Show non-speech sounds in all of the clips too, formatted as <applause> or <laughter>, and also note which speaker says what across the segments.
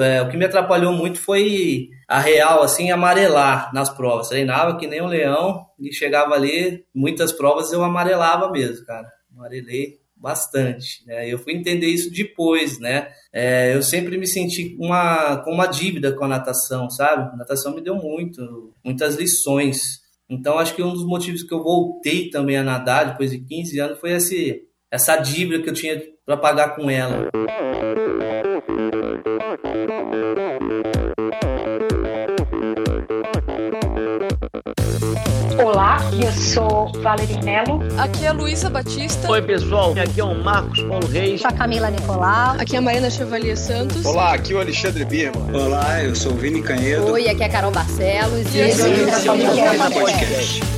Speaker 1: é, o que me atrapalhou muito foi a real, assim, amarelar nas provas. Treinava que nem um leão e chegava ali, muitas provas eu amarelava mesmo, cara. Amarelei bastante. Né? Eu fui entender isso depois, né? É, eu sempre me senti uma, com uma dívida com a natação, sabe? A natação me deu muito, muitas lições. Então, acho que um dos motivos que eu voltei também a nadar depois de 15 anos foi esse, essa dívida que eu tinha para pagar com ela.
Speaker 2: Olá, eu sou Valerie Melo.
Speaker 3: Aqui é a Luísa Batista.
Speaker 4: Oi, pessoal. Aqui é o Marcos Paulo Reis.
Speaker 5: Sou a Camila Nicolau.
Speaker 3: Aqui é a Marina Chevalier Santos.
Speaker 6: Olá, aqui é o Alexandre Birman.
Speaker 7: Olá, eu sou o Vini Canhedo.
Speaker 5: Oi, aqui é a Carol Barcelos.
Speaker 3: E esse é o
Speaker 8: Podcast.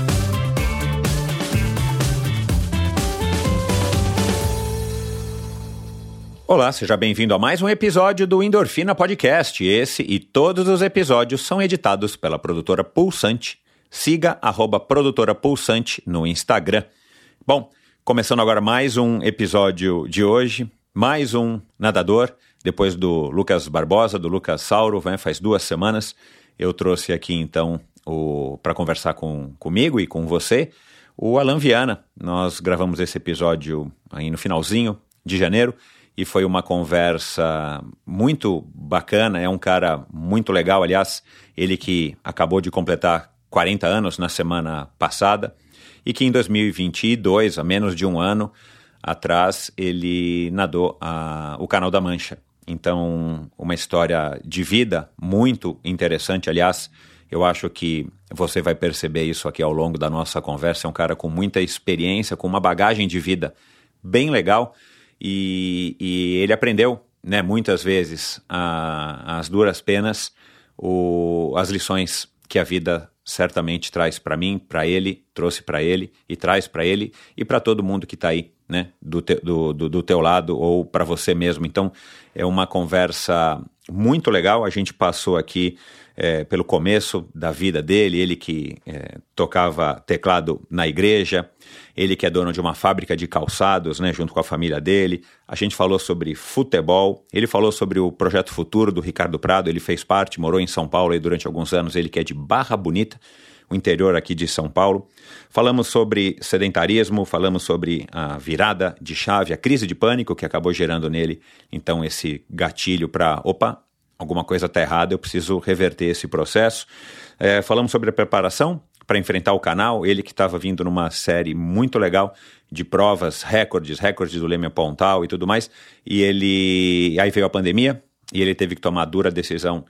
Speaker 8: Olá, seja bem-vindo a mais um episódio do Endorfina Podcast. Esse e todos os episódios são editados pela produtora Pulsante. Siga arroba produtora Pulsante no Instagram. Bom, começando agora mais um episódio de hoje, mais um nadador, depois do Lucas Barbosa, do Lucas Sauro, né, faz duas semanas. Eu trouxe aqui então para conversar com, comigo e com você o Alan Viana. Nós gravamos esse episódio aí no finalzinho de janeiro e foi uma conversa muito bacana. É um cara muito legal, aliás, ele que acabou de completar 40 anos na semana passada e que em 2022, a menos de um ano atrás, ele nadou a, o Canal da Mancha. Então, uma história de vida muito interessante. Aliás, eu acho que você vai perceber isso aqui ao longo da nossa conversa. É um cara com muita experiência, com uma bagagem de vida bem legal e, e ele aprendeu, né, muitas vezes, as duras penas, o, as lições que a vida certamente traz para mim, para ele, trouxe para ele e traz para ele e para todo mundo que está aí, né, do, te, do, do, do teu lado ou para você mesmo. Então, é uma conversa muito legal. A gente passou aqui é, pelo começo da vida dele, ele que é, tocava teclado na igreja, ele que é dono de uma fábrica de calçados, né, junto com a família dele. A gente falou sobre futebol, ele falou sobre o projeto futuro do Ricardo Prado, ele fez parte, morou em São Paulo aí durante alguns anos, ele que é de Barra Bonita, o interior aqui de São Paulo. Falamos sobre sedentarismo, falamos sobre a virada de chave, a crise de pânico que acabou gerando nele, então, esse gatilho para, opa, alguma coisa está errada, eu preciso reverter esse processo. É, falamos sobre a preparação para enfrentar o canal, ele que estava vindo numa série muito legal de provas, recordes, recordes do Leme Pontal e tudo mais, e ele aí veio a pandemia e ele teve que tomar a dura decisão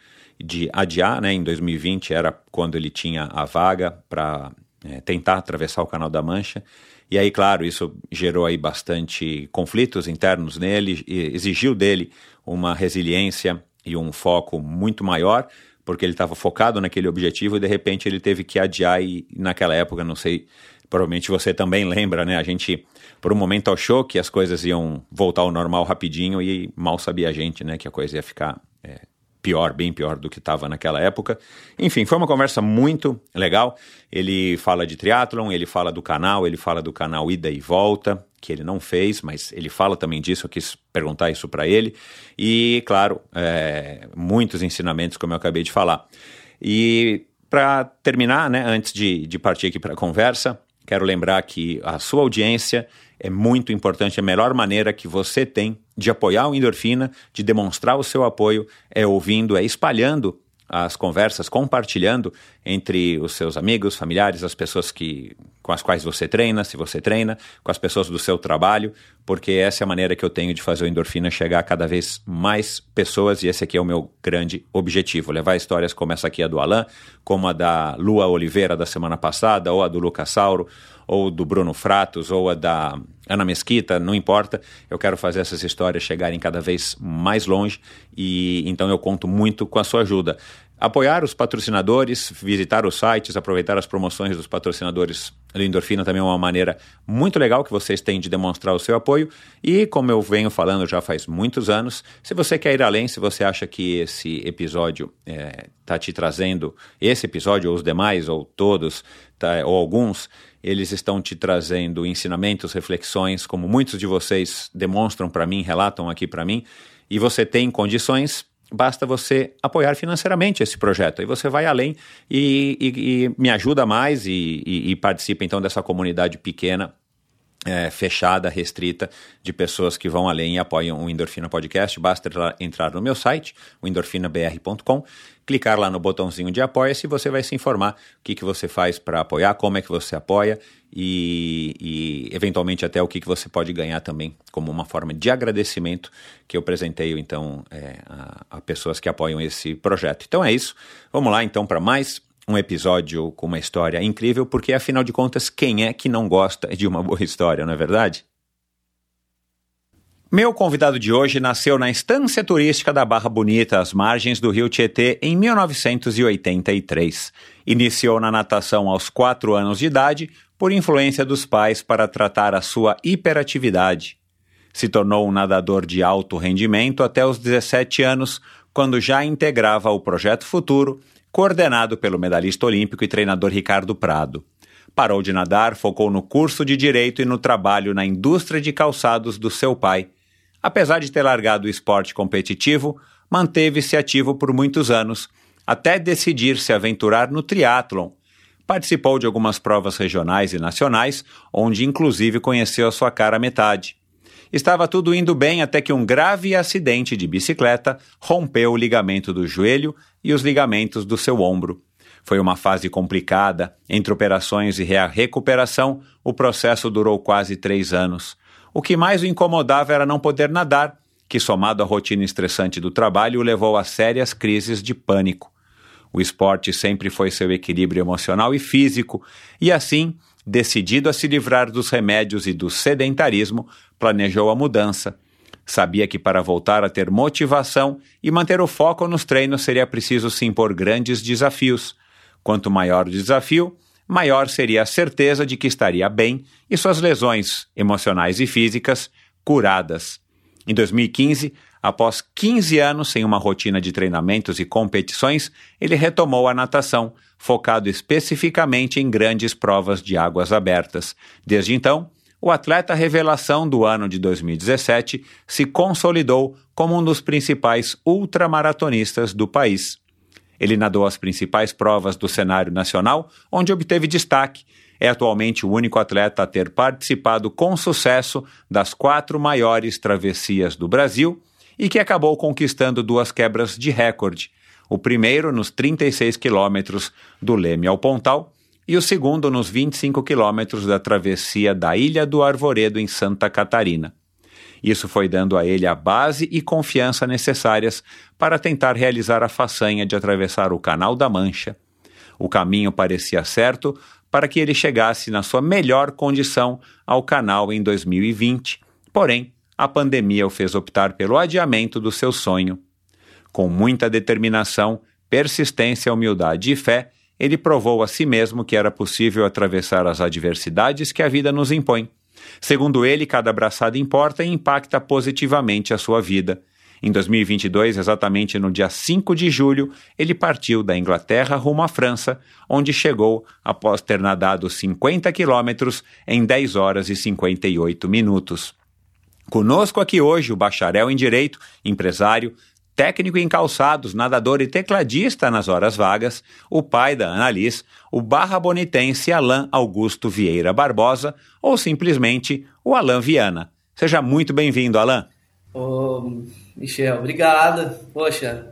Speaker 8: de adiar, né? Em 2020 era quando ele tinha a vaga para é, tentar atravessar o Canal da Mancha. E aí, claro, isso gerou aí bastante conflitos internos nele, exigiu dele uma resiliência e um foco muito maior, porque ele estava focado naquele objetivo e de repente ele teve que adiar e naquela época, não sei, provavelmente você também lembra, né? A gente por um momento achou que as coisas iam voltar ao normal rapidinho e mal sabia a gente, né, que a coisa ia ficar é, pior, bem pior do que estava naquela época. Enfim, foi uma conversa muito legal. Ele fala de triatlon, ele fala do canal, ele fala do canal ida e volta, que ele não fez, mas ele fala também disso, eu quis perguntar isso para ele. E, claro, é, muitos ensinamentos, como eu acabei de falar. E para terminar, né, antes de, de partir aqui para a conversa, quero lembrar que a sua audiência é muito importante. A melhor maneira que você tem de apoiar o Endorfina, de demonstrar o seu apoio, é ouvindo, é espalhando as conversas, compartilhando entre os seus amigos, familiares, as pessoas que, com as quais você treina, se você treina, com as pessoas do seu trabalho, porque essa é a maneira que eu tenho de fazer o Endorfina chegar a cada vez mais pessoas e esse aqui é o meu grande objetivo, levar histórias como essa aqui a do Alain, como a da Lua Oliveira da semana passada, ou a do Lucas Sauro, ou do Bruno Fratos, ou a da Ana Mesquita, não importa. Eu quero fazer essas histórias chegarem cada vez mais longe e então eu conto muito com a sua ajuda. apoiar os patrocinadores, visitar os sites, aproveitar as promoções dos patrocinadores do Endorfina também é uma maneira muito legal que vocês têm de demonstrar o seu apoio. E, como eu venho falando já faz muitos anos, se você quer ir além, se você acha que esse episódio está é, te trazendo, esse episódio, ou os demais, ou todos, tá, ou alguns, eles estão te trazendo ensinamentos, reflexões, como muitos de vocês demonstram para mim, relatam aqui para mim, e você tem condições basta você apoiar financeiramente esse projeto. Aí você vai além e, e, e me ajuda mais e, e, participa então dessa comunidade pequena. É, fechada, restrita, de pessoas que vão além e apoiam o Endorfina Podcast. Basta entrar no meu site, o endorfinabr.com, clicar lá no botãozinho de apoia-se e você vai se informar o que, que você faz para apoiar, como é que você apoia e, e, eventualmente até o que, que você pode ganhar também como uma forma de agradecimento que eu presenteio então é, a, a pessoas que apoiam esse projeto. Então é isso. Vamos lá então para mais um episódio com uma história incrível, porque afinal de contas, quem é que não gosta de uma boa história, não é verdade? Meu convidado de hoje nasceu na estância turística da Barra Bonita, às margens do rio Tietê, em 1983. Iniciou na natação aos 4 anos de idade, por influência dos pais para tratar a sua hiperatividade. Se tornou um nadador de alto rendimento até os 17 anos, quando já integrava o Projeto Futuro, coordenado pelo medalhista olímpico e treinador Ricardo Prado. Parou de nadar, focou no curso de direito e no trabalho na indústria de calçados do seu pai Apesar de ter largado o esporte competitivo, manteve-se ativo por muitos anos, até decidir se aventurar no triatlon. Participou de algumas provas regionais e nacionais, onde inclusive conheceu a sua cara metade. Estava tudo indo bem até que um grave acidente de bicicleta rompeu o ligamento do joelho e os ligamentos do seu ombro. Foi uma fase complicada. Entre operações e recuperação, o processo durou quase três anos. O que mais o incomodava era não poder nadar, que, somado à rotina estressante do trabalho, o levou a sérias crises de pânico. O esporte sempre foi seu equilíbrio emocional e físico, e assim, decidido a se livrar dos remédios e do sedentarismo, planejou a mudança. Sabia que para voltar a ter motivação e manter o foco nos treinos seria preciso se impor grandes desafios. Quanto maior o desafio, maior seria a certeza de que estaria bem e suas lesões emocionais e físicas curadas. Em 2015, após 15 anos sem uma rotina de treinamentos e competições, ele retomou a natação, focado especificamente em grandes provas de águas abertas. Desde então, o atleta revelação do ano de 2017 se consolidou como um dos principais ultramaratonistas do país. Ele nadou as principais provas do cenário nacional, onde obteve destaque. É atualmente o único atleta a ter participado com sucesso das quatro maiores travessias do Brasil e que acabou conquistando duas quebras de recorde. O primeiro nos 36 quilômetros do Leme ao Pontal e o segundo nos 25 quilômetros da travessia da Ilha do Arvoredo em Santa Catarina. Isso foi dando a ele a base e confiança necessárias para tentar realizar a façanha de atravessar o Canal da Mancha. O caminho parecia certo para que ele chegasse na sua melhor condição ao canal em 2020, porém, a pandemia o fez optar pelo adiamento do seu sonho. Com muita determinação, persistência, humildade e fé, ele provou a si mesmo que era possível atravessar as adversidades que a vida nos impõe Segundo ele, cada abraçada importa e impacta positivamente a sua vida. Em 2022, exatamente no dia 5 de julho, ele partiu da Inglaterra rumo à França, onde chegou após ter nadado 50 quilômetros em 10 horas e 58 minutos. Conosco aqui hoje o bacharel em Direito, empresário, técnico em calçados, nadador e tecladista nas horas vagas, o pai da Annalise, o barra bonitense Alain Augusto Vieira Barbosa, ou simplesmente o Alain Viana. Seja muito bem-vindo, Alain.
Speaker 1: Ô, Michel, obrigado. Poxa,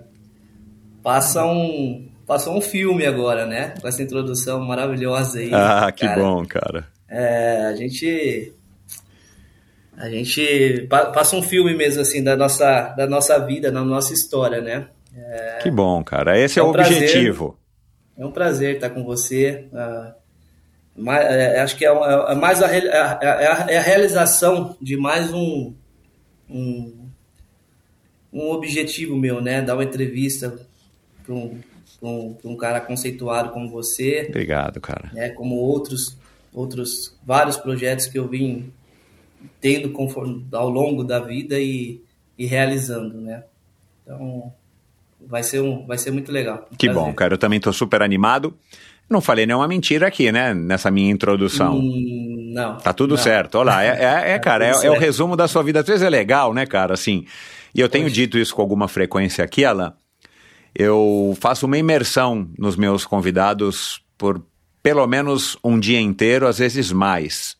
Speaker 1: passa um, passa um filme agora, né? Com essa introdução maravilhosa aí.
Speaker 8: Ah, que cara. bom, cara.
Speaker 1: É, a gente a gente passa um filme mesmo assim da nossa, da nossa vida, da nossa história, né?
Speaker 8: É, que bom, cara. Esse é, é um o objetivo.
Speaker 1: Prazer, é um prazer estar com você. Uh, mais, é, acho que é, é, é mais a, é a, é realização de mais um, um, um objetivo meu, né? Dar uma entrevista para um, com um cara conceituado como você.
Speaker 8: Obrigado, cara.
Speaker 1: Né, como outros, outros vários projetos que eu vim tendo conforme, ao longo da vida e, e realizando, né? Então, vai ser, um, vai ser muito legal. Um
Speaker 8: que
Speaker 1: prazer.
Speaker 8: bom, cara. Eu também estou super animado. Não falei nenhuma mentira aqui, né? Nessa minha introdução.
Speaker 1: Hum, não.
Speaker 8: Tá tudo
Speaker 1: não.
Speaker 8: certo. Olha lá, é, é, é, <laughs> cara, é, é o resumo da sua vida. Às vezes é legal, né, cara? Assim, e eu tenho dito isso com alguma frequência aqui, Alan. Eu faço uma imersão nos meus convidados por pelo menos um dia inteiro, às vezes mais.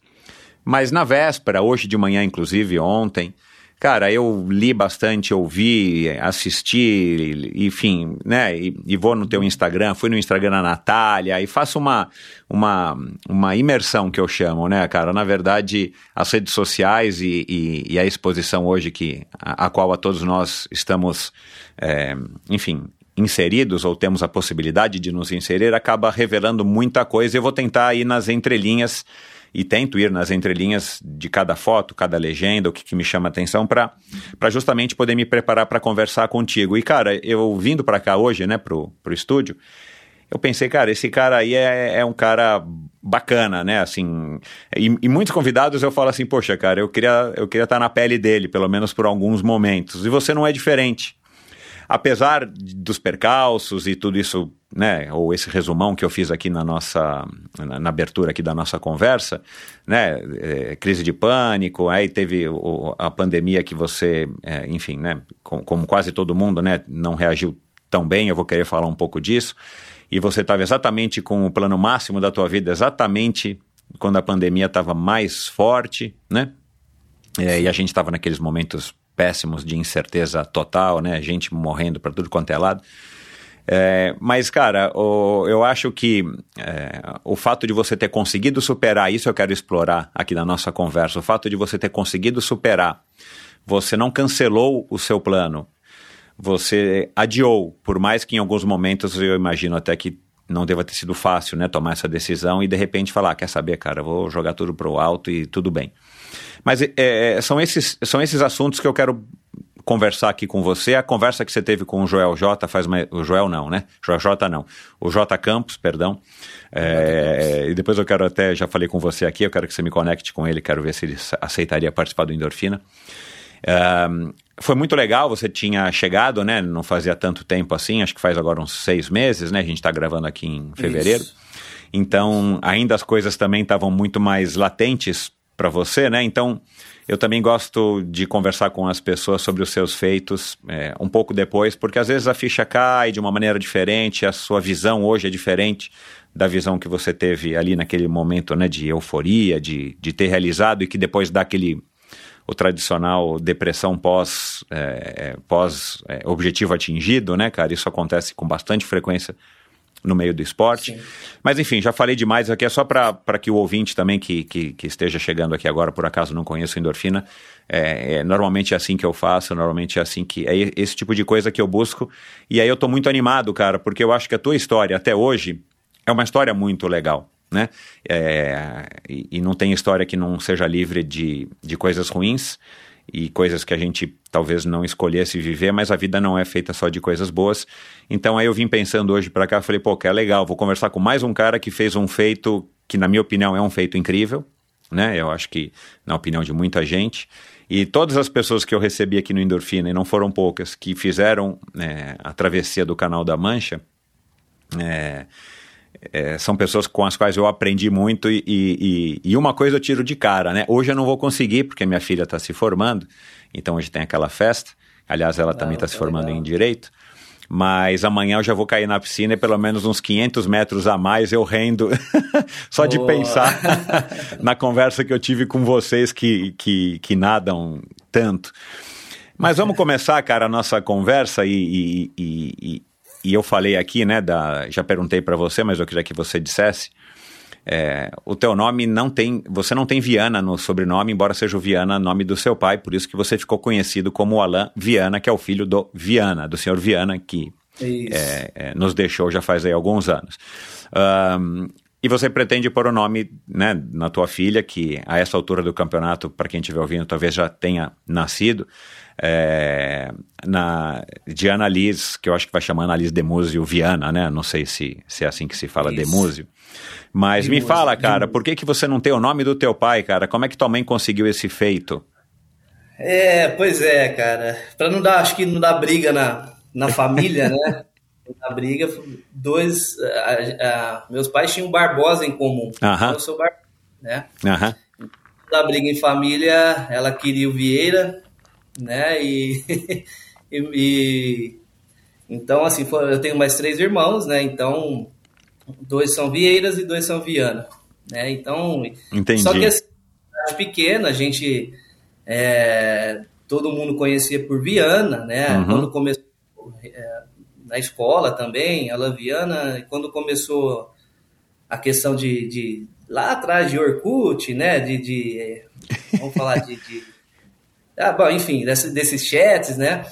Speaker 8: Mas na véspera, hoje de manhã, inclusive, ontem, cara, eu li bastante, ouvi, assisti, enfim, né? E, e, vou no teu Instagram, fui no Instagram da Natália e faço uma, uma, uma imersão que eu chamo, né, cara? Na verdade, as redes sociais e, e, e a exposição hoje que, a, a, qual a todos nós estamos, é, enfim, inseridos ou temos a possibilidade de nos inserir, acaba revelando muita coisa. Eu vou tentar ir nas entrelinhas e tento ir nas entrelinhas de cada foto, cada legenda, o que, que me chama atenção para justamente poder me preparar para conversar contigo. E cara, eu vindo para cá hoje, né, pro, pro estúdio, eu pensei, cara, esse cara aí é, é um cara bacana, né, assim, e, e, muitos convidados eu falo assim, poxa, cara, eu queria eu queria estar na pele dele, pelo menos por alguns momentos, e você não é diferente apesar dos percalços e tudo isso, né, ou esse resumão que eu fiz aqui na nossa, na, na abertura aqui da nossa conversa, né, é, crise de pânico, aí teve o, a pandemia que você, é, enfim, né, com, como quase todo mundo, né, não reagiu tão bem, eu vou querer falar um pouco disso, e você estava exatamente com o plano máximo da tua vida, exatamente quando a pandemia estava mais forte, né, é, e a gente estava naqueles momentos péssimos de incerteza total, né? Gente morrendo para tudo quanto é lado. É, mas, cara, o, eu acho que é, o fato de você ter conseguido superar, isso eu quero explorar aqui na nossa conversa, o fato de você ter conseguido superar, você não cancelou o seu plano, você adiou, por mais que em alguns momentos eu imagino até que não deva ter sido fácil, né, tomar essa decisão e de repente falar, quer saber, cara, vou jogar tudo pro alto e tudo bem. Mas é, são, esses, são esses assuntos que eu quero conversar aqui com você. A conversa que você teve com o Joel J faz mais. O Joel não, né? Joel J não. O J Campos, perdão. É, e depois eu quero até, já falei com você aqui, eu quero que você me conecte com ele, quero ver se ele aceitaria participar do Endorfina. Um, foi muito legal, você tinha chegado, né? Não fazia tanto tempo assim, acho que faz agora uns seis meses, né? A gente está gravando aqui em fevereiro. Isso. Então, ainda as coisas também estavam muito mais latentes para você, né? Então, eu também gosto de conversar com as pessoas sobre os seus feitos é, um pouco depois, porque às vezes a ficha cai de uma maneira diferente, a sua visão hoje é diferente da visão que você teve ali naquele momento, né? De euforia, de, de ter realizado e que depois dá aquele o tradicional depressão pós, é, pós é, objetivo atingido, né, cara? Isso acontece com bastante frequência no meio do esporte. Sim. Mas enfim, já falei demais aqui, é só para que o ouvinte também que, que, que, esteja chegando aqui agora, por acaso não conheça endorfina, é, é, normalmente é assim que eu faço, normalmente é assim que. É esse tipo de coisa que eu busco. E aí eu tô muito animado, cara, porque eu acho que a tua história até hoje é uma história muito legal né? É, e, e, não tem história que não seja livre de, de coisas ruins e coisas que a gente talvez não escolhesse viver, mas a vida não é feita só de coisas boas. Então aí eu vim pensando hoje para cá, falei, pô, que é legal, vou conversar com mais um cara que fez um feito que na minha opinião é um feito incrível, né? Eu acho que na opinião de muita gente. E todas as pessoas que eu recebi aqui no Endorfina, e não foram poucas, que fizeram é, a travessia do Canal da Mancha, é, é, são pessoas com as quais eu aprendi muito e, e, e, uma coisa eu tiro de cara, né? Hoje eu não vou conseguir porque minha filha está se formando, então hoje tem aquela festa. Aliás, ela também está se formando legal. em Direito. Mas amanhã eu já vou cair na piscina e pelo menos uns 500 metros a mais eu rendo <laughs> só de pensar <laughs> na conversa que eu tive com vocês que, que, que nadam tanto. Mas vamos começar, cara, a nossa conversa e, e, e, e eu falei aqui, né, da, já perguntei para você, mas eu queria que você dissesse, é, o teu nome não tem, você não tem Viana no sobrenome, embora seja o Viana nome do seu pai, por isso que você ficou conhecido como Alain Viana, que é o filho do Viana, do senhor Viana, que é, é, nos deixou já faz aí alguns anos. Um, e você pretende pôr o nome né, na tua filha, que a essa altura do campeonato, para quem estiver ouvindo, talvez já tenha nascido. É, na, de Annalise, que eu acho que vai chamar Annalise Demúzio Viana, né? Não sei se, se é assim que se fala
Speaker 1: Isso.
Speaker 8: Demúzio. Mas me fala, cara,
Speaker 1: Demúzio.
Speaker 8: por que, que você não tem o nome do teu pai, cara? Como é que tua mãe conseguiu esse feito?
Speaker 1: É, pois é, cara. Pra não dar, acho que não dar briga na, na família, né? <laughs> Não dar briga, dois. a- a- meus pais tinham Barbosa em comum.
Speaker 8: Aham.
Speaker 1: Então eu sou Barbosa, né?
Speaker 8: Aham.
Speaker 1: Da briga em família, ela queria o Vieira, né? E, <laughs> e, e- então assim, foi- eu tenho mais três irmãos, né? Então dois são Vieiras e dois são Viana, né? Então
Speaker 8: Entendi.
Speaker 1: só que assim, pequena, a gente é, todo mundo conhecia por Viana, né?
Speaker 8: Uhum.
Speaker 1: Quando começou é, na escola também, ela Viana, e quando começou a questão de, de lá atrás de Orkut, né? De, de é, vamos falar de, de <laughs> enfim, desse- desses chats, né?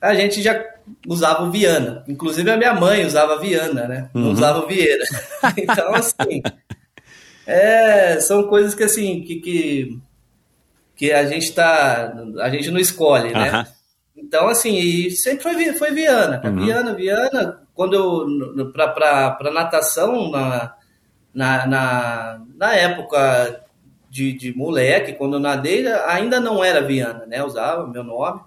Speaker 1: A gente já usava o Viana. Inclusive a minha mãe usava Viana, né? Não
Speaker 8: Uhum.
Speaker 1: usava o Vieira. <laughs> então, assim, é, são coisas que assim, que, que, que a gente tá. A gente não escolhe, né?
Speaker 8: Aham.
Speaker 1: Então, assim, sempre foi, foi Viana.
Speaker 8: Uhum.
Speaker 1: Viana, Viana. Quando eu, no- pra, pra, pra natação, na, na, na, na época de, de moleque, quando eu nadei, ainda não era Viana, né? Usava meu nome.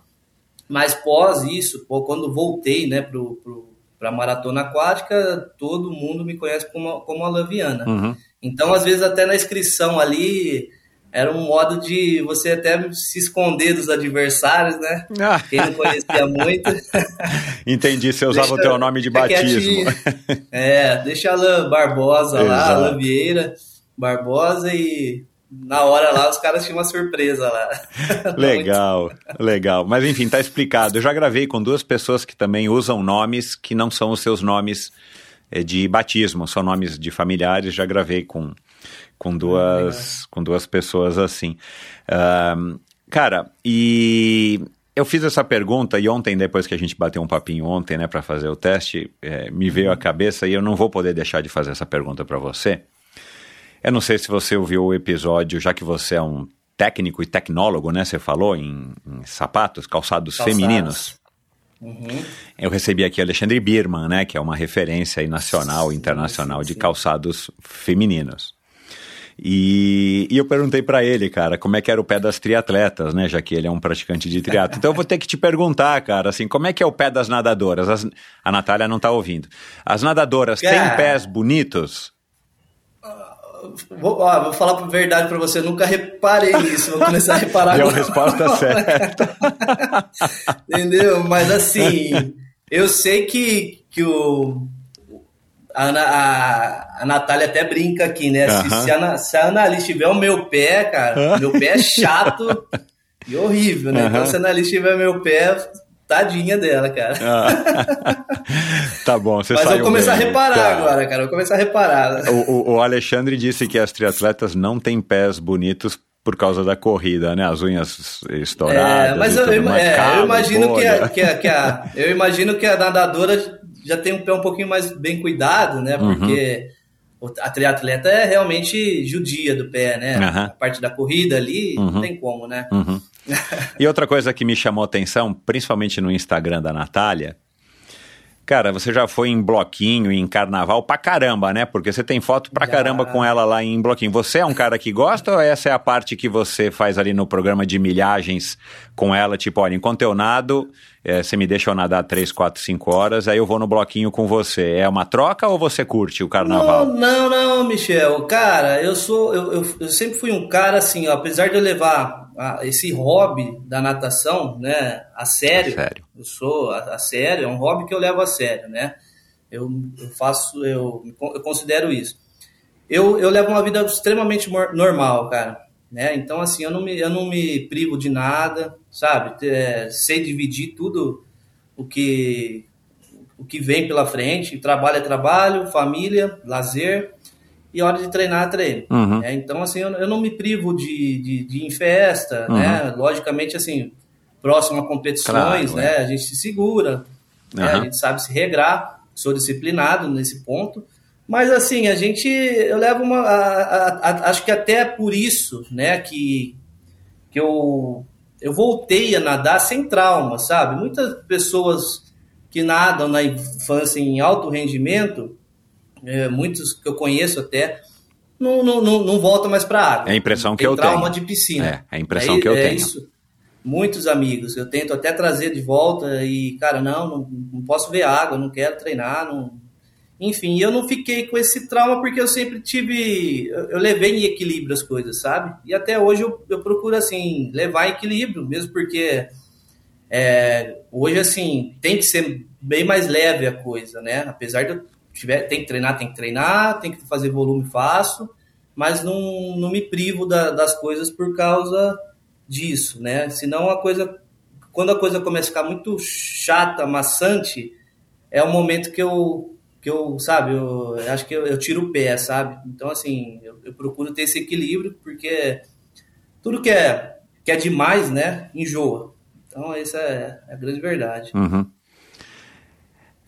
Speaker 1: Mas pós isso, pô, quando voltei, né, pro, pro, pra maratona aquática, todo mundo me conhece como, como Alain Viana.
Speaker 8: Uhum.
Speaker 1: Então, às vezes, até na inscrição ali, era um modo de você até se esconder dos adversários, né? Quem não conhecia muito. <laughs>
Speaker 8: Entendi, você usava
Speaker 1: Deixa-
Speaker 8: o teu nome de batismo.
Speaker 1: É, deixa Alain Barbosa lá,
Speaker 8: Exato.
Speaker 1: Alain Vieira Barbosa e na hora lá os caras tinham uma surpresa lá. <laughs>
Speaker 8: Legal, legal. Mas enfim, tá explicado. Eu já gravei com duas pessoas que também usam nomes que não são os seus nomes eh, de batismo, são nomes de familiares. Já gravei com, com, duas, com duas pessoas assim. Ahn, cara, e eu fiz essa pergunta e ontem, depois que a gente bateu um papinho ontem, né, para fazer o teste, eh, me veio à cabeça e eu não vou poder deixar de fazer essa pergunta para você. Eu não sei se você ouviu o episódio, já que você é um técnico e tecnólogo, né? Você falou em, em sapatos, calçados,
Speaker 1: Calçados.
Speaker 8: femininos.
Speaker 1: Uhum.
Speaker 8: Eu recebi aqui Alexandre Birman, né? Que é uma referência nacional e
Speaker 1: Sim,
Speaker 8: internacional
Speaker 1: sim,
Speaker 8: de
Speaker 1: sim.
Speaker 8: calçados femininos. E, e eu perguntei para ele, cara, como é que era o pé das triatletas, né? Já que ele é um praticante de triatlo. Então eu vou ter que te perguntar, cara, assim, como é que é o pé das nadadoras? As- a Natália não tá ouvindo. As nadadoras têm
Speaker 1: Cara.
Speaker 8: pés bonitos?
Speaker 1: Vou, ó, vou falar a verdade pra você, eu nunca reparei nisso, vou começar a reparar <laughs>
Speaker 8: Deu a
Speaker 1: agora.
Speaker 8: resposta <laughs> certa.
Speaker 1: Entendeu? Mas assim, eu sei que, que o. A, a, a Natália até brinca aqui, né? Se,
Speaker 8: Aham.
Speaker 1: se, a, Ana- se a Annalise tiver o meu pé, cara, meu pé é chato <laughs> e horrível, né? Então,
Speaker 8: Aham.
Speaker 1: se a Annalise tiver meu pé, tadinha dela, cara.
Speaker 8: Ah. <laughs> tá bom, você
Speaker 1: Mas eu vou começar
Speaker 8: bem.
Speaker 1: a reparar
Speaker 8: Tá.
Speaker 1: agora, cara. Eu vou começar a reparar.
Speaker 8: O, o- o Alexandre disse que as triatletas não têm pés bonitos por causa da corrida, né? As unhas estouradas.
Speaker 1: É, mas eu,
Speaker 8: tudo
Speaker 1: eu- é, eu
Speaker 8: calo,
Speaker 1: imagino que a, que, a, que a- eu imagino que a nadadora já tem um pé um pouquinho mais bem cuidado, né?
Speaker 8: Uhum.
Speaker 1: Porque o- a triatleta é realmente judia do pé, né?
Speaker 8: Aham.
Speaker 1: A parte da corrida ali
Speaker 8: Uhum.
Speaker 1: não tem como, né?
Speaker 8: Uhum. <laughs> E outra coisa que me chamou a atenção, principalmente no Instagram da Natália, cara, você já foi em bloquinho, em carnaval pra caramba, né? Porque você tem foto pra
Speaker 1: Já.
Speaker 8: caramba com ela lá em bloquinho. Você é um cara que gosta ou essa é a parte que você faz ali no programa de milhagens com ela? Tipo, olha, enquanto eu nado, eh, você me deixa eu nadar 3, 4, 5 horas, aí eu vou no bloquinho com você. É uma troca ou você curte o carnaval?
Speaker 1: Não, não, não, Michel. Cara, eu sou. Eu, eu, eu sempre fui um cara assim, ó, apesar de eu levar a- esse hobby da natação, né, a sério.
Speaker 8: A sério.
Speaker 1: Eu sou a, a sério, é um hobby que eu levo a sério, né? Eu, eu faço, eu, eu considero isso. Eu, eu levo uma vida extremamente normal, cara. Né? Então, assim, eu não, me, eu não me privo de nada, sabe? É, sei dividir tudo o que, o que vem pela frente. Trabalho é trabalho, família, lazer e hora de treinar, treino.
Speaker 8: Uhum.
Speaker 1: né? Então, assim, eu, eu não me privo de, de, de ir em festa,
Speaker 8: Uhum.
Speaker 1: né? Logicamente, assim, próximo a competições,
Speaker 8: Claro,
Speaker 1: né? A gente se segura, né?
Speaker 8: Aham.
Speaker 1: a gente sabe se regrar, sou disciplinado nesse ponto. Mas, assim, a gente, eu levo uma, a- a- a- acho que até por isso, né, que, que eu, eu voltei a nadar sem trauma, sabe? Muitas pessoas que nadam na infância em alto rendimento, é, muitos que eu conheço até, não, não, não, não voltam mais para a água.
Speaker 8: É a impressão que eu
Speaker 1: trauma
Speaker 8: tenho.
Speaker 1: de piscina.
Speaker 8: É, é a impressão
Speaker 1: É-
Speaker 8: que eu
Speaker 1: é
Speaker 8: tenho.
Speaker 1: Isso. Muitos amigos, eu tento até trazer de volta e, cara, não, não, não posso ver água, não quero treinar, não... Enfim, eu não fiquei com esse trauma porque eu sempre tive. Eu, levei em equilíbrio as coisas, sabe? E até hoje eu, eu procuro, assim, levar em equilíbrio, mesmo porque é, hoje, assim, tem que ser bem mais leve a coisa, né? Apesar de eu tiver, tem que treinar, tem que treinar, tem que fazer volume fácil, mas não, não me privo da- das coisas por causa disso, né? Senão a coisa, quando a coisa começa a ficar muito chata, maçante, é o momento que eu, que eu sabe, eu acho que eu, eu tiro o pé, sabe? Então, assim, eu, eu procuro ter esse equilíbrio, porque tudo que é, que é demais, né, enjoa. Então, essa é a grande verdade.
Speaker 8: Uhum.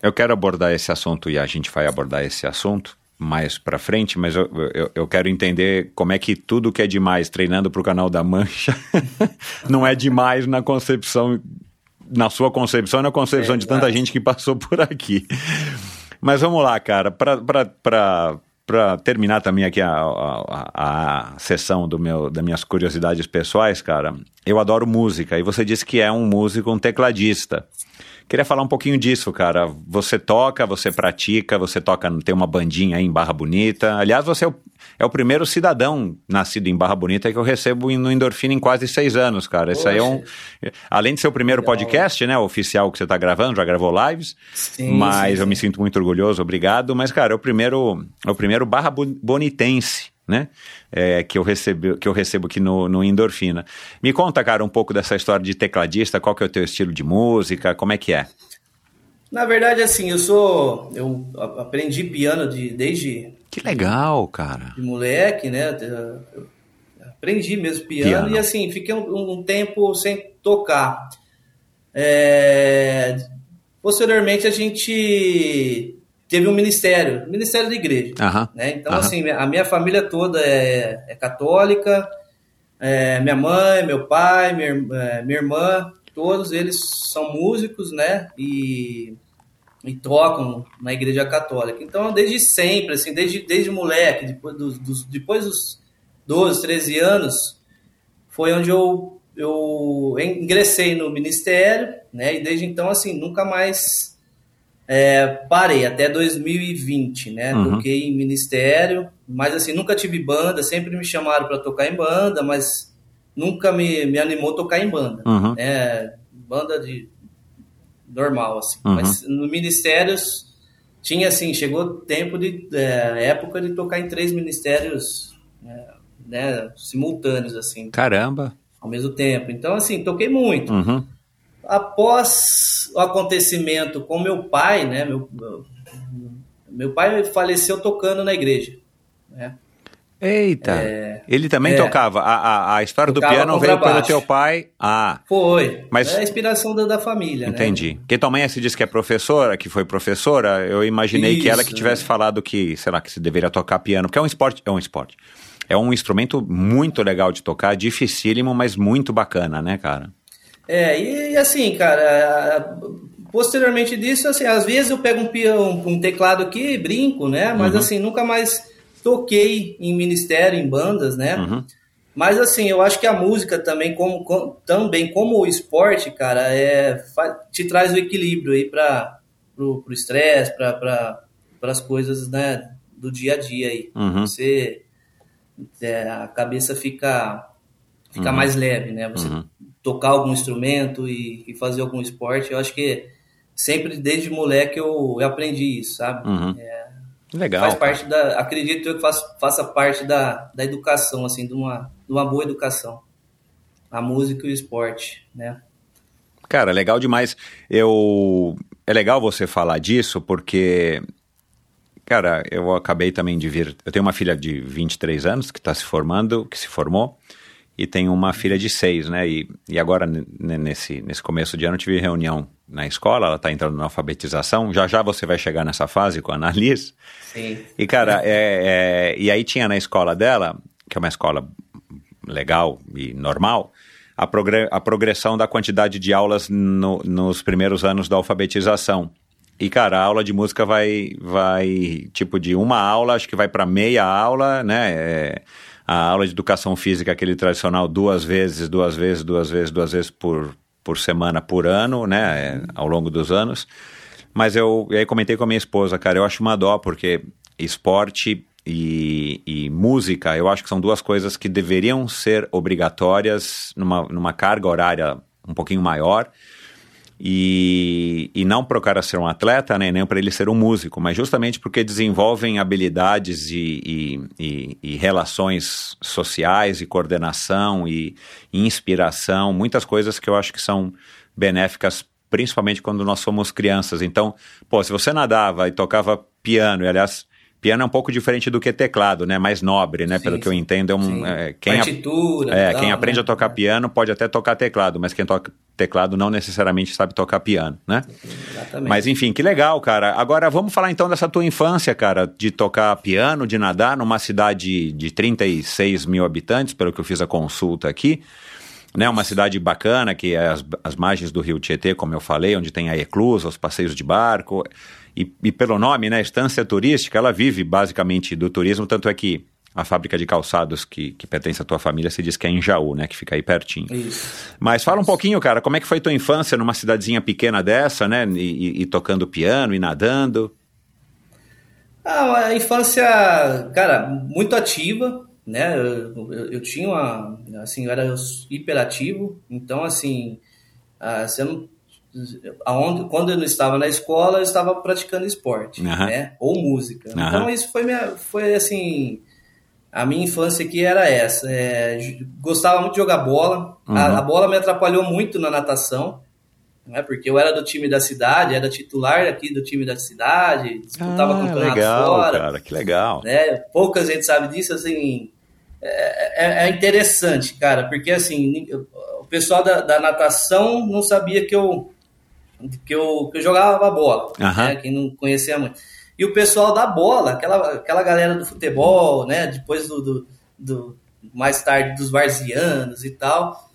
Speaker 8: Eu quero abordar esse assunto e a gente vai abordar esse assunto mais pra frente, mas eu, eu, eu quero entender como é que tudo que é demais treinando pro canal da Mancha <laughs> não é demais na concepção, na sua concepção e na concepção
Speaker 1: É,
Speaker 8: de tanta
Speaker 1: exato.
Speaker 8: gente que passou por aqui. Mas vamos lá, cara, pra terminar também aqui a, a, a, a sessão do meu, das minhas curiosidades pessoais, cara, eu adoro música e você disse que é um músico, um tecladista. Queria falar um pouquinho disso, cara. Você toca, você pratica, você toca, tem uma bandinha aí em Barra Bonita. Aliás, você é o, é o primeiro cidadão nascido em Barra Bonita que eu recebo no Endorfina em quase seis anos, cara. Isso aí é um. Além de ser o primeiro
Speaker 1: Legal.
Speaker 8: podcast, né? Oficial que você tá gravando, já gravou lives.
Speaker 1: Sim,
Speaker 8: mas
Speaker 1: sim,
Speaker 8: eu me
Speaker 1: sim.
Speaker 8: sinto muito orgulhoso, obrigado. Mas, cara, é o primeiro, é o primeiro Barra Bo- Bonitense. Né? É, que, eu recebo, que eu recebo aqui no, no Endorfina. Me conta, cara, um pouco dessa história de tecladista, qual que é o teu estilo de música, como é que é?
Speaker 1: Na verdade, assim, eu sou. Eu aprendi piano de, desde
Speaker 8: Que legal, cara.
Speaker 1: de moleque, né? Eu aprendi mesmo piano,
Speaker 8: Piano.
Speaker 1: e assim, fiquei um, um tempo sem tocar. É, Posteriormente, a gente teve um ministério, ministério da igreja.
Speaker 8: Aham.
Speaker 1: né? Então,
Speaker 8: Aham.
Speaker 1: assim, a minha família toda é, é católica, é, minha mãe, meu pai, minha, é, minha irmã, todos eles são músicos, né? E, e tocam na igreja católica. Então, desde sempre, assim, desde, desde moleque, depois dos, dos, depois dos 12, 13 anos, foi onde eu, eu ingressei no ministério, né? E desde então, assim, nunca mais é, parei, até 2020, né?
Speaker 8: Uhum.
Speaker 1: Toquei em ministério, mas assim, nunca tive banda, sempre me chamaram para tocar em banda, mas nunca me, me animou a tocar em banda,
Speaker 8: Uhum.
Speaker 1: né? Banda de normal, assim.
Speaker 8: Uhum.
Speaker 1: Mas no ministérios tinha assim, chegou tempo de é, época de tocar em três ministérios, né, né, simultâneos assim,
Speaker 8: Caramba.
Speaker 1: ao mesmo tempo. Então assim, toquei muito.
Speaker 8: Uhum.
Speaker 1: Após o acontecimento com meu pai, né, meu, meu, pai faleceu tocando na igreja, né?
Speaker 8: Eita. Ele também
Speaker 1: é.
Speaker 8: tocava. A, a, a história do piano veio pelo teu pai. Ah,
Speaker 1: Foi.
Speaker 8: Mas-
Speaker 1: é a inspiração da, da família, né?
Speaker 8: entendi. Porque tua mãe se disse que é professora, que foi professora. Eu imaginei que ela que
Speaker 1: Isso,
Speaker 8: tivesse
Speaker 1: é.
Speaker 8: falado que, sei lá, que se deveria tocar piano. Porque é um esporte. É um esporte. É um instrumento muito legal de tocar, dificílimo, mas muito bacana, né, cara?
Speaker 1: É, e, e assim, cara, posteriormente disso, assim, às vezes eu pego um, um, teclado aqui e brinco, né? Mas
Speaker 8: Uhum.
Speaker 1: assim, nunca mais toquei em ministério, em bandas, né?
Speaker 8: Uhum.
Speaker 1: Mas assim, eu acho que a música também, como, com- também como o esporte, cara, é, te traz o equilíbrio aí para pro pro estresse, para pra, as coisas, né, do dia a dia aí.
Speaker 8: Uhum.
Speaker 1: Você é, a cabeça fica fica
Speaker 8: Uhum.
Speaker 1: mais leve, né? Você
Speaker 8: Uhum.
Speaker 1: Tocar algum instrumento e, e fazer algum esporte, eu acho que sempre desde moleque eu, eu aprendi isso, sabe?
Speaker 8: Uhum. Legal.
Speaker 1: Faz parte da, acredito eu que faz, faça parte da, da educação, assim, de uma, de uma boa educação. A música e o esporte, né?
Speaker 8: Cara, legal demais. Eu é legal você falar disso porque cara, eu acabei também de vir, eu tenho uma filha de 23 anos que está se formando, que se formou e tenho uma filha de 6, né? E, e agora nesse nesse começo de ano eu tive reunião na escola, ela está entrando na alfabetização. Já já você vai chegar nessa fase com a Annalise.
Speaker 1: Sim.
Speaker 8: E, cara, é, é- e aí tinha na escola dela, que é uma escola legal e normal, a, progre a progressão da quantidade de aulas no, nos primeiros anos da alfabetização. E, cara, a aula de música vai, vai tipo, de uma aula, acho que vai para meia aula, né? É, a aula de educação física, aquele tradicional, duas vezes, duas vezes, duas vezes, duas vezes por, por semana, por ano, né? É, ao longo dos anos. Mas eu, aí comentei com a minha esposa, cara, eu acho uma dó, porque esporte e, e, música, eu acho que são duas coisas que deveriam ser obrigatórias numa, numa carga horária um pouquinho maior. E, e não para o cara ser um atleta, né, nem para ele ser um músico, mas justamente porque desenvolvem habilidades e, e, e relações sociais e coordenação e, inspiração, muitas coisas que eu acho que são benéficas, principalmente quando nós somos crianças. Então, pô, se você nadava e tocava piano, e aliás, Piano é um pouco diferente do que teclado, né? Mais nobre, né? Sim, Pelo que eu entendo, é um. É, quem
Speaker 1: Partitura.
Speaker 8: É, tal, quem aprende né? a tocar piano pode até tocar teclado, mas quem toca teclado não necessariamente sabe tocar piano, né? Exatamente. Mas enfim, que legal, cara. Agora vamos falar então dessa tua infância, cara, de tocar piano, de nadar numa cidade de 36 mil habitantes, pelo que eu fiz a consulta aqui. Né, uma cidade bacana, que é as, as margens do rio Tietê, como eu falei, onde tem a eclusa, os passeios de barco. E, e pelo nome, né, estância turística, ela vive basicamente do turismo, tanto é que a fábrica de calçados que, que pertence à tua família se diz que é em Jaú, né? Que fica aí pertinho.
Speaker 1: Isso.
Speaker 8: Mas fala um pouquinho, cara, como é que foi tua infância numa cidadezinha pequena dessa, né? E, e, tocando piano e nadando?
Speaker 1: Ah, a infância, cara, muito ativa, né? Eu, eu, eu tinha uma, assim, eu era hiperativo, então, assim, ah, você não aonde, quando eu não estava na escola, eu estava praticando esporte, uhum. né? Ou música. Uhum. Então isso foi minha, foi assim, a minha infância aqui era essa. É, gostava muito de jogar bola. Uhum. A, a, bola me atrapalhou muito na natação, né? Porque eu era do time da cidade, era titular aqui do time da cidade, disputava ah, campeonato
Speaker 8: legal,
Speaker 1: fora.
Speaker 8: cara, que legal.
Speaker 1: Né? Pouca gente sabe disso, assim. É, é, é interessante, cara, porque assim, o pessoal da, da natação não sabia que eu que eu, que eu jogava bola, uhum. né? Quem não conhecia muito. E o pessoal da bola, aquela, aquela galera do futebol, né? Depois do, do, do mais tarde dos varzianos e tal,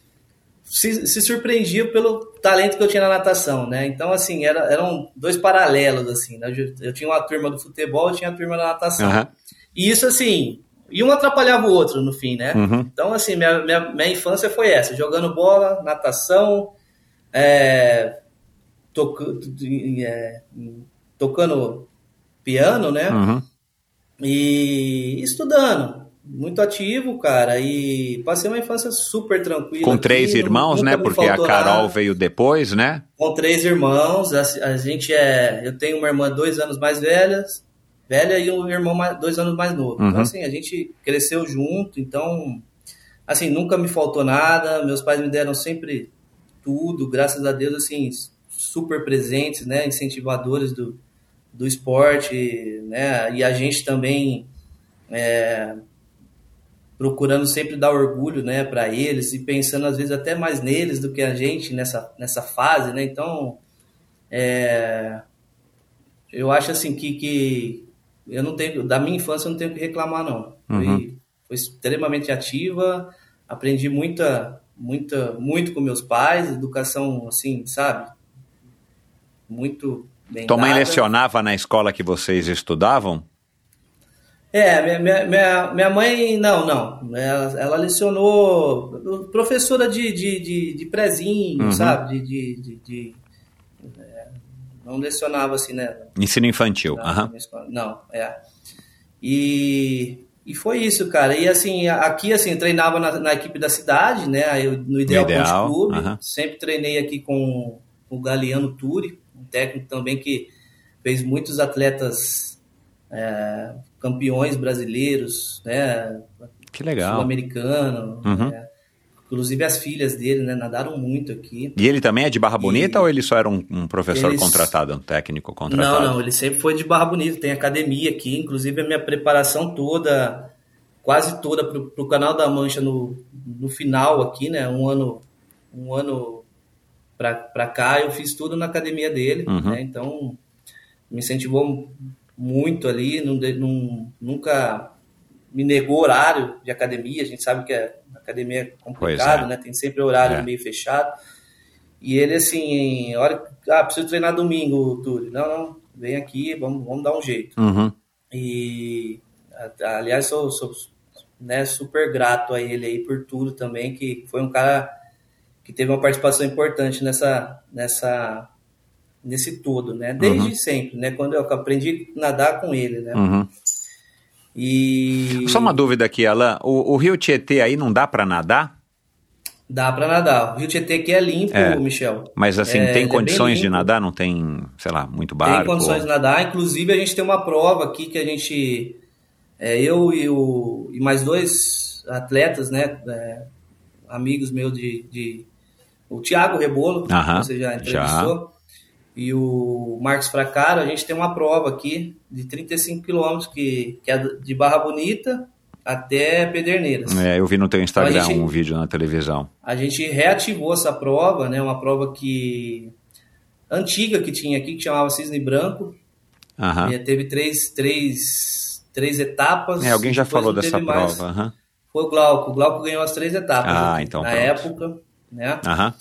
Speaker 1: se, se surpreendia pelo talento que eu tinha na natação, né? Então, assim, era, eram dois paralelos, assim, né? eu, eu, tinha uma turma do futebol, eu tinha a turma da natação. Uhum. E isso, assim, e um atrapalhava o outro no fim, né? Uhum. Então, assim, minha, minha, minha infância foi essa, jogando bola, natação, é, é, tocando piano, né? Uhum. E estudando. Muito ativo, cara. E passei uma infância super tranquila.
Speaker 8: Com três aqui, irmãos, né? Porque a Carol nada. veio depois, né?
Speaker 1: Com três irmãos. A, a, gente é. Eu tenho uma irmã dois anos mais velhas, velha e um irmão mais, dois anos mais novo. Então, uhum. Então, assim, a gente cresceu junto. Então, assim, nunca me faltou nada. Meus pais me deram sempre tudo, graças a Deus, assim, super presentes, né, incentivadores do, do esporte, né, e a gente também é, procurando sempre dar orgulho, né, para eles e pensando às vezes até mais neles do que a gente nessa, nessa fase, né, então é, eu acho assim que, que eu não tenho, da minha infância eu não tenho que reclamar não, uhum. foi, foi extremamente ativa, aprendi muita, muita, muito com meus pais, educação assim, sabe, muito bem
Speaker 8: Tua mãe lecionava na escola que vocês estudavam?
Speaker 1: É, minha, minha, minha mãe, não, não. Ela, ela lecionou professora de, de, de, de prezinho, uhum. sabe? De, de, de, de é, não lecionava assim, né?
Speaker 8: Ensino infantil, não, uhum.
Speaker 1: não, é. E, e foi isso, cara. E assim, aqui assim, treinava na, na equipe da cidade, né? Eu, no Ideal, Ideal Clube. Uhum. Sempre treinei aqui com, o Galeano Turi técnico também que fez muitos atletas é, campeões brasileiros, né?
Speaker 8: Que legal.
Speaker 1: Sul-americano. Uhum. Né? Inclusive as filhas dele, né? Nadaram muito aqui.
Speaker 8: E ele também é de Barra Bonita e... ou ele só era um, um professor Eles... contratado, um técnico contratado?
Speaker 1: Não, não, ele sempre foi de Barra Bonita, tem academia aqui, inclusive a minha preparação toda, quase toda para o Canal da Mancha no, no final aqui, né? Um ano, um ano para cá, eu fiz tudo na academia dele, uhum. né? Então, me incentivou muito ali, não, não, nunca me negou horário de academia. A gente sabe que a academia é complicado,
Speaker 8: é.
Speaker 1: né? Tem sempre horário
Speaker 8: É.
Speaker 1: meio fechado. E ele assim, hora, ah, preciso treinar domingo, Túlio. Não, não, vem aqui, vamos, vamos dar um jeito.
Speaker 8: Uhum.
Speaker 1: E aliás, sou, sou né, super grato a ele aí por tudo também, que foi um cara que teve uma participação importante nessa, nessa, nesse todo, né? Desde
Speaker 8: Uhum.
Speaker 1: sempre, né? Quando eu aprendi a nadar com ele, né?
Speaker 8: Uhum.
Speaker 1: E
Speaker 8: Só uma dúvida aqui, Alan. O, o rio Tietê aí não dá pra nadar?
Speaker 1: dá para nadar. O Rio Tietê aqui é limpo,
Speaker 8: É.
Speaker 1: Michel.
Speaker 8: Mas assim,
Speaker 1: É, é
Speaker 8: tem
Speaker 1: bem
Speaker 8: condições de
Speaker 1: limpo.
Speaker 8: nadar? Não tem, sei lá, muito barco?
Speaker 1: Tem condições de nadar. Inclusive, a gente tem uma prova aqui que a gente. é, eu e, o, e mais dois atletas, né? é, amigos meus de. de- o Thiago Rebolo,
Speaker 8: Aham,
Speaker 1: que você já entrevistou, e o Marcos Fracaro, a gente tem uma prova aqui de 35 quilômetros, que, que é de Barra Bonita até Pederneiras.
Speaker 8: É, eu vi no teu Instagram
Speaker 1: Então, gente-
Speaker 8: um vídeo na televisão.
Speaker 1: A gente reativou essa prova, né? Uma prova que antiga que tinha aqui, que chamava Cisne Branco. É, teve três, três, três etapas.
Speaker 8: É, alguém já falou dessa
Speaker 1: mais.
Speaker 8: prova.
Speaker 1: Foi o Glauco. O Glauco ganhou as três etapas
Speaker 8: Ah,
Speaker 1: aqui,
Speaker 8: então
Speaker 1: na
Speaker 8: pronto.
Speaker 1: época, né?
Speaker 8: Aham.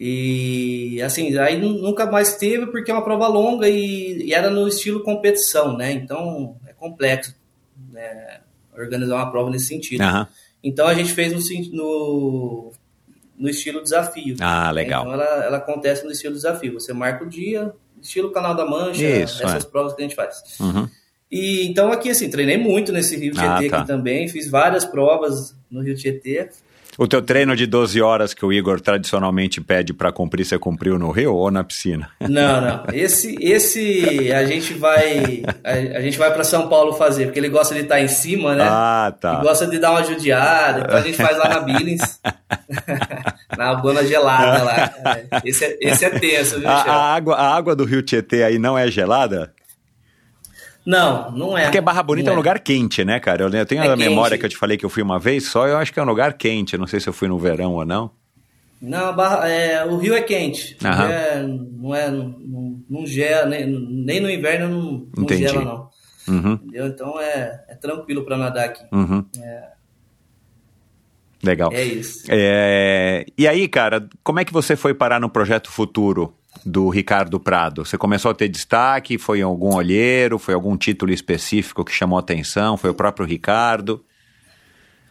Speaker 1: E assim, aí nu- nunca mais teve porque é uma prova longa e, e era no estilo competição, né? Então é complexo né, organizar uma prova nesse sentido.
Speaker 8: Aham.
Speaker 1: Então a gente fez no, no, no estilo desafio.
Speaker 8: Ah,
Speaker 1: né?
Speaker 8: legal.
Speaker 1: Então ela, ela acontece no estilo desafio. Você marca o dia, estilo Canal da Mancha,
Speaker 8: Isso,
Speaker 1: essas
Speaker 8: é.
Speaker 1: provas que a gente faz.
Speaker 8: Uhum.
Speaker 1: E então aqui assim, treinei muito nesse Rio
Speaker 8: Ah,
Speaker 1: Tietê
Speaker 8: tá.
Speaker 1: aqui também, fiz várias provas no Rio Tietê.
Speaker 8: O teu treino de 12 horas que o Igor tradicionalmente pede pra cumprir, você cumpriu no rio ou na piscina?
Speaker 1: Não, não. Esse esse a gente vai a, a gente vai para São Paulo fazer, porque ele gosta de estar em cima, né?
Speaker 8: Ah, tá.
Speaker 1: gosta de dar uma judiada, então a gente faz lá na Billings. <laughs> na Dona Gelada lá. <laughs> Esse é, esse é tenso, viu,
Speaker 8: A, a água, a água do rio Tietê aí não é gelada?
Speaker 1: Não, não é.
Speaker 8: Porque Barra Bonita é
Speaker 1: Não
Speaker 8: um lugar quente, né, cara? Eu, tenho
Speaker 1: É
Speaker 8: a memória
Speaker 1: quente.
Speaker 8: que eu te falei que eu fui uma vez só, eu acho que é um lugar quente. Não sei se eu fui no verão ou não.
Speaker 1: Não, Barra- é, o rio é quente. É- não é. Não, não gela, nem, nem no inverno não, não
Speaker 8: Entendi.
Speaker 1: gela, não.
Speaker 8: Uhum,
Speaker 1: Entendeu? Então é, é tranquilo para nadar aqui.
Speaker 8: uhum. Legal.
Speaker 1: É isso.
Speaker 8: É, E aí, cara, como é que você foi parar no projeto futuro do Ricardo Prado? Você começou a ter destaque? Foi algum olheiro? Foi algum título específico que chamou atenção? Foi o próprio Ricardo?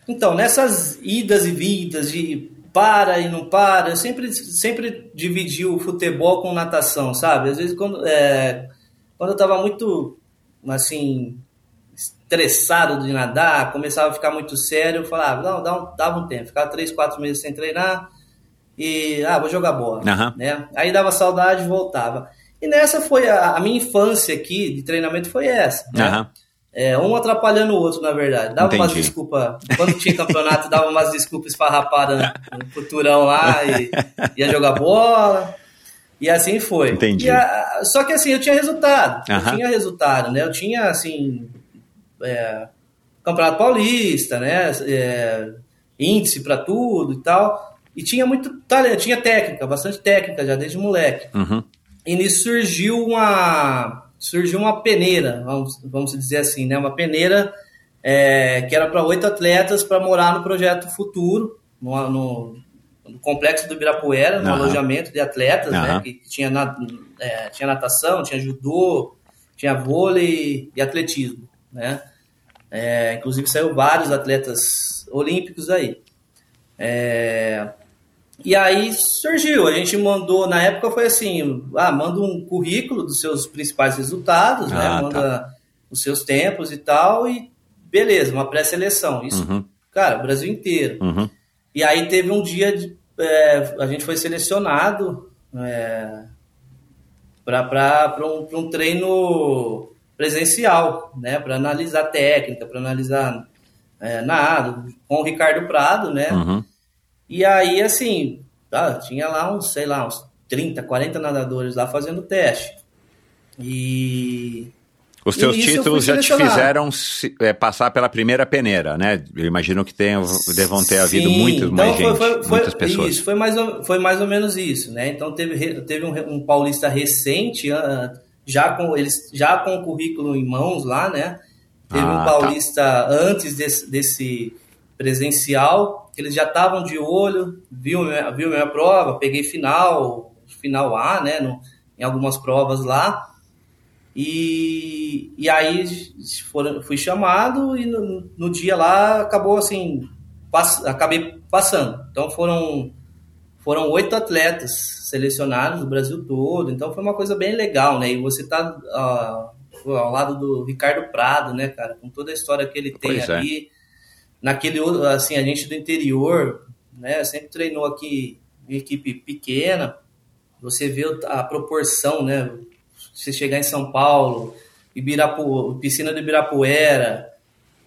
Speaker 1: Então, nessas idas e vindas de para e não para, eu sempre, sempre dividi o futebol com natação, sabe? Às vezes, quando, é, quando eu estava muito, assim, estressado de nadar, começava a ficar muito sério, eu falava, não, dá um, dava um tempo, ficava três, quatro meses sem treinar e, ah, vou jogar bola,
Speaker 8: Aham.
Speaker 1: né? Aí dava saudade e voltava. E nessa foi a, a minha infância aqui de treinamento foi essa, né?
Speaker 8: Aham.
Speaker 1: É, um atrapalhando o outro, na verdade. Dava umas
Speaker 8: Entendi.
Speaker 1: desculpas. Quando tinha campeonato, dava umas desculpas esfarrapadas no futurão lá e <laughs> ia jogar bola. E assim foi.
Speaker 8: Entendi.
Speaker 1: A- só que assim, eu tinha resultado. Eu tinha resultado, né? Eu tinha, assim, é, Campeonato Paulista, né? É, índice para tudo e tal. E tinha muito talento, tinha técnica, bastante técnica já desde moleque.
Speaker 8: Uhum.
Speaker 1: E nisso surgiu uma surgiu uma peneira, vamos, vamos dizer assim, né? Uma peneira é, que era para oito atletas para morar no projeto futuro, no, no- no complexo do Ibirapuera, no
Speaker 8: Aham.
Speaker 1: alojamento de atletas, né?
Speaker 8: Aham.
Speaker 1: Que, que tinha, na- é, tinha natação, tinha judô, tinha vôlei e atletismo, né? É, inclusive saiu vários atletas olímpicos aí. É, e aí surgiu, a gente mandou, na época foi assim, ah, manda um currículo dos seus principais resultados, né?
Speaker 8: Ah,
Speaker 1: Manda os seus tempos e tal, e beleza, uma pré-seleção. Isso,
Speaker 8: Uhum.
Speaker 1: cara, o Brasil inteiro.
Speaker 8: Uhum.
Speaker 1: E aí teve um dia, de, é, a gente foi selecionado é, para um, um treino presencial, né? Para analisar técnica, para analisar é, nada, com o Ricardo Prado, né?
Speaker 8: Uhum.
Speaker 1: E aí, assim, tá, tinha lá uns, sei lá, uns 30, 40 nadadores lá fazendo teste. E.
Speaker 8: Os teus
Speaker 1: E
Speaker 8: títulos já te fizeram é, passar pela primeira peneira, né? Eu imagino que tenham, devam ter havido
Speaker 1: Sim,
Speaker 8: muito
Speaker 1: então
Speaker 8: mais
Speaker 1: foi-
Speaker 8: gente,
Speaker 1: foi- foi-
Speaker 8: muitas pessoas.
Speaker 1: Isso, foi mais, ou, foi mais ou menos isso, né? Então teve, teve um, um paulista recente, ah, já com, eles, já com o currículo em mãos lá, né? Teve
Speaker 8: Ah,
Speaker 1: um paulista antes desse, desse presencial, eles já estavam de olho, viu, minha- viu minha prova, peguei final, final A, né, no- em algumas provas lá. E, e aí foram, fui chamado e no, no dia lá acabou assim, pass, acabei passando. Então foram foram oito atletas selecionados do Brasil todo, então foi uma coisa bem legal, né? E você tá ah, ao lado do Ricardo Prado, né, cara, com toda a história que ele tem
Speaker 8: Pois é.
Speaker 1: Naquele outro- assim, a gente do interior, né, sempre treinou aqui em equipe pequena, você vê a proporção, né? Você chegar em São Paulo, Ibirapu, piscina do Ibirapuera,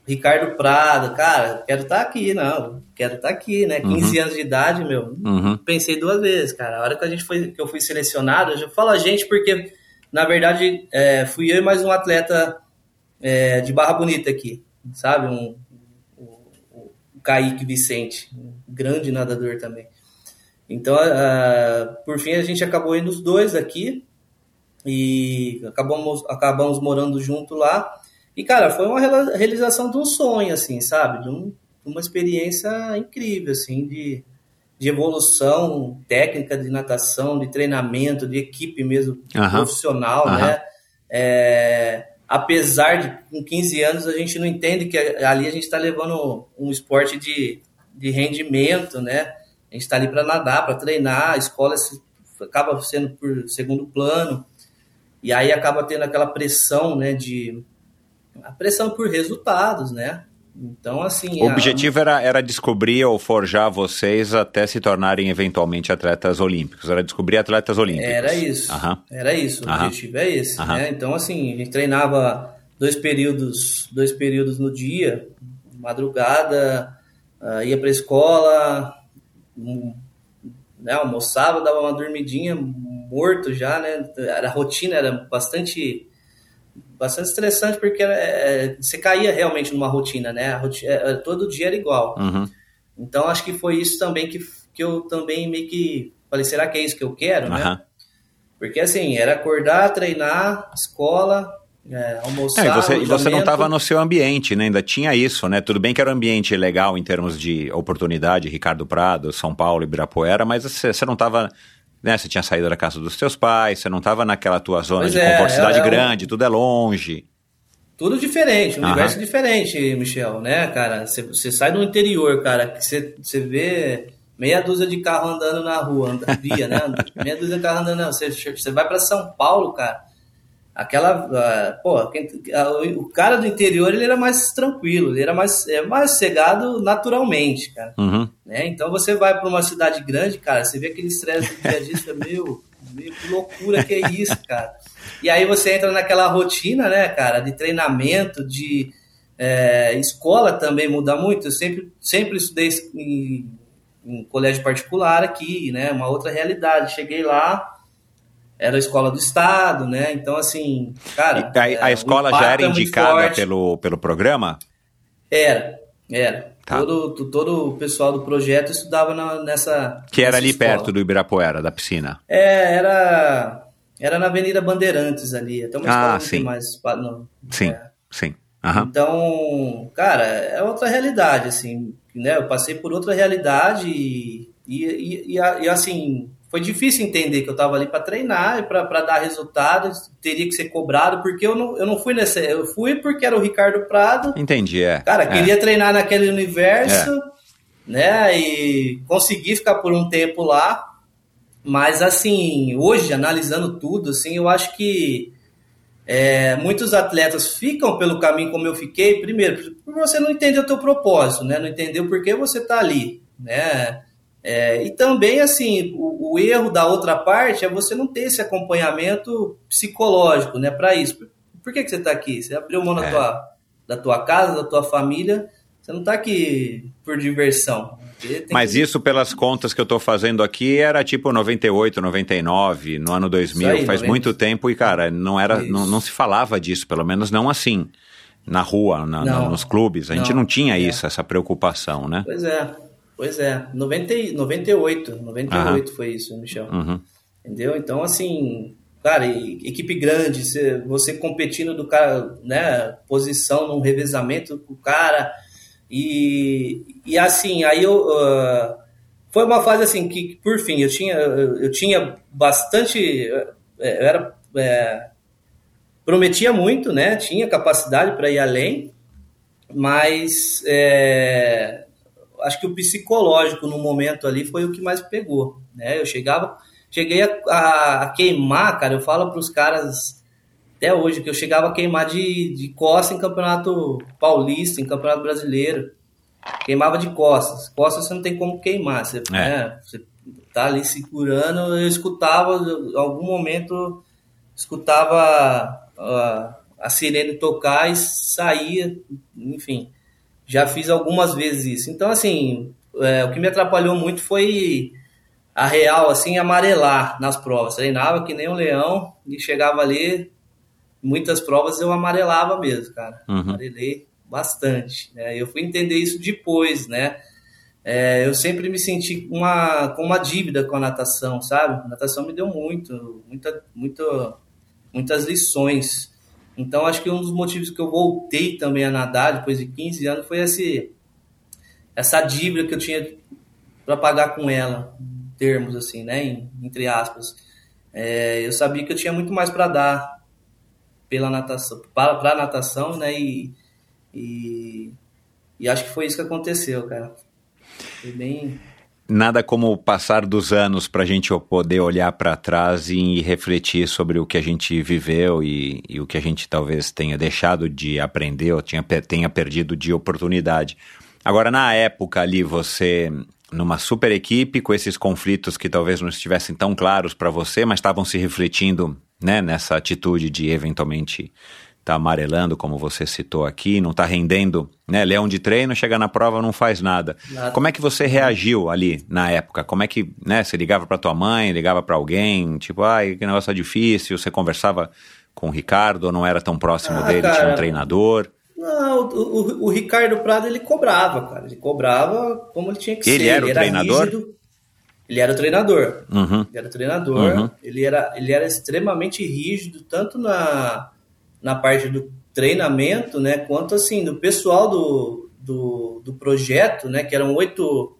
Speaker 1: Ricardo Prado, cara, quero estar aqui, não, quero estar aqui, né? 15 anos de idade, meu,
Speaker 8: Uhum.
Speaker 1: pensei duas vezes, cara. A hora que a gente foi, que eu fui selecionado, eu já falo a gente porque, na verdade, é, fui eu e mais um atleta é, de Barra Bonita aqui, sabe? Um, Kaique Vicente, grande nadador também. Então, ah, por fim, a gente acabou indo os dois aqui e acabamos, acabamos morando junto lá. E, cara, foi uma realização de um sonho, assim, sabe? De um- uma experiência incrível, assim, de, de evolução técnica de natação, de treinamento, de equipe mesmo profissional, né? É, apesar de com 15 anos a gente não entende que ali a gente está levando um esporte de, de rendimento, né? A gente está ali para nadar, para treinar, a escola se- acaba sendo por segundo plano e aí acaba tendo aquela pressão, né? De a pressão por resultados, né? Então assim,
Speaker 8: O
Speaker 1: a-
Speaker 8: objetivo era, era descobrir ou forjar vocês até se tornarem eventualmente atletas olímpicos. Era descobrir atletas olímpicos.
Speaker 1: Era isso.
Speaker 8: Aham.
Speaker 1: Era isso. O
Speaker 8: Aham.
Speaker 1: objetivo é esse.
Speaker 8: Aham.
Speaker 1: Né? Então, assim, a gente treinava dois períodos, dois períodos no dia, madrugada, ah, ia para a escola, hum, né, almoçava, dava uma dormidinha, morto já, né? Era a rotina, era bastante bastante estressante porque era, é, você caía realmente numa rotina, né? A roti- é, é, todo dia era igual.
Speaker 8: Uhum.
Speaker 1: Então acho que foi isso também que, que eu também meio que falei, será que é isso que eu quero, né?
Speaker 8: Aham.
Speaker 1: Porque assim, era acordar, treinar, escola, é, almoçar.
Speaker 8: É, e você, e você não estava no seu ambiente, né? Ainda tinha isso, né? Tudo bem que era um ambiente legal em termos de oportunidade, Ricardo Prado, São Paulo, Ibirapuera, mas você, você não estava, né? Você tinha saído da casa dos teus pais, você não estava naquela tua zona
Speaker 1: Pois
Speaker 8: de
Speaker 1: é,
Speaker 8: conforto, cidade
Speaker 1: é- é um-
Speaker 8: grande, tudo é longe.
Speaker 1: Tudo diferente, um
Speaker 8: Aham.
Speaker 1: universo diferente, Michel, né, cara? Você, você sai do interior, cara, que você, você vê meia dúzia de carro andando na rua, via, né? <laughs> meia dúzia de carro andando Você, você vai para São Paulo, cara, aquela. ah, pô, quem- ah, o cara do interior ele era mais tranquilo, ele era mais, é, mais cegado naturalmente, cara.
Speaker 8: Uhum.
Speaker 1: né? Então você vai para uma cidade grande, cara, você vê aquele estresse do dia a dia, você meu, meu, que loucura que é isso, cara. E aí você entra naquela rotina, né, cara, de treinamento, de é, escola também muda muito. Eu sempre, sempre estudei em, em colégio particular aqui, né, uma outra realidade. Cheguei lá, era a escola do estado, né, então assim, cara...
Speaker 8: E a,
Speaker 1: é,
Speaker 8: escola já era
Speaker 1: é muito
Speaker 8: indicada
Speaker 1: forte.
Speaker 8: pelo, pelo programa?
Speaker 1: Era, era.
Speaker 8: Tá.
Speaker 1: Todo, to- todo o pessoal do projeto estudava na- nessa.
Speaker 8: Que era
Speaker 1: nessa
Speaker 8: ali
Speaker 1: escola.
Speaker 8: perto do Ibirapuera, da piscina.
Speaker 1: É, era. Era na Avenida Bandeirantes ali. Até uma
Speaker 8: Ah,
Speaker 1: escola
Speaker 8: sim.
Speaker 1: mais. Não,
Speaker 8: Sim,
Speaker 1: é.
Speaker 8: sim. Aham.
Speaker 1: Então, cara, é outra realidade, assim, né? Eu passei por outra realidade e, e, e, e, assim, foi difícil entender que eu tava ali para treinar e para dar resultado, teria que ser cobrado, porque eu não, eu não fui nessa. Eu fui porque era o Ricardo Prado,
Speaker 8: Entendi, é.
Speaker 1: Cara,
Speaker 8: É.
Speaker 1: queria treinar naquele universo, né? E consegui ficar por um tempo lá. Mas assim, hoje, analisando tudo, assim, eu acho que é, muitos atletas ficam pelo caminho como eu fiquei, primeiro, por você não entender o teu propósito, né? Não entender o porquê você tá ali, né? É, e também, assim, o, o erro da outra parte é você não ter esse acompanhamento psicológico, né? Para isso. Por, por que, que você tá aqui? Você abriu mão da,
Speaker 8: É.
Speaker 1: tua, da tua casa, da tua família, você não tá aqui por diversão.
Speaker 8: Mas
Speaker 1: que-
Speaker 8: isso, pelas contas que eu tô fazendo aqui, era tipo 98, 99, no ano 2000,
Speaker 1: Isso aí,
Speaker 8: faz
Speaker 1: 90.
Speaker 8: muito tempo e, cara, não era, não, não se falava disso, pelo menos não assim, na rua, na- nos clubes. A gente não
Speaker 1: Não.
Speaker 8: tinha
Speaker 1: É.
Speaker 8: isso, essa preocupação, né?
Speaker 1: Pois é, pois é. 90, e- 98, 98 foi isso, Michel.
Speaker 8: Uhum.
Speaker 1: Entendeu? Então, assim, cara, equipe grande, você competindo do cara, né, posição num revezamento com o cara, e, e assim, aí eu, uh, foi uma fase assim que, por fim, eu tinha, eu, eu tinha bastante, eu era, é, prometia muito, né, tinha capacidade para ir além, mas é, acho que o psicológico no momento ali foi o que mais pegou, né, eu chegava cheguei a, a, a queimar, cara. Eu falo para os caras até hoje que eu chegava a queimar de, de costas em campeonato paulista, em campeonato brasileiro. Queimava de costas. Costas você não tem como queimar. Você, é. né, você tá ali segurando. Eu escutava, em algum momento, escutava a, a sirene tocar e saía. Enfim, já fiz algumas vezes isso. Então, assim, é, o que me atrapalhou muito foi a real, assim, amarelar nas provas. Treinava que nem um leão e chegava ali, muitas provas eu amarelava mesmo, cara. Uhum. Amarelei bastante. Né? Eu fui entender isso depois, né? É, eu sempre me senti uma, com uma dívida com a natação, sabe? A natação me deu muito, muita, muito, muitas lições. Então, acho que um dos motivos que eu voltei também a nadar depois de 15 anos foi esse, essa dívida que eu tinha para pagar com ela termos, assim, né? Em, entre aspas. É, eu sabia que eu tinha muito mais para dar pela natação, para a natação, né? E, e, e, acho que foi isso que aconteceu, cara. Foi bem.
Speaker 8: Nada como o passar dos anos para a gente poder olhar para trás e refletir sobre o que a gente viveu e, e, o que a gente talvez tenha deixado de aprender ou tinha, tenha perdido de oportunidade. Agora, na época ali, você numa super equipe com esses conflitos que talvez não estivessem tão claros para você, mas estavam se refletindo né, nessa atitude de eventualmente tá amarelando, como você citou aqui, não está rendendo, né? Leão de treino, chega na prova, não faz nada. nada. Como é que você reagiu ali na época? Como é que, né, você ligava para tua mãe, ligava para alguém, tipo, ai, que negócio é difícil, você conversava com o Ricardo, ou não era tão próximo ah, dele, cara, tinha um treinador?
Speaker 1: Não, o, o, o, Ricardo Prado ele cobrava, cara. Ele cobrava como ele tinha que
Speaker 8: ele
Speaker 1: ser.
Speaker 8: Era ele era o treinador? Rígido.
Speaker 1: Ele era o treinador. Uhum. Ele era o treinador. Uhum. Ele, era, ele era extremamente rígido, tanto na, na parte do treinamento, né? Quanto assim, do pessoal do, do, do projeto, né? Que eram oito.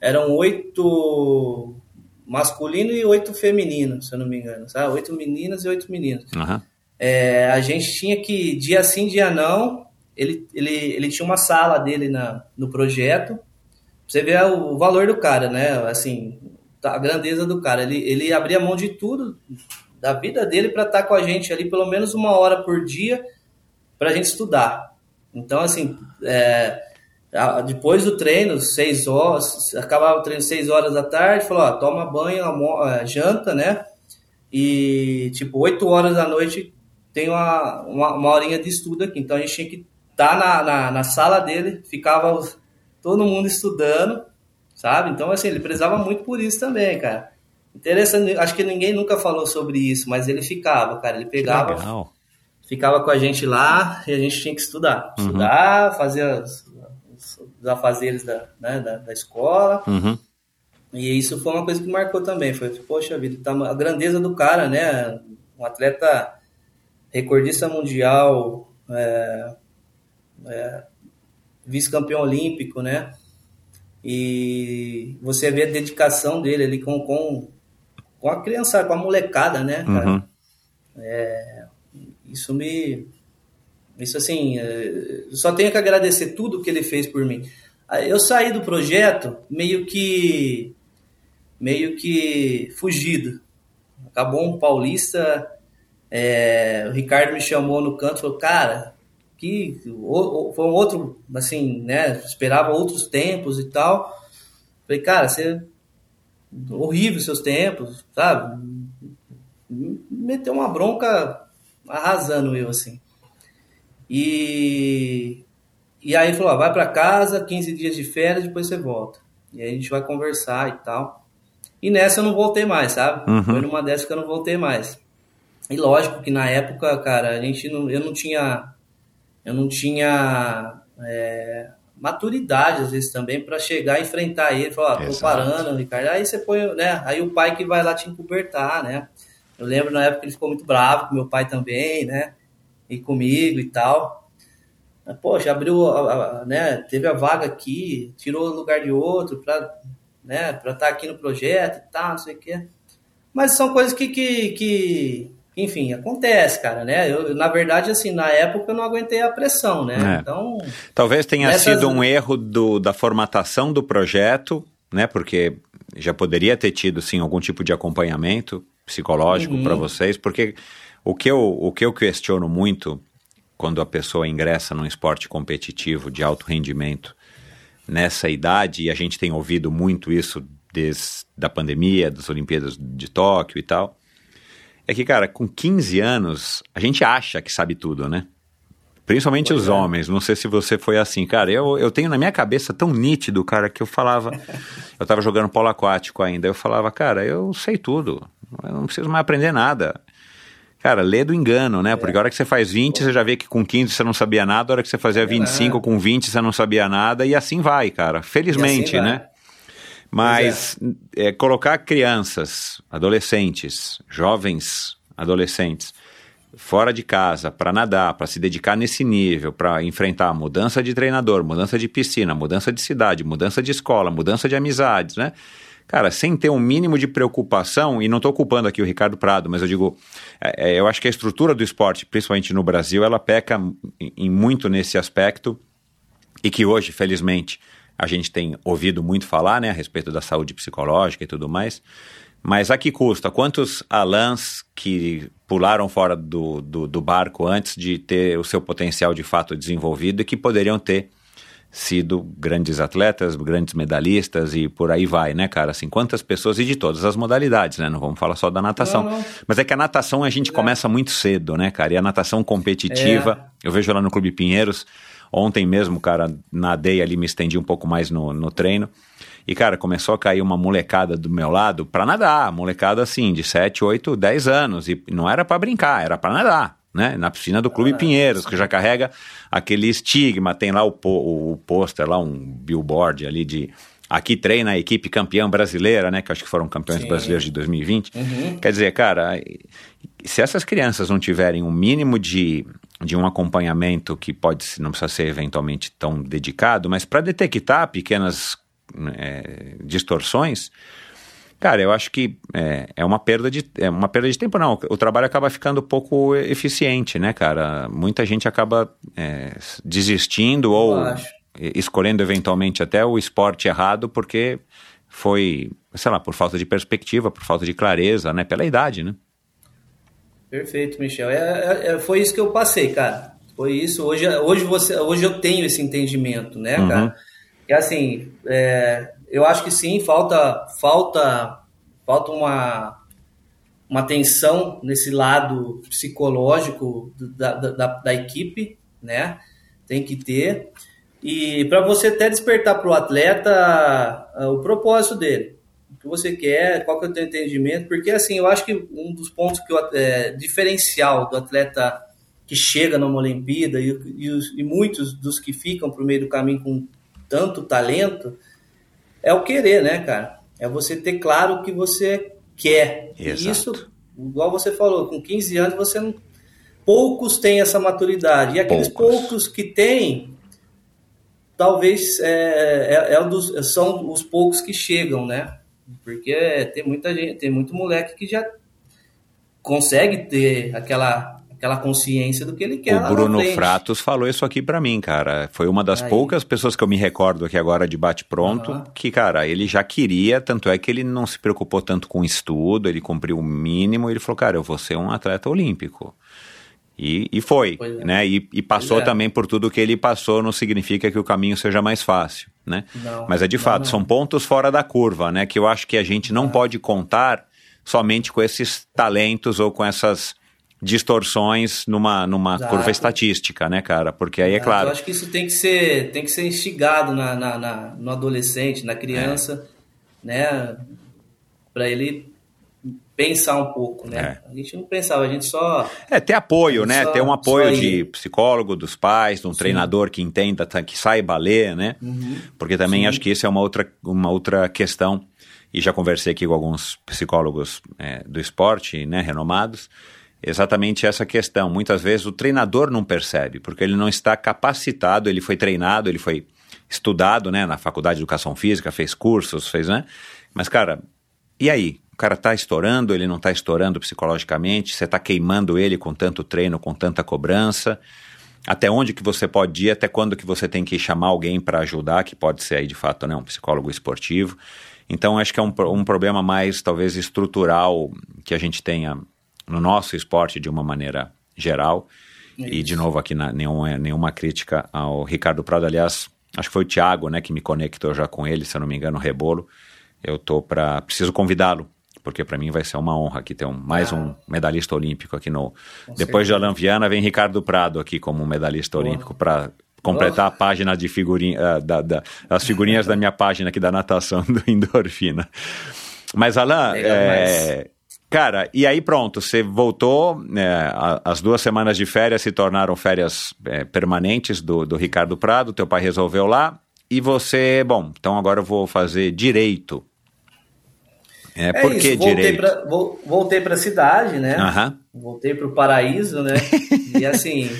Speaker 1: Eram oito masculino e oito feminino, se eu não me engano. Sabe? Oito meninas e oito meninos. Uhum. É, a gente tinha que, dia sim, dia não, ele, ele, ele tinha uma sala dele na, no projeto. Você vê o valor do cara, né? Assim, a grandeza do cara. Ele, ele abria mão de tudo, da vida dele, para estar tá com a gente ali pelo menos uma hora por dia para a gente estudar. Então, assim, é, depois do treino, seis horas, acabava o treino seis horas da tarde, falou, ó, toma banho, é, janta, né? E, tipo, oito horas da noite tem uma, uma, uma horinha de estudo aqui. Então a gente tinha que estar tá na, na, na, sala dele, ficava todo mundo estudando, sabe? Então, assim, ele prezava muito por isso também, cara. Interessante, acho que ninguém nunca falou sobre isso, mas ele ficava, cara. Ele pegava, ficava com a gente lá e a gente tinha que estudar. Uhum. Estudar, fazer os, os afazeres da, né, da, da, escola. Uhum. E isso foi uma coisa que marcou também. Foi, poxa vida, tá, a grandeza do cara, né? Um atleta recordista mundial, é, é, vice-campeão olímpico, né? E você vê a dedicação dele ali com, com, com a criança, com a molecada, né, cara? Uhum. É, isso me. Isso assim, é, eu só tenho que agradecer tudo que ele fez por mim. Eu saí do projeto meio que. meio que fugido. Acabou um paulista é, o Ricardo me chamou no canto e falou, cara, que foi um outro, assim, né? Esperava outros tempos e tal. Falei, cara, você horrível seus tempos, sabe? Meteu uma bronca arrasando eu, assim. E, e aí falou, ó, vai para casa, 15 dias de férias, depois você volta. E aí a gente vai conversar e tal. E nessa eu não voltei mais, sabe? Uhum. Foi numa dessas que eu não voltei mais. E lógico que na época, cara, a gente não, eu não tinha, eu não tinha é, maturidade às vezes também para chegar e enfrentar ele, falar, ah, tô parando, Ricardo. Aí você põe, né? Aí o pai que vai lá te encobertar, né? Eu lembro na época que ele ficou muito bravo com meu pai também, né? E comigo e tal. Mas, poxa, abriu, a, a, né? Teve a vaga aqui, tirou o lugar de outro para né, para estar tá aqui no projeto e tal, não sei o quê. Mas são coisas que, que, que enfim, acontece, cara, né? Eu, na verdade, assim, na época eu não aguentei a pressão, né?
Speaker 8: É. Então. Talvez tenha nessas... sido um erro do, da formatação do projeto, né? Porque já poderia ter tido, sim, algum tipo de acompanhamento psicológico uhum. para vocês, porque o que, eu, o que eu questiono muito quando a pessoa ingressa num esporte competitivo de alto rendimento nessa idade, e a gente tem ouvido muito isso desde a pandemia, das Olimpíadas de Tóquio e tal, é que, cara, com 15 anos, a gente acha que sabe tudo, né? Principalmente pois os é. homens. Não sei se você foi assim. Cara, eu, eu tenho na minha cabeça tão nítido, cara, que eu falava. <laughs> eu tava jogando polo aquático ainda. Eu falava, cara, eu sei tudo. Eu não preciso mais aprender nada. Cara, lê do engano, né? Porque a hora que você faz 20, você já vê que com 15 você não sabia nada, a hora que você fazia 25 é. com 20 você não sabia nada, e assim vai, cara. Felizmente, assim né? Mas é. É, colocar crianças, adolescentes, jovens adolescentes, fora de casa para nadar, para se dedicar nesse nível, para enfrentar mudança de treinador, mudança de piscina, mudança de cidade, mudança de escola, mudança de amizades, né? Cara, sem ter um mínimo de preocupação, e não estou culpando aqui o Ricardo Prado, mas eu digo, é, é, eu acho que a estrutura do esporte, principalmente no Brasil, ela peca em, em muito nesse aspecto, e que hoje, felizmente, a gente tem ouvido muito falar, né, a respeito da saúde psicológica e tudo mais. Mas a que custa? Quantos Alans que pularam fora do, do, do, barco antes de ter o seu potencial de fato desenvolvido e que poderiam ter sido grandes atletas, grandes medalhistas e por aí vai, né, cara? Assim, quantas pessoas e de todas as modalidades, né? Não vamos falar só da natação. Não, não. Mas é que a natação a gente é. começa muito cedo, né, cara? E a natação competitiva, é. eu vejo lá no Clube Pinheiros, Ontem mesmo, cara, nadei ali, me estendi um pouco mais no, no treino. E, cara, começou a cair uma molecada do meu lado para nadar. Molecada assim, de 7, 8, 10 anos. E não era para brincar, era para nadar. Né? Na piscina do Clube ah, Pinheiros, que já carrega aquele estigma. Tem lá o, o, o pôster, lá um billboard ali de aqui treina a equipe campeã brasileira, né? Que acho que foram campeões Sim. brasileiros de 2020. Uhum. Quer dizer, cara, se essas crianças não tiverem um mínimo de de um acompanhamento que pode não precisa ser eventualmente tão dedicado, mas para detectar pequenas é, distorções, cara, eu acho que é, é, uma perda de é uma perda de tempo não. O trabalho acaba ficando pouco eficiente, né, cara? Muita gente acaba é, desistindo ou escolhendo eventualmente até o esporte errado porque foi, sei lá, por falta de perspectiva, por falta de clareza, né, pela idade, né?
Speaker 1: Perfeito, Michel. É, é, é, foi isso que eu passei, cara. Foi isso. Hoje, hoje, você, hoje eu tenho esse entendimento, né, uhum. cara? E assim, é, eu acho que sim, falta, falta, falta uma, uma atenção nesse lado psicológico da, da, da equipe, né? Tem que ter. E para você até despertar para o atleta uh, o propósito dele que você quer, qual que é o teu entendimento, porque assim, eu acho que um dos pontos que é, diferencial do atleta que chega numa Olimpíada e, e, os, e muitos dos que ficam pro meio do caminho com tanto talento é o querer, né, cara? É você ter claro o que você quer. Exato. E isso, igual você falou, com 15 anos você não. Poucos têm essa maturidade. E aqueles poucos, poucos que têm, talvez é, é, é um dos, são os poucos que chegam, né? Porque tem muita gente, tem muito moleque que já consegue ter aquela aquela consciência do que ele quer.
Speaker 8: O Bruno Fratos falou isso aqui para mim, cara. Foi uma das Aí. poucas pessoas que eu me recordo aqui agora de bate pronto uhum. que, cara, ele já queria, tanto é que ele não se preocupou tanto com estudo, ele cumpriu o mínimo, ele falou, cara, eu vou ser um atleta olímpico. E, e foi, é. né? E, e passou é. também por tudo que ele passou, não significa que o caminho seja mais fácil, né? Não, Mas é de fato, não, são pontos fora da curva, né? Que eu acho que a gente não pode contar somente com esses talentos ou com essas distorções numa, numa curva estatística, né, cara? Porque aí é claro.
Speaker 1: Eu acho que isso tem que ser, tem que ser instigado na, na, na no adolescente, na criança, é. né? Para ele pensar um pouco, né? É. A gente não pensava, a gente só.
Speaker 8: É, ter apoio, né? Só, ter um apoio de psicólogo, dos pais, de um Sim. treinador que entenda, que saiba ler, né? Uhum. Porque também Sim. acho que isso é uma outra, uma outra questão e já conversei aqui com alguns psicólogos é, do esporte, né, renomados, exatamente essa questão. Muitas vezes o treinador não percebe, porque ele não está capacitado, ele foi treinado, ele foi estudado, né, na faculdade de educação física, fez cursos, fez, né? Mas, cara, e aí? O cara tá estourando, ele não tá estourando psicologicamente, você tá queimando ele com tanto treino, com tanta cobrança. Até onde que você pode ir, até quando que você tem que chamar alguém para ajudar, que pode ser aí de fato né, um psicólogo esportivo. Então acho que é um, um problema mais talvez estrutural que a gente tenha no nosso esporte de uma maneira geral. É e de novo aqui na, nenhuma, nenhuma crítica ao Ricardo Prado, aliás, acho que foi o Thiago, né, que me conectou já com ele, se eu não me engano, o Rebolo. Eu tô para preciso convidá-lo, porque para mim vai ser uma honra aqui ter um, mais ah. um medalhista olímpico aqui no. Com Depois certeza. de Alain Viana vem Ricardo Prado aqui como medalhista Boa. olímpico para completar a página de figurinha, uh, da, da, as figurinhas da minha página aqui da natação do <laughs> Endorfina. Mas Alain, é, Cara, e aí pronto, você voltou, é, as duas semanas de férias se tornaram férias é, permanentes do, do Ricardo Prado, teu pai resolveu lá, e você, bom, então agora eu vou fazer direito.
Speaker 1: É, é por isso, voltei? Pra, voltei para a cidade, né?
Speaker 8: Uhum.
Speaker 1: Voltei para o paraíso, né? e <laughs> assim,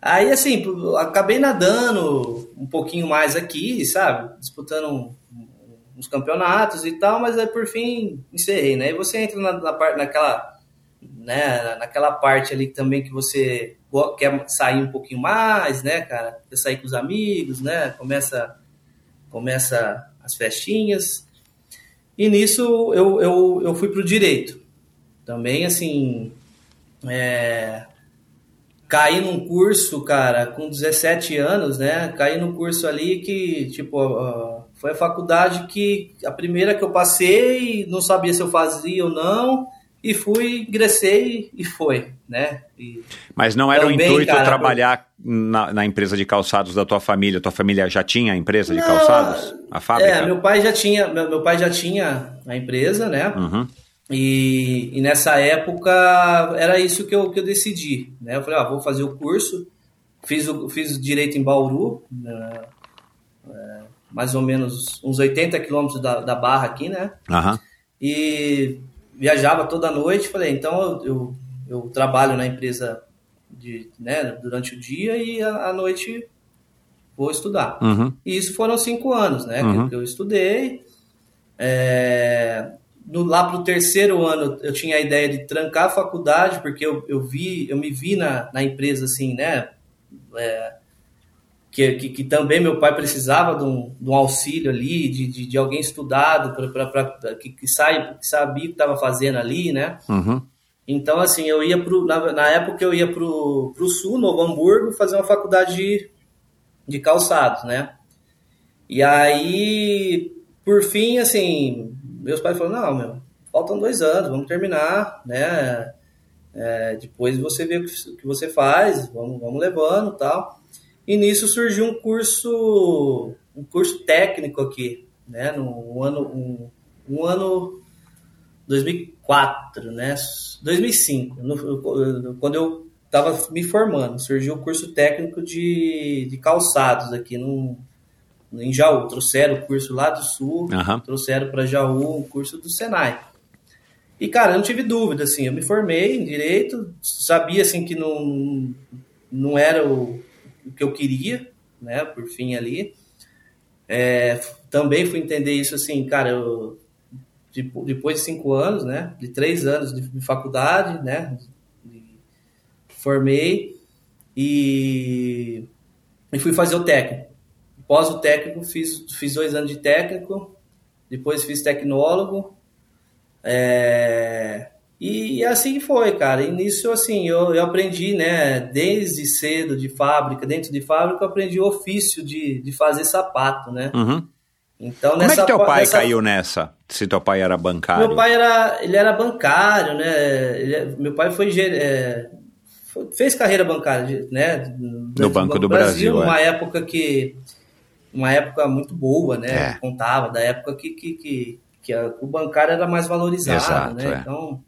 Speaker 1: aí assim, acabei nadando um pouquinho mais aqui, sabe? Disputando uns campeonatos e tal, mas aí por fim encerrei, né? E você entra na, na parte, naquela, né, naquela parte ali também que você quer sair um pouquinho mais, né, cara? Quer sair com os amigos, né? Começa, começa as festinhas. E nisso eu, eu, eu fui pro direito. Também, assim, é, caí num curso, cara, com 17 anos, né? Caí num curso ali que, tipo, foi a faculdade que a primeira que eu passei, não sabia se eu fazia ou não, e fui, ingressei e foi, né? E
Speaker 8: Mas não era também, o intuito cara, trabalhar na, na, empresa de calçados da tua família? Tua família já tinha a empresa de não, calçados? A fábrica?
Speaker 1: É, meu pai já tinha, meu, meu pai já tinha a empresa, né?
Speaker 8: Uhum.
Speaker 1: E, e, nessa época era isso que eu, que eu decidi, né? Eu falei, ah, vou fazer o curso, fiz o, fiz direito em Bauru, né? é, mais ou menos uns 80 quilômetros da, da Barra aqui, né?
Speaker 8: Uhum.
Speaker 1: E viajava toda noite. Falei, então eu, eu, eu, trabalho na empresa de, né, durante o dia e à noite vou estudar.
Speaker 8: Uhum.
Speaker 1: E isso foram cinco anos, né? Uhum. Que, eu estudei. É, no, lá para o terceiro ano eu tinha a ideia de trancar a faculdade porque eu, eu vi eu me vi na, na empresa assim né é, que, que, que, também meu pai precisava de um, de um auxílio ali, de, de, de alguém estudado, pra, pra, pra, que, que, sai, que sabia o que estava fazendo ali, né?
Speaker 8: Uhum.
Speaker 1: Então, assim, eu ia pro, na, na época eu ia pro, pro sul, Novo Hamburgo, fazer uma faculdade de, de calçados, né? E aí, por fim, assim, meus pais falaram, não, meu, faltam dois anos, vamos terminar, né? É, depois você vê o que, o que você faz, vamos, vamos levando tal. E nisso surgiu um curso, um curso técnico aqui, né? No um ano, um, um ano 2004, né? 2005, no, quando eu estava me formando, surgiu o um curso técnico de, de calçados aqui no, em Jaú. Trouxeram o curso lá do Sul,
Speaker 8: uhum.
Speaker 1: trouxeram para Jaú o curso do Senai. E, cara, eu não tive dúvida, assim, eu me formei em Direito, sabia, assim, que não, não era o, o que eu queria, né, por fim ali. É, também fui entender isso assim, cara, eu, depois de cinco anos, né, de três anos de, faculdade, né, formei e, e fui fazer o técnico. Após o técnico, fiz, fiz dois anos de técnico, depois fiz tecnólogo, é, e assim foi, cara. E nisso, assim, eu, eu aprendi, né, desde cedo de fábrica, dentro de fábrica, eu aprendi o ofício de, de fazer sapato, né?
Speaker 8: Uhum.
Speaker 1: Então,
Speaker 8: Como é que teu pai nessa... caiu nessa? Se teu pai era bancário?
Speaker 1: Meu pai era, ele era bancário, né? Ele, é, meu pai foi, é, fez carreira bancária, né?
Speaker 8: No, no Banco do Brasil, Brasil
Speaker 1: uma é. época que uma época muito boa, né? É. Contava da época que que, que, que a, o bancário era mais valorizado,
Speaker 8: Exato,
Speaker 1: né?
Speaker 8: É.
Speaker 1: Então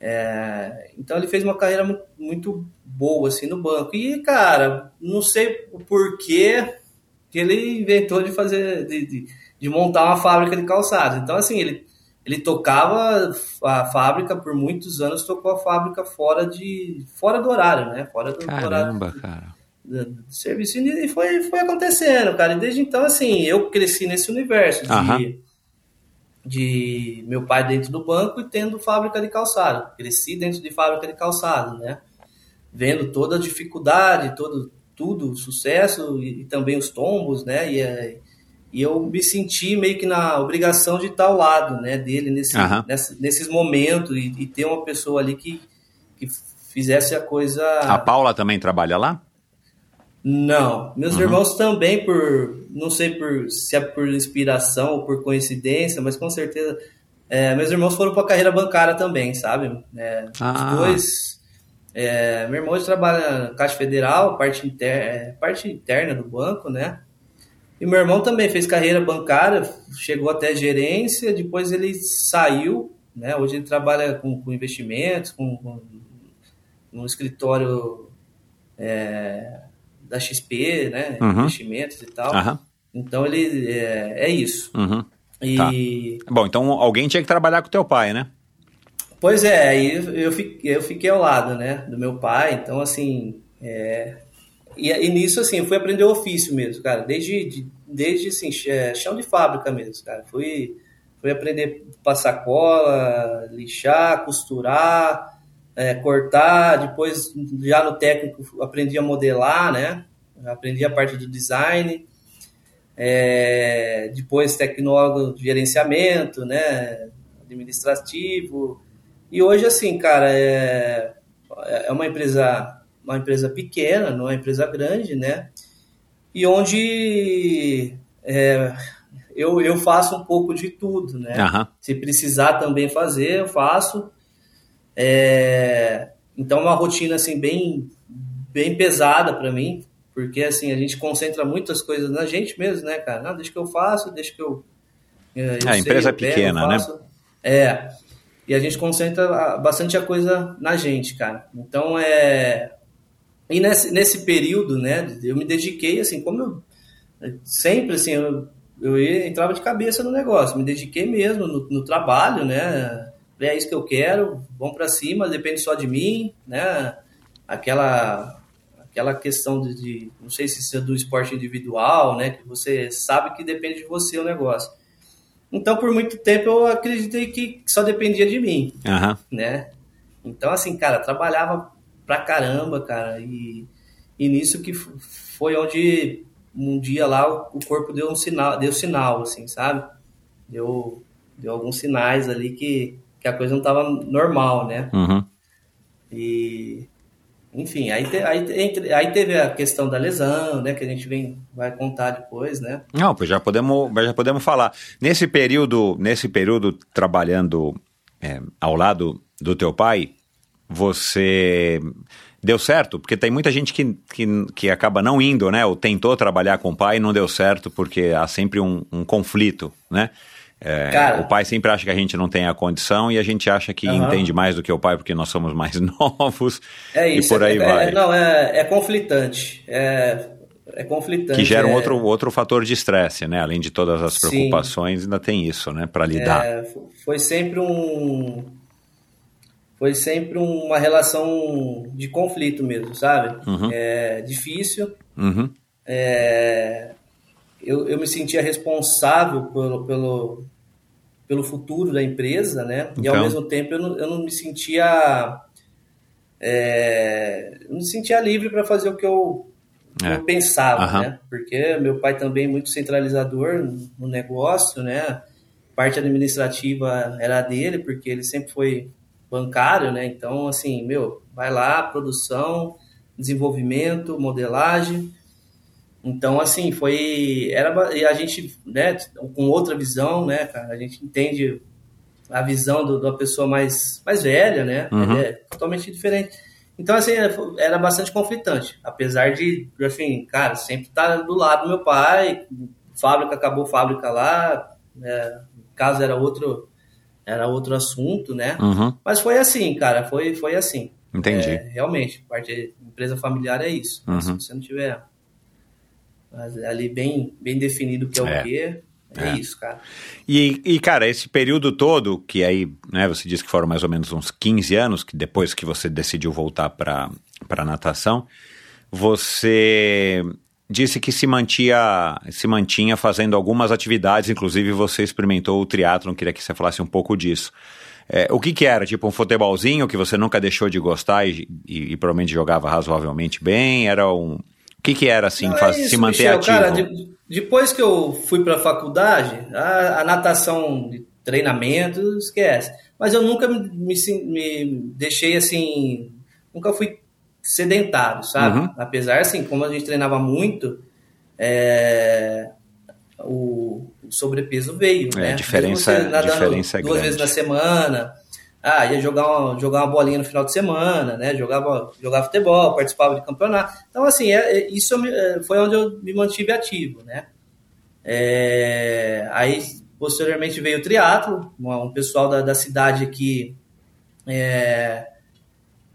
Speaker 1: é, então ele fez uma carreira muito boa assim no banco. E, cara, não sei o porquê, que ele inventou de fazer, de, de, de montar uma fábrica de calçados. Então, assim, ele, ele tocava a fábrica por muitos anos, tocou a fábrica fora de fora do horário, né? Fora do
Speaker 8: Caramba,
Speaker 1: horário
Speaker 8: cara.
Speaker 1: do, do serviço. E foi, foi acontecendo, cara. E desde então, assim, eu cresci nesse universo de. De meu pai dentro do banco e tendo fábrica de calçado. Cresci dentro de fábrica de calçado, né? Vendo toda a dificuldade, todo, tudo, o sucesso e, e também os tombos, né? E, é, e eu me senti meio que na obrigação de estar ao lado, né, dele nesse, nessa- nesses momentos e, e ter uma pessoa ali que, que fizesse a coisa.
Speaker 8: A Paula também trabalha lá?
Speaker 1: Não, meus
Speaker 8: Uhum.
Speaker 1: irmãos também por, não sei por se é por inspiração ou por coincidência, mas com certeza, é, meus irmãos foram para a carreira bancária também, sabe? É,
Speaker 8: Ah.
Speaker 1: Os dois, é, meu irmão hoje trabalha na Caixa Federal, parte, inter, é, parte interna do banco, né? E meu irmão também fez carreira bancária, chegou até gerência, depois ele saiu, né? Hoje ele trabalha com, com investimentos, com, com no escritório é, da XP, né?
Speaker 8: Uhum.
Speaker 1: Investimentos e tal.
Speaker 8: Aham.
Speaker 1: Então ele é, é isso.
Speaker 8: Uhum.
Speaker 1: E
Speaker 8: Bom, então alguém tinha que trabalhar com teu pai, né?
Speaker 1: pois é, aí eu fiquei, eu fiquei ao lado, né, do meu pai. Então assim, é, e, e nisso assim, eu fui aprender o ofício mesmo, cara. Desde de- desde assim, é, chão de fábrica mesmo, cara. Fui fui aprender a passar cola, lixar, costurar, é, cortar. Depois já no técnico aprendi a modelar, né? Aprendi a parte do design. É, depois tecnólogo de gerenciamento, né, administrativo. E hoje assim, cara, é, é uma empresa uma empresa pequena, não é uma empresa grande, né? E onde é, eu, eu faço um pouco de tudo, né?
Speaker 8: Aham.
Speaker 1: Se precisar também fazer, eu faço. É, então, é uma rotina assim bem, bem pesada para mim, porque assim a gente concentra muitas coisas na gente mesmo, né, cara? Não, deixa que eu faço, deixa que eu. eu
Speaker 8: É, a empresa
Speaker 1: eu
Speaker 8: é pequena,
Speaker 1: eu
Speaker 8: né?
Speaker 1: É. E a gente concentra a- bastante a coisa na gente, cara. Então é. E nesse, nesse período, né, eu me dediquei, assim, como eu sempre, assim, eu, eu entrava de cabeça no negócio, me dediquei mesmo no, no trabalho, né, é isso que eu quero, vamos para cima, depende só de mim, né, aquela, aquela questão de, de, não sei se isso é do esporte individual, né, que você sabe que depende de você o negócio. Então, por muito tempo, eu acreditei que só dependia de mim,
Speaker 8: Aham.
Speaker 1: né? Então, assim, cara, trabalhava pra caramba, cara, e, e nisso que foi onde um dia lá o o corpo deu um sinal, deu sinal, assim, sabe? Deu, deu alguns sinais ali que, que a coisa não tava normal, né?
Speaker 8: Uhum.
Speaker 1: E, enfim, aí, te- aí, aí teve a questão da lesão, né? Que a gente vem, vai contar depois, né?
Speaker 8: Não, pois já podemos, já podemos falar. Nesse período, nesse período trabalhando é, ao lado do teu pai, você deu certo? Porque tem muita gente que, que, que acaba não indo, né? Ou tentou trabalhar com o pai e não deu certo porque há sempre um, um conflito, né? É,
Speaker 1: Cara.
Speaker 8: o pai sempre acha que a gente não tem a condição e a gente acha que
Speaker 1: Aham.
Speaker 8: entende mais do que o pai porque nós somos mais <laughs> novos
Speaker 1: É isso.
Speaker 8: e por aí
Speaker 1: é,
Speaker 8: vai.
Speaker 1: é- não, é, é conflitante. É, é conflitante.
Speaker 8: que gera um
Speaker 1: é-
Speaker 8: outro, outro fator de estresse, né? Além de todas as
Speaker 1: Sim.
Speaker 8: preocupações, ainda tem isso, né? Para lidar.
Speaker 1: É, foi sempre um foi sempre uma relação de conflito mesmo, sabe?
Speaker 8: Uhum.
Speaker 1: É difícil.
Speaker 8: Uhum.
Speaker 1: É, eu, eu me sentia responsável pelo, pelo, pelo futuro da empresa, né? E ao
Speaker 8: Então.
Speaker 1: mesmo tempo eu não, eu não me sentia é, eu me sentia livre para fazer o que eu,
Speaker 8: É.
Speaker 1: eu pensava,
Speaker 8: Aham.
Speaker 1: né? Porque meu pai também é muito centralizador no negócio, né? Parte administrativa era dele, porque ele sempre foi bancário, né? Então, assim, meu, vai lá, produção, desenvolvimento, modelagem. Então, assim, foi. Era, e a gente, né, com outra visão, né, cara? A gente entende a visão do, da pessoa mais, mais velha, né?
Speaker 8: Uhum.
Speaker 1: É totalmente diferente. Então, assim, era, era bastante conflitante. Apesar de, assim, cara, sempre estar do lado do meu pai, fábrica, acabou fábrica lá, o caso era outro, era outro assunto, né?
Speaker 8: Uhum.
Speaker 1: Mas foi assim, cara, foi, foi assim.
Speaker 8: Entendi.
Speaker 1: É, realmente, parte de empresa familiar é isso.
Speaker 8: Uhum.
Speaker 1: Se você não tiver ali bem, bem definido o que é,
Speaker 8: É.
Speaker 1: o que. É,
Speaker 8: É.
Speaker 1: isso, cara.
Speaker 8: E, e, cara, esse período todo, que aí, né, você disse que foram mais ou menos uns 15 anos, que depois que você decidiu voltar para para natação, você disse que se mantia, se mantinha fazendo algumas atividades, inclusive você experimentou o triatlon, queria que você falasse um pouco disso. É, o que que era? Tipo um futebolzinho que você nunca deixou de gostar e, e- e provavelmente jogava razoavelmente bem? Era um... O que que era, assim,
Speaker 1: Não, é isso,
Speaker 8: se manter
Speaker 1: Michel,
Speaker 8: ativo?
Speaker 1: Cara, de- depois que eu fui para a faculdade, a, a natação de treinamento, esquece. Mas eu nunca me, me me deixei assim, nunca fui sedentário, sabe?
Speaker 8: Uhum.
Speaker 1: Apesar, assim, como a gente treinava muito, é, o, sobrepeso veio,
Speaker 8: É,
Speaker 1: né?
Speaker 8: diferença-
Speaker 1: Mesmo você nadando
Speaker 8: diferença é
Speaker 1: duas
Speaker 8: grande.
Speaker 1: vezes na semana, ah, ia jogar uma, jogar uma bolinha no final de semana, né? Jogava, jogava futebol, participava de campeonato. Então, assim, é, é- isso é, foi onde eu me mantive ativo, né? É, aí, posteriormente, veio o triatlo, um, pessoal da, da cidade aqui, é,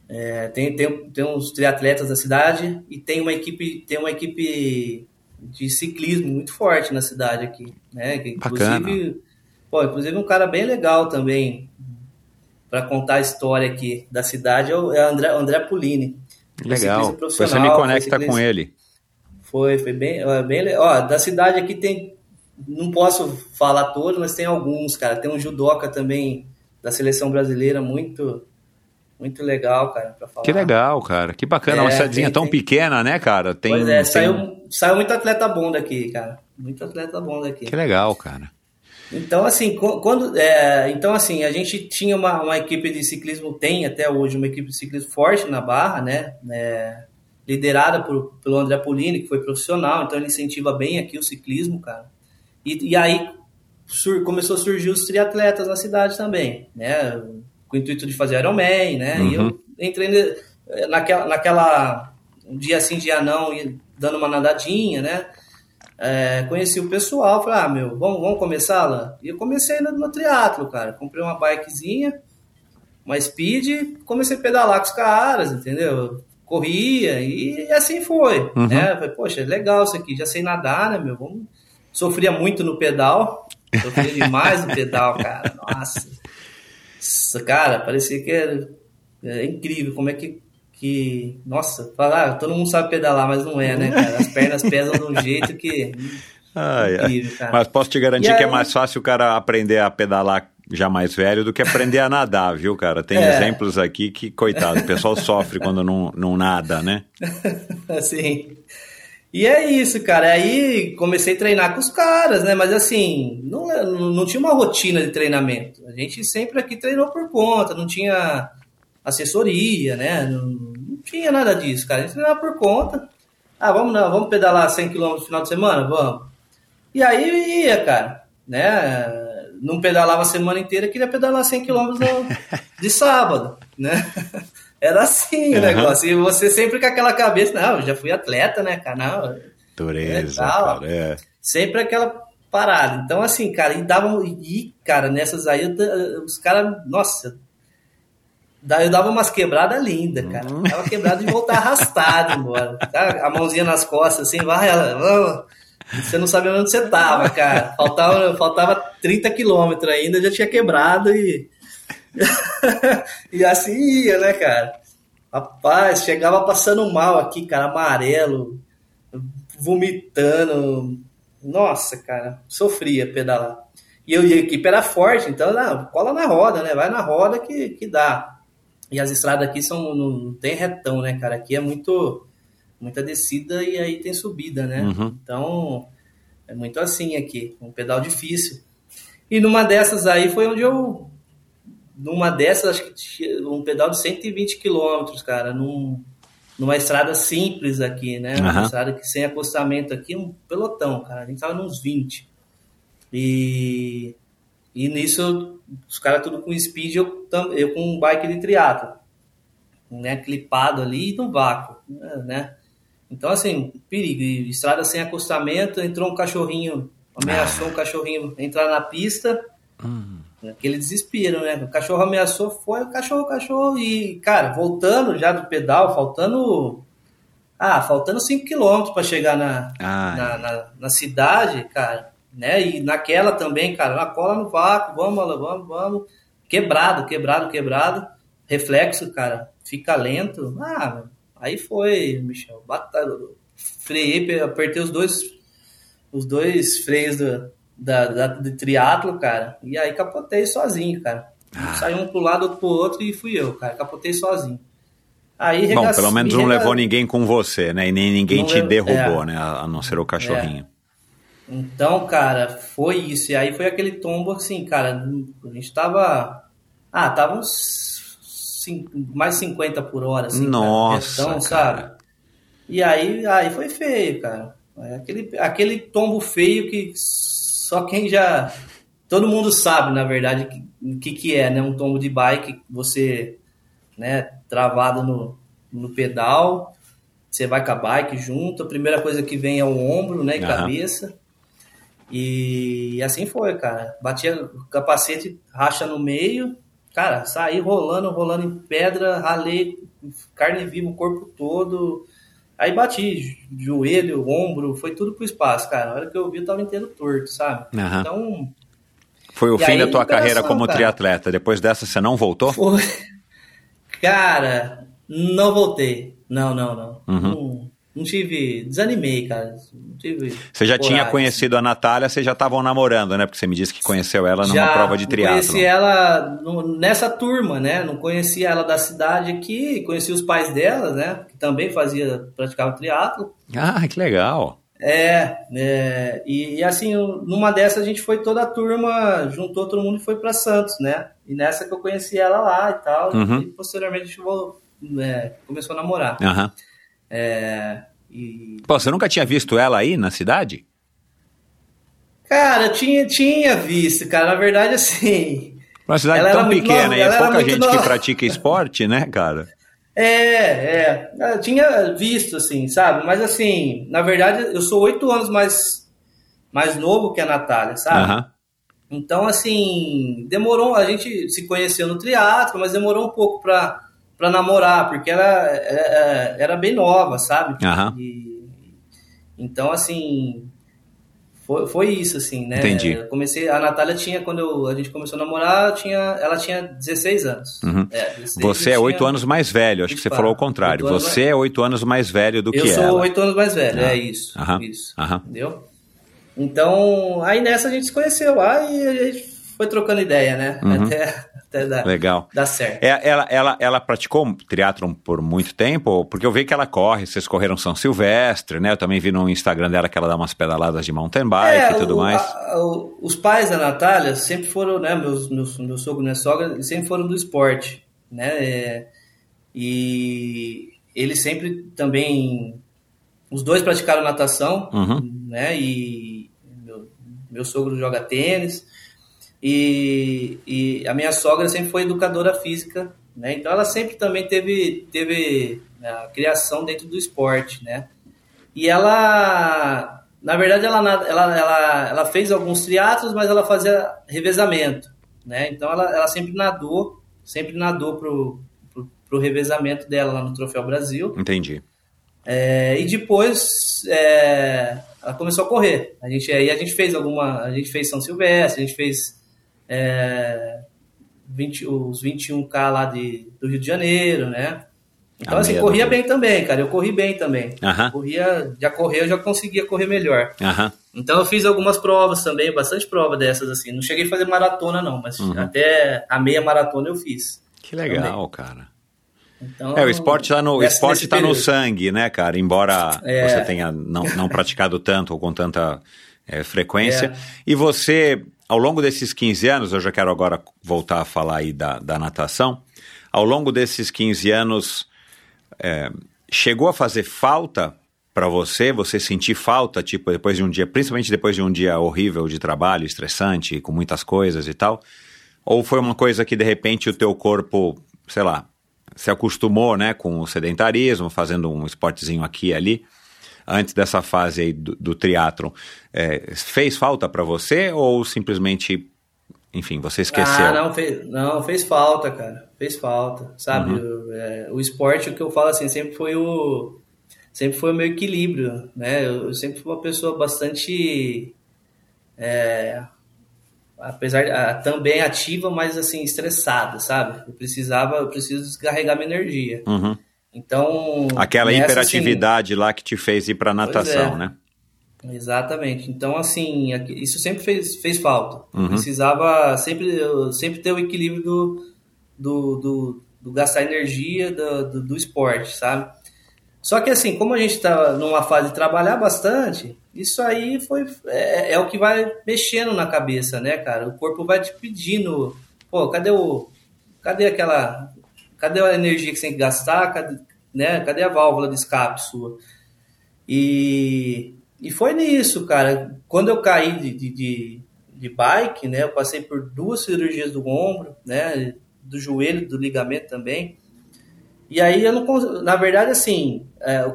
Speaker 1: é, tem, tem, tem uns triatletas da cidade e tem uma equipe, tem uma equipe de ciclismo muito forte na cidade aqui, né? Inclusive, pô, inclusive um cara bem legal também para contar a história aqui da cidade é o é André, André Pulini.
Speaker 8: Legal. você me conecta com ele.
Speaker 1: Foi, foi bem, bem Ó, da cidade aqui tem. Não posso falar todos, mas tem alguns, cara. Tem um judoca também da seleção brasileira, muito, muito legal, cara, pra falar.
Speaker 8: Que legal, cara. Que bacana.
Speaker 1: É,
Speaker 8: uma cidadezinha
Speaker 1: tem-
Speaker 8: tão
Speaker 1: tem-
Speaker 8: pequena, né, cara? Tem,
Speaker 1: pois é,
Speaker 8: tem-
Speaker 1: saiu, saiu muito atleta bom daqui, cara. Muito atleta bom daqui.
Speaker 8: Que legal, cara.
Speaker 1: Então, assim, qu- quando, é, então, assim, a gente tinha uma, uma equipe de ciclismo, tem até hoje uma equipe de ciclismo forte na Barra, né? É, liderada por, pelo André Polini, que foi profissional, então ele incentiva bem aqui o ciclismo, cara. E, e aí sur- começou a surgir os triatletas na cidade também, né? Com o intuito de fazer Ironman, né? E
Speaker 8: Uhum.
Speaker 1: eu entrei ne- naquela, naquela um dia sim, dia não, e dando uma nadadinha, né? É, conheci o pessoal, falei, ah, meu, vamos, vamos começar, Alan? E eu comecei no, no triatlo, cara. Comprei uma bikezinha, uma speed, comecei a pedalar com os caras, entendeu? Corria e assim foi,
Speaker 8: Uhum.
Speaker 1: né? Falei, poxa, legal isso aqui, já sei nadar, né, meu? Vamos... Sofria muito no pedal, sofria demais no pedal, cara. Nossa. Cara, parecia que era é incrível como é que que, nossa, falar, todo mundo sabe pedalar, mas não é, né, cara? As pernas <laughs> pesam de um jeito que
Speaker 8: Ai, ai.
Speaker 1: incrível, cara.
Speaker 8: Mas posso te garantir que é mais fácil o cara aprender a pedalar já mais velho do que aprender a nadar, viu, cara? Tem
Speaker 1: É.
Speaker 8: exemplos aqui que, coitado, o pessoal sofre quando não, não nada, né? <laughs>
Speaker 1: assim. E é isso, cara. Aí comecei a treinar com os caras, né? Mas assim, não, não tinha uma rotina de treinamento. A gente sempre aqui treinou por conta, não tinha assessoria, né? Não tinha nada disso, cara. A gente treinava por conta. Ah, vamos, não, vamos pedalar 100 km no final de semana? Vamos. E aí ia, cara, né? Não pedalava a semana inteira, queria pedalar 100 km <laughs> de sábado, né? <laughs> Era assim o
Speaker 8: Uhum.
Speaker 1: negócio. E você sempre com aquela cabeça, não, eu já fui atleta, né, cara? Não,
Speaker 8: Dureza,
Speaker 1: Legal.
Speaker 8: cara. É.
Speaker 1: sempre aquela parada. Então, assim, cara, e davam. E, cara, nessas aí, os caras, nossa. Eu dava umas quebradas lindas, cara.
Speaker 8: Uhum.
Speaker 1: Dava quebrada e voltar arrastado embora. Tá? A mãozinha nas costas, assim, vai, ela, vamos. Você não sabia onde você tava, cara. Faltava, faltava 30 quilômetros ainda, já tinha quebrado e. <laughs> e assim ia, né, cara? Rapaz, chegava passando mal aqui, cara, amarelo, vomitando. Nossa, cara, sofria pedalar. E, eu, e a equipe era forte, então, não, cola na roda, né? Vai na roda que, que dá. E as estradas aqui são, não, tem retão, né, cara? Aqui é muito, muita descida e aí tem subida, né?
Speaker 8: Uhum.
Speaker 1: Então, é muito assim aqui, um pedal difícil. E numa dessas aí foi onde eu. Numa dessas, acho que um pedal de 120 quilômetros, cara, num, numa estrada simples aqui, né? Uma
Speaker 8: Aham.
Speaker 1: estrada que sem acostamento aqui, um pelotão, cara. A gente tava nos 20. E, e nisso, os caras tudo com speed, eu, eu com um bike de triatlo, né? Clipado ali e no vácuo, né? Então, assim, perigo. E estrada sem acostamento, entrou um cachorrinho, ameaçou um cachorrinho entrar na pista. Aquele desespero, né? O cachorro ameaçou, foi o cachorro, o cachorro. E, cara, voltando já do pedal, faltando Ah, faltando 5 quilômetros para chegar na,
Speaker 8: Ah,
Speaker 1: na, na, na cidade, cara, né? E naquela também, cara, na cola no vácuo, vamos, Alan, vamos, vamos. Quebrado, quebrado, quebrado. Reflexo, cara, fica lento. Ah, aí foi, Michel. Batalha, freiei, pe- apertei os dois, os dois freios do, da, da, do triatlo, cara. E aí capotei sozinho, cara. Saiu um pro lado, outro pro outro e fui eu, cara. Capotei sozinho. Aí
Speaker 8: Bom, pelo menos
Speaker 1: me
Speaker 8: não levou ninguém com você, né? E nem ninguém
Speaker 1: Não
Speaker 8: te
Speaker 1: levou-
Speaker 8: derrubou,
Speaker 1: é.
Speaker 8: né? A a não ser o cachorrinho.
Speaker 1: Então, cara, foi isso. E aí foi aquele tombo assim, cara. A gente tava. Ah, tava uns cin- mais 50 por hora, assim.
Speaker 8: Nossa, cara.
Speaker 1: sabe? E aí, aí foi feio, cara. Aquele, aquele tombo feio que só quem já. Todo mundo sabe, na verdade, o que, que é, né? Um tombo de bike, você, né, travado no, no pedal, você vai com a bike junto, a primeira coisa que vem é o ombro, né, e
Speaker 8: Aham.
Speaker 1: cabeça. E assim foi, cara. Batia o capacete, racha no meio, cara, saí rolando, rolando em pedra, ralei carne viva o corpo todo. Aí bati joelho, ombro, foi tudo pro espaço, cara. Na hora que eu vi, eu tava inteiro torto, sabe?
Speaker 8: Aham.
Speaker 1: Então,
Speaker 8: Foi o fim
Speaker 1: aí,
Speaker 8: da tua carreira como
Speaker 1: cara.
Speaker 8: triatleta. Depois dessa, você não voltou?
Speaker 1: foi. Cara, não voltei. Não, não, não.
Speaker 8: Uhum.
Speaker 1: Não, não tive. Desanimei, cara. Não tive.
Speaker 8: Você já tinha
Speaker 1: coragem.
Speaker 8: conhecido a Natália, vocês já estavam namorando, né? Porque você me disse que conheceu ela numa
Speaker 1: Já
Speaker 8: prova de triatlo.
Speaker 1: Conheci ela no- nessa turma, né? Não conhecia ela da cidade aqui, conheci os pais dela, né? Que também fazia, praticava triatlo.
Speaker 8: Ah, que legal.
Speaker 1: É, é, e, e assim, numa dessas a gente foi toda a turma, juntou todo mundo e foi para Santos, né? E nessa que eu conheci ela lá e tal,
Speaker 8: Uhum.
Speaker 1: e posteriormente a gente é, começou a namorar.
Speaker 8: Aham.
Speaker 1: É, e,
Speaker 8: Pô, você nunca tinha visto ela aí na cidade?
Speaker 1: cara, eu tinha, tinha visto, cara, na verdade assim,
Speaker 8: Uma cidade
Speaker 1: Ela
Speaker 8: tão pequena
Speaker 1: nova,
Speaker 8: e é pouca gente
Speaker 1: nova.
Speaker 8: que pratica esporte, né, cara?
Speaker 1: É, é. Eu tinha visto, assim, sabe? Mas assim, na verdade, eu sou oito anos mais, mais novo que a Natália, sabe? Então, assim, demorou, a gente se conheceu no teatro, mas demorou um pouco pra, pra namorar, porque ela é, era bem nova, sabe?
Speaker 8: Aham.
Speaker 1: E, então, assim, foi, foi isso, assim, né?
Speaker 8: Entendi.
Speaker 1: Eu comecei, a Natália tinha, quando eu- a gente começou a namorar, tinha, ela tinha 16 anos.
Speaker 8: Uhum.
Speaker 1: É, 16,
Speaker 8: Você é
Speaker 1: eu
Speaker 8: oito
Speaker 1: tinha-
Speaker 8: anos mais velho, acho que você falou o contrário. Você é oito anos mais velho do
Speaker 1: Eu
Speaker 8: que
Speaker 1: sou
Speaker 8: ela.
Speaker 1: oito anos mais velho,
Speaker 8: Ah,
Speaker 1: é isso.
Speaker 8: aham,
Speaker 1: Isso.
Speaker 8: aham.
Speaker 1: Entendeu? Então, aí nessa a gente se conheceu lá e a gente foi trocando ideia, né?
Speaker 8: Uhum.
Speaker 1: Até, até dar,
Speaker 8: Legal.
Speaker 1: dar certo.
Speaker 8: É, ela, ela, ela praticou triatlon por muito tempo? Porque eu vi que ela corre, vocês correram São Silvestre, né? Eu também vi no Instagram dela que ela dá umas pedaladas de mountain bike
Speaker 1: É,
Speaker 8: e tudo
Speaker 1: o-
Speaker 8: mais.
Speaker 1: a- o- os pais da Natália sempre foram, né? Meus, meus, meu sogro e minha sogra, sempre foram do esporte, né? é, e eles sempre também. Os dois praticaram natação,
Speaker 8: Uhum.
Speaker 1: né? E meu, meu sogro joga tênis. E, e a minha sogra sempre foi educadora física, né? Então ela sempre também teve, teve né, a criação dentro do esporte, né? E ela, na verdade, ela, ela, ela, ela fez alguns triatlos, mas ela fazia revezamento, né? Então ela, ela sempre nadou, sempre nadou pro, pro, pro revezamento dela lá no Troféu Brasil.
Speaker 8: Entendi.
Speaker 1: É, e depois é, ela começou a correr. A gente, aí a gente fez alguma. A gente fez São Silvestre, a gente fez é, 20, os 21K lá de, do Rio de Janeiro, né? Então,
Speaker 8: A
Speaker 1: assim, corria
Speaker 8: do-
Speaker 1: bem também, cara. Eu corri bem também.
Speaker 8: Aham.
Speaker 1: Corria, já correr, eu já conseguia correr melhor.
Speaker 8: Aham.
Speaker 1: Então eu fiz algumas provas também, bastante prova dessas, assim. Não cheguei a fazer maratona, não, mas
Speaker 8: Uhum.
Speaker 1: até a meia maratona eu fiz.
Speaker 8: Que legal, cara.
Speaker 1: Então,
Speaker 8: É, o esporte tá no,
Speaker 1: nesse-
Speaker 8: esporte
Speaker 1: nesse
Speaker 8: tá no
Speaker 1: período.
Speaker 8: sangue, né, cara? Embora
Speaker 1: É.
Speaker 8: você tenha não, não praticado tanto ou com tanta é, frequência.
Speaker 1: É.
Speaker 8: E você, ao longo desses 15 anos, eu já quero agora voltar a falar aí da, da natação. Ao longo desses 15 anos, é, chegou a fazer falta para você? Você sentir falta, tipo, depois de um dia, principalmente depois de um dia horrível de trabalho, estressante, com muitas coisas e tal? Ou foi uma coisa que de repente o teu corpo, sei lá, se acostumou, né, com o sedentarismo, fazendo um esportezinho aqui e ali, antes dessa fase aí do, do triatlon, é, fez falta para você ou simplesmente, enfim, você esqueceu?
Speaker 1: Ah, não fez, não, fez falta, cara. Fez falta, sabe?
Speaker 8: Uhum.
Speaker 1: O, é, o esporte, o que eu falo assim, sempre foi o. sempre foi o meu equilíbrio, né? Eu, eu sempre fui uma pessoa bastante, é, apesar de, também ativa, mas assim estressada, sabe? Eu precisava, eu preciso descarregar minha energia.
Speaker 8: Uhum.
Speaker 1: Então
Speaker 8: aquela
Speaker 1: nessa,
Speaker 8: hiperatividade assim, lá que te fez ir para natação,
Speaker 1: é.
Speaker 8: né?
Speaker 1: Exatamente. Então, assim, isso sempre fez, fez falta.
Speaker 8: Uhum.
Speaker 1: Precisava sempre, sempre ter o equilíbrio do, do, do, do gastar energia do, do, do, esporte, sabe? Só que, assim, como a gente está numa fase de trabalhar bastante, isso aí foi é, é, o que vai mexendo na cabeça, né, cara? O corpo vai te pedindo, pô, cadê o. Cadê aquela. Cadê a energia que você tem que gastar? Cadê, né? cadê a válvula de escape sua? E e foi nisso, cara. Quando eu caí de, de, de, bike, né? Eu passei por duas cirurgias do ombro, né? Do joelho, do ligamento também. E aí eu não na verdade assim, é,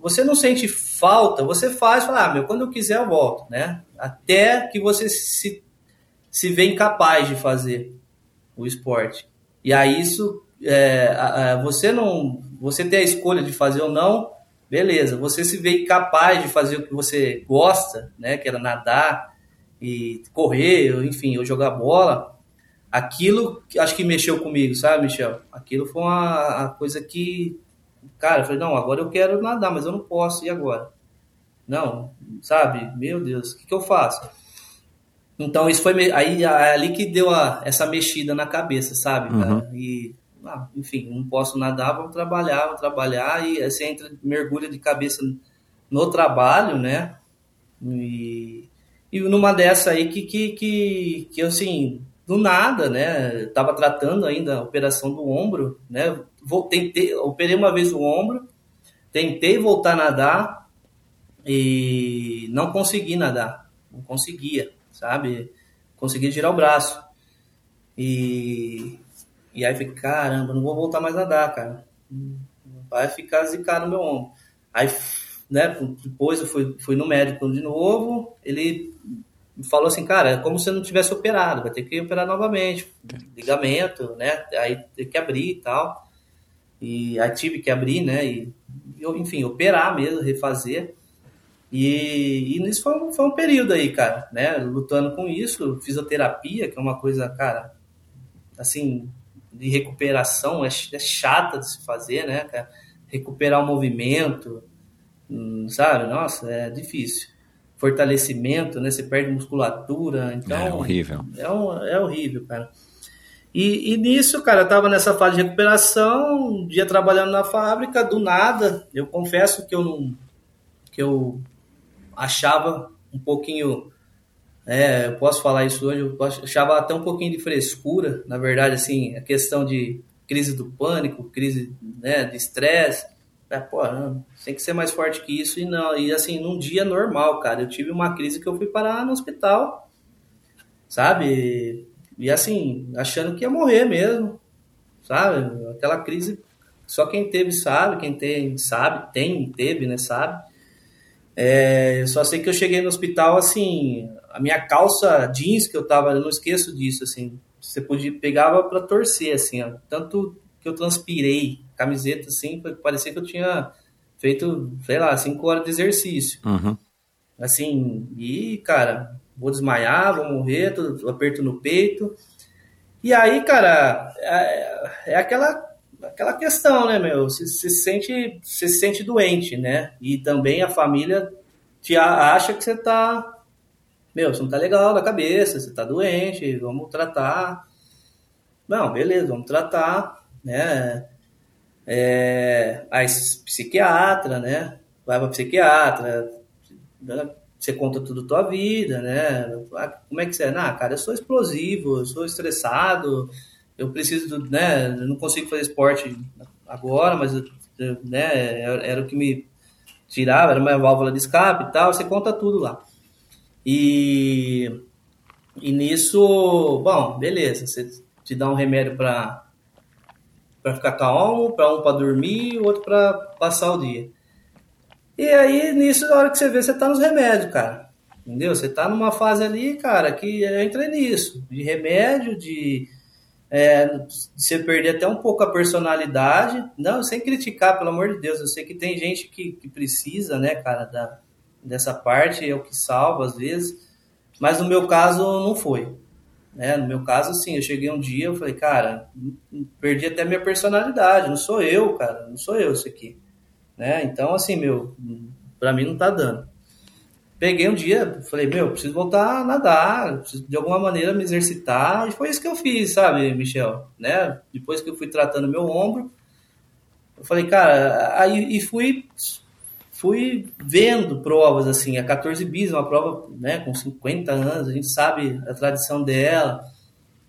Speaker 1: você não sente falta, você faz, fala, ah, meu, quando eu quiser eu volto, né? Até que você se, se vê incapaz de fazer o esporte. E aí isso, é, você não, você tem a escolha de fazer ou não, beleza, você se vê capaz de fazer o que você gosta, né, que era nadar e correr, enfim, ou jogar bola, aquilo acho que mexeu comigo, sabe, Michel? Aquilo foi uma, uma coisa que, cara, eu falei, não, agora eu quero nadar, mas eu não posso, e agora? Não, sabe? Meu Deus, o que, que eu faço? Então isso foi aí é ali que deu a, essa mexida na cabeça, sabe? Uhum. E ah, enfim, não posso nadar, vamos trabalhar, vamos trabalhar, e você entra, mergulha de cabeça no trabalho, né? E, e numa dessa aí que, que, que, que assim, do nada, né? Tava tratando ainda a operação do ombro, né? Voltei, operei uma vez o ombro, tentei voltar a nadar e não consegui nadar, não conseguia, sabe? Consegui girar o braço. E e aí eu falei, caramba, não vou voltar mais a nadar, cara. Vai ficar zicado no meu ombro. Aí, né, depois eu fui, fui no médico de novo, ele falou assim, cara, é como se não tivesse operado, vai ter que operar novamente, ligamento, né, aí tem que abrir e tal. E aí tive que abrir, né, e, enfim, operar mesmo, refazer. E, e isso foi um, foi um período aí, cara, né, lutando com isso, fisioterapia, que é uma coisa, cara, assim, de recuperação é, é chata de se fazer, né, cara? Recuperar o movimento, hum, sabe? Nossa, é difícil. Fortalecimento, né? Você perde musculatura, então...
Speaker 8: É horrível.
Speaker 1: É, um, é horrível, cara. E, e, nisso, cara, eu tava nessa fase de recuperação, um dia trabalhando na fábrica, do nada, eu confesso que eu não... que eu achava um pouquinho é, eu posso falar isso hoje, eu achava até um pouquinho de frescura, na verdade, assim, a questão de crise do pânico, crise né, de estresse. É, pô, não, tem que ser mais forte que isso. E não, e assim, num dia normal, cara, eu tive uma crise que eu fui parar no hospital, sabe? E assim, achando que ia morrer mesmo, sabe? Aquela crise, só quem teve sabe, quem tem sabe, tem, teve, né, sabe? É, só sei que eu cheguei no hospital assim, a minha calça jeans que eu tava, eu não esqueço disso, assim, você podia pegava para torcer, assim, ó, tanto que eu transpirei, camiseta, assim, parecia que eu tinha feito, sei lá, cinco horas de exercício.
Speaker 8: Uhum.
Speaker 1: Assim, e, cara, vou desmaiar, vou morrer, tô, aperto no peito. E aí, cara, é, é aquela aquela questão, né, meu? Você, se sente, você se sente doente, né? E também a família te acha que você tá meu, você não tá legal da cabeça, você tá doente, vamos tratar. Não, beleza, vamos tratar, né? É, aí psiquiatra, né? Vai pra psiquiatra, você conta tudo tua vida, né? Ah, como é que você é? Ah, cara, eu sou explosivo, eu sou estressado, eu preciso, né? Eu não consigo fazer esporte agora, mas né, era, o que me tirava, era uma válvula de escape e tal, você conta tudo lá. E, e nisso, bom, beleza, você te dá um remédio para para ficar calmo, para um para dormir, o outro para passar o dia. E aí, nisso, na hora que você vê, você tá nos remédios, cara. Entendeu? Você tá numa fase ali, cara, que eu entrei nisso, de remédio, de é, você perder até um pouco a personalidade. Não, sem criticar, pelo amor de Deus. Eu sei que tem gente que, que precisa, né, cara, da, dessa parte, é o que salva às vezes. Mas no meu caso, não foi. Né? No meu caso, sim, eu cheguei um dia, eu falei, cara, perdi até minha personalidade. Não sou eu, cara, não sou eu isso aqui. Né? Então, assim, meu, pra mim não tá dando. Peguei um dia, falei, meu, preciso voltar a nadar, preciso de alguma maneira me exercitar, e foi isso que eu fiz, sabe, Michel? Né? Depois que eu fui tratando meu ombro, eu falei, cara, aí e fui fui vendo provas assim, a 14 bis, uma prova, né, com 50 anos, a gente sabe a tradição dela.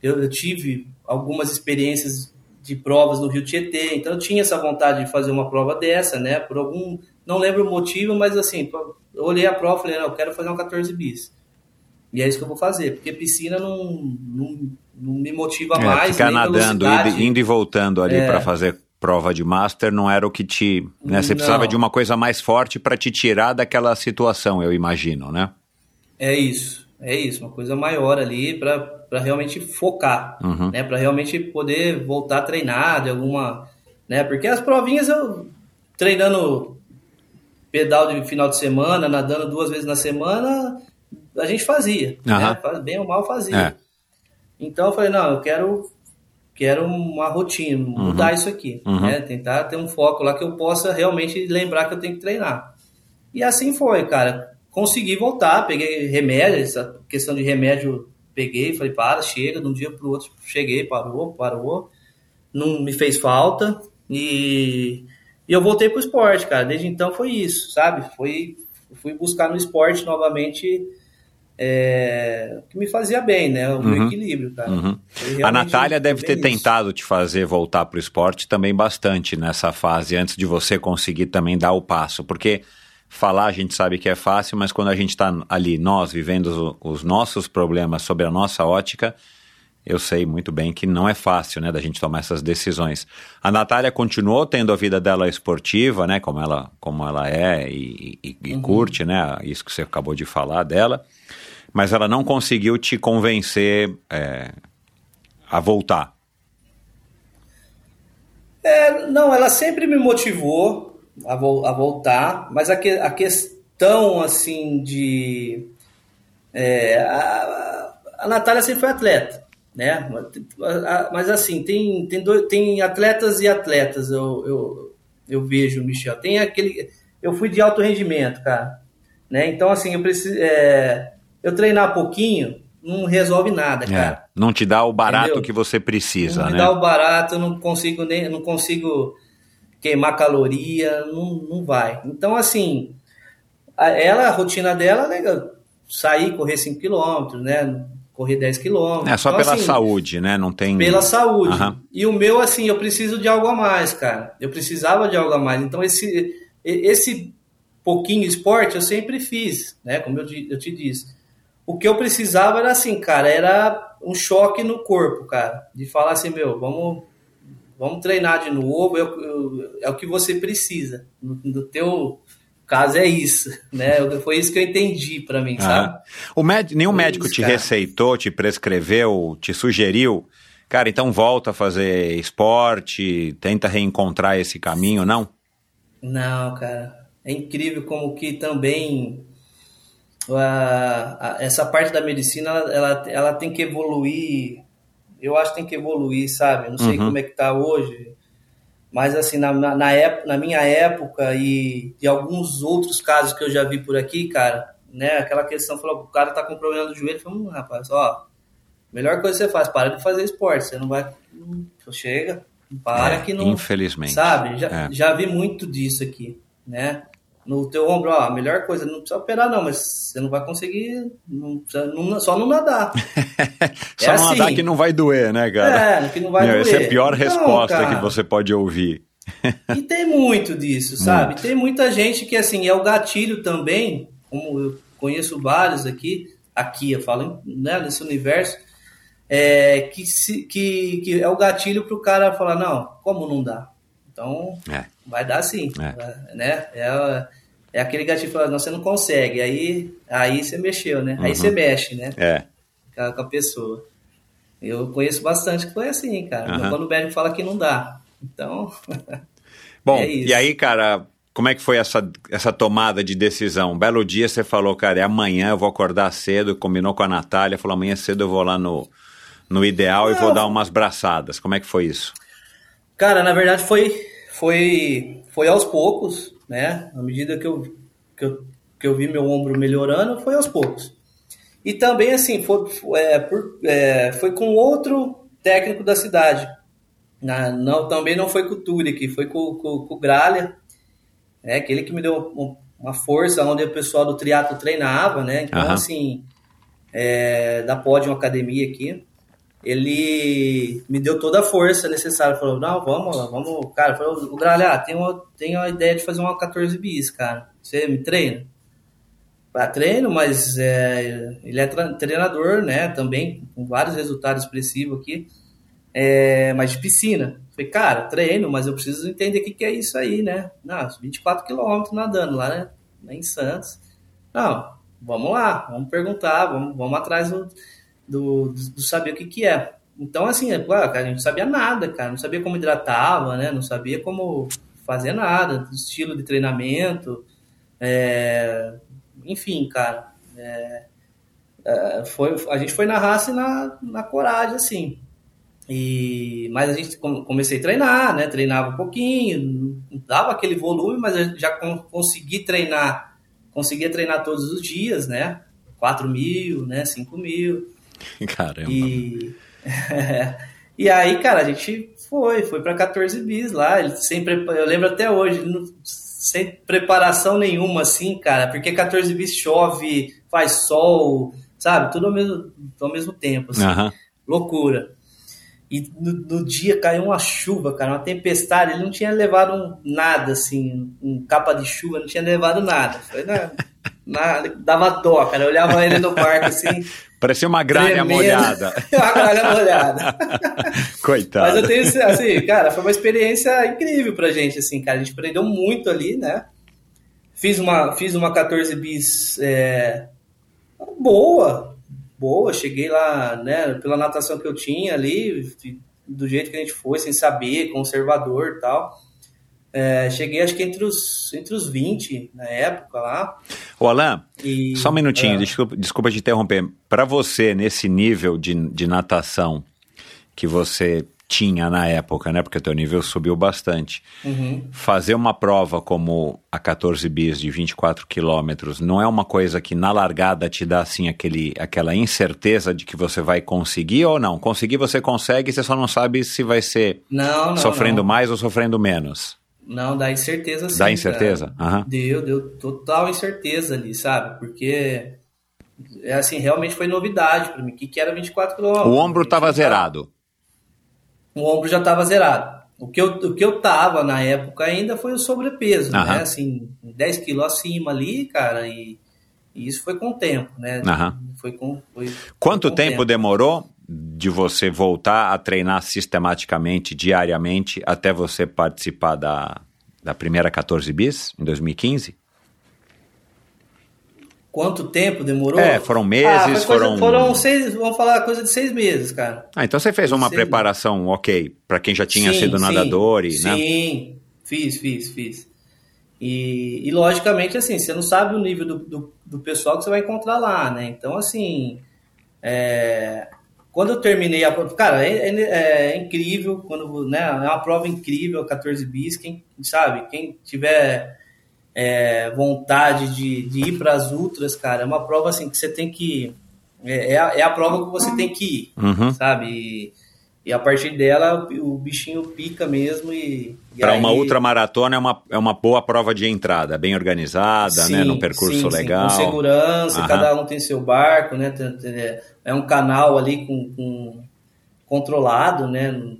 Speaker 1: Eu, eu tive algumas experiências de provas no Rio Tietê, então eu tinha essa vontade de fazer uma prova dessa, né, por algum, não lembro o motivo, mas assim, eu olhei a prova e falei, não, eu quero fazer uma 14 bis. E é isso que eu vou fazer, porque piscina não, não, não me motiva é, mais.
Speaker 8: Ficar nadando, indo, indo, e voltando ali é. para fazer prova de master não era o que te. Né? Você não. precisava de uma coisa mais forte para te tirar daquela situação, eu imagino, né?
Speaker 1: É isso, é isso, uma coisa maior ali para realmente focar, uhum. né? Para realmente poder voltar a treinar de alguma. Né? Porque as provinhas eu treinando pedal de final de semana, nadando duas vezes na semana, a gente fazia. Uhum. Né? Bem ou mal fazia. É. Então eu falei, não, eu quero, quero uma rotina, uhum. mudar isso aqui. Uhum. Né? Tentar ter um foco lá que eu possa realmente lembrar que eu tenho que treinar. E assim foi, cara. Consegui voltar, peguei remédio, essa questão de remédio, peguei, falei, para, chega, de um dia para o outro, cheguei, parou, parou. Não me fez falta. E e eu voltei pro esporte, cara. Desde então foi isso, sabe? Foi, fui buscar no esporte novamente é, que me fazia bem, né? O uhum. equilíbrio, cara.
Speaker 8: Uhum. A Natália deve ter isso. tentado te fazer voltar pro esporte também bastante nessa fase, antes de você conseguir também dar o passo, porque falar a gente sabe que é fácil, mas quando a gente está ali, nós, vivendo os, os nossos problemas sobre a nossa ótica, eu sei muito bem que não é fácil, né, da gente tomar essas decisões. A Natália continuou tendo a vida dela esportiva, né, como ela, como ela é e, e, e uhum. curte, né, isso que você acabou de falar dela, mas ela não conseguiu te convencer é, a voltar.
Speaker 1: É, não, ela sempre me motivou a, vo a voltar, mas a, que, a questão, assim, de... É, a, a Natália sempre foi atleta né? Mas assim, tem, tem, dois, tem atletas e atletas, eu, eu, eu vejo, Michel. Tem aquele. Eu fui de alto rendimento, cara. Né? Então, assim, eu preciso. É, eu treinar pouquinho não resolve nada, é, cara.
Speaker 8: É, não te dá o barato Entendeu? que você precisa,
Speaker 1: não
Speaker 8: né?
Speaker 1: Não dá o barato, eu não consigo nem. Não consigo queimar caloria, não, não vai. Então, assim, a, ela, a rotina dela, né, sair, correr 5 km, né? Correr 10 quilômetros.
Speaker 8: É só então, pela assim, saúde, né? Não tem.
Speaker 1: Pela saúde. Uhum. E o meu, assim, eu preciso de algo a mais, cara. Eu precisava de algo a mais. Então, esse, esse pouquinho esporte eu sempre fiz, né? Como eu, eu te disse. O que eu precisava era assim, cara, era um choque no corpo, cara. De falar assim, meu, vamos, vamos treinar de novo, eu, eu, é o que você precisa. No, no teu caso é isso, <laughs> né? Foi isso que eu entendi para mim, sabe?
Speaker 8: O med... Nenhum Foi médico isso, te cara. receitou, te prescreveu, te sugeriu, cara, então volta a fazer esporte, tenta reencontrar esse caminho, não?
Speaker 1: Não, cara. É incrível como que também a, a, essa parte da medicina, ela, ela tem que evoluir, eu acho que tem que evoluir, sabe? Não sei uhum. como é que tá hoje, mas, assim, na, na, época, na minha época e de alguns outros casos que eu já vi por aqui, cara, né? Aquela questão, falou, o cara tá com problema do joelho, falou, hum, rapaz, ó, melhor coisa que você faz, para de fazer esporte, você não vai, hum, chega, para é, que não...
Speaker 8: Infelizmente.
Speaker 1: Sabe? Já, é. já vi muito disso aqui, né? No teu ombro, ó, a melhor coisa, não precisa operar não, mas você não vai conseguir, não precisa, não, só não nadar. <laughs>
Speaker 8: só é não assim. nadar que não vai doer, né, cara?
Speaker 1: É, que não vai Meu,
Speaker 8: doer. Essa é a pior então, resposta cara, que você pode ouvir.
Speaker 1: e tem muito disso, <laughs> sabe? Muito. Tem muita gente que, assim, é o gatilho também, como eu conheço vários aqui, aqui eu falo, né, nesse universo, é, que, se, que, que é o gatilho para o cara falar, não, como não dá? Então, é. vai dar sim. É. Né? É, é aquele gatilho falando, não, você não consegue. Aí, aí você mexeu, né? Uhum. Aí você mexe, né?
Speaker 8: É.
Speaker 1: Com a, com a pessoa. Eu conheço bastante que foi assim, cara.
Speaker 8: Aham.
Speaker 1: Quando o médico fala que não dá. Então, <laughs>
Speaker 8: Bom, <laughs>
Speaker 1: É
Speaker 8: e aí, cara, como é que foi essa, essa tomada de decisão? Um belo dia você falou, cara, é amanhã, eu vou acordar cedo, combinou com a Natália, falou, amanhã cedo eu vou lá no, no Ideal e vou dar umas braçadas. Como é que foi isso?
Speaker 1: Cara, na verdade foi, foi, foi aos poucos, né? À medida que eu, que, eu, que eu vi meu ombro melhorando, foi aos poucos. E também, assim, foi, foi, é, por- é, foi com outro técnico da cidade. Na- não, também não foi com o Turek, foi com, com, com o Gralha, né? Aquele que me deu um- uma força onde o pessoal do triatlo treinava, né? Então,
Speaker 8: Aham.
Speaker 1: assim, é, da Podium Academia aqui, ele me deu toda a força necessária. Falou, não, vamos lá, vamos. Cara, falou, o Gralha, ah, tem uma, tem a ideia de fazer uma 14 bis, cara. Você me treina? Ah, treino, mas é, ele é treinador, né? Também, com vários resultados expressivos aqui. É, mas de piscina. Falei, cara, treino, mas eu preciso entender o que, que é isso aí, né? Não, 24 quilômetros nadando lá, né? Em Santos. Não, vamos lá, vamos perguntar, vamos, vamos atrás do, do, do saber o que, que é. Então, assim, é, claro, cara, a gente não sabia nada, cara, não sabia como hidratava, né? Não sabia como fazer nada, estilo de treinamento, é, enfim, cara. é, é, foi, a gente foi na raça e na, na coragem, assim. E, mas a gente com- comecei a treinar, né? Treinava um pouquinho, dava aquele volume, mas já con- consegui treinar, conseguia treinar todos os dias, né? 4 mil, né? 5 mil. <laughs>
Speaker 8: Caramba.
Speaker 1: E, <laughs> e aí, cara, a gente foi, foi para 14 bis lá. Ele sempre, eu lembro até hoje, sem preparação nenhuma, assim, cara, porque 14 bis chove, faz sol, sabe? Tudo ao mesmo, ao mesmo tempo, assim loucura. E no, no dia caiu uma chuva, cara, uma tempestade. Ele não tinha levado um, nada, assim, um capa de chuva, não tinha levado nada. Foi na, na- dava dó, cara. Eu olhava ele no barco assim. <laughs>
Speaker 8: Parecia uma gralha
Speaker 1: tremendo.
Speaker 8: molhada. <laughs>
Speaker 1: uma gralha molhada. <laughs>
Speaker 8: Coitado.
Speaker 1: Mas eu tenho, assim, cara, foi uma experiência incrível pra gente, assim, cara. A gente aprendeu muito ali, né? Fiz uma, fiz uma 14 bis é, boa, boa. Cheguei lá, né, pela natação que eu tinha ali, do jeito que a gente foi, sem saber, conservador e tal. É, cheguei, acho que entre os, entre os 20 na época lá.
Speaker 8: Ô, Alain,
Speaker 1: E,
Speaker 8: só um minutinho,
Speaker 1: é.
Speaker 8: desculpa, desculpa te interromper. Para você, nesse nível de, de natação que você tinha na época, né? Porque o teu nível subiu bastante.
Speaker 1: Uhum.
Speaker 8: Fazer uma prova como a 14 bis de 24 quilômetros não é uma coisa que na largada te dá assim aquele, aquela incerteza de que você vai conseguir ou não? Conseguir você consegue, você só não sabe se vai ser
Speaker 1: Não, não,
Speaker 8: sofrendo
Speaker 1: não.
Speaker 8: mais ou sofrendo menos.
Speaker 1: Não, dá incerteza sim.
Speaker 8: Dá incerteza? Aham.
Speaker 1: Deu, deu total incerteza ali, sabe? Porque, é assim, realmente foi novidade pra mim. O que, que era 24 km?
Speaker 8: O ombro estava zerado.
Speaker 1: O ombro já estava zerado. O que, eu, o que eu tava na época ainda foi o sobrepeso,
Speaker 8: Aham.
Speaker 1: né? Assim, 10 quilos acima ali, cara, e, e isso foi com o tempo, né?
Speaker 8: Aham.
Speaker 1: Foi com, foi,
Speaker 8: Quanto
Speaker 1: foi com o
Speaker 8: tempo demorou de você voltar a treinar sistematicamente, diariamente, até você participar da, da primeira 14 bis, em 2015?
Speaker 1: Quanto tempo demorou?
Speaker 8: É, foram meses,
Speaker 1: Ah, foi coisa-
Speaker 8: foram-
Speaker 1: Foram seis, vamos falar coisa de seis meses, cara.
Speaker 8: Ah, então você fez uma
Speaker 1: Sim.
Speaker 8: preparação ok, para quem já tinha
Speaker 1: Sim,
Speaker 8: sido
Speaker 1: sim,
Speaker 8: nadador e, né?
Speaker 1: Sim, fiz, fiz, fiz. E, e, logicamente, assim, você não sabe o nível do, do, do pessoal que você vai encontrar lá, né? Então, assim, é, quando eu terminei a prova, cara, é, é- é incrível, quando, né, é uma prova incrível, a 14 bis, quem sabe, quem tiver é, vontade de, de ir para as ultras, cara, é uma prova assim que você tem que, é, é a, é a prova que você tem que ir,
Speaker 8: Uhum.
Speaker 1: sabe? E, e a partir dela o, bichinho pica mesmo e. e
Speaker 8: Para uma
Speaker 1: aí-
Speaker 8: ultramaratona é uma, é uma boa prova de entrada, bem organizada, né?
Speaker 1: Sim,
Speaker 8: Num percurso
Speaker 1: sim, sim,
Speaker 8: legal.
Speaker 1: com segurança,
Speaker 8: Aham.
Speaker 1: cada um tem seu barco, né? É um canal ali com, com- controlado, né?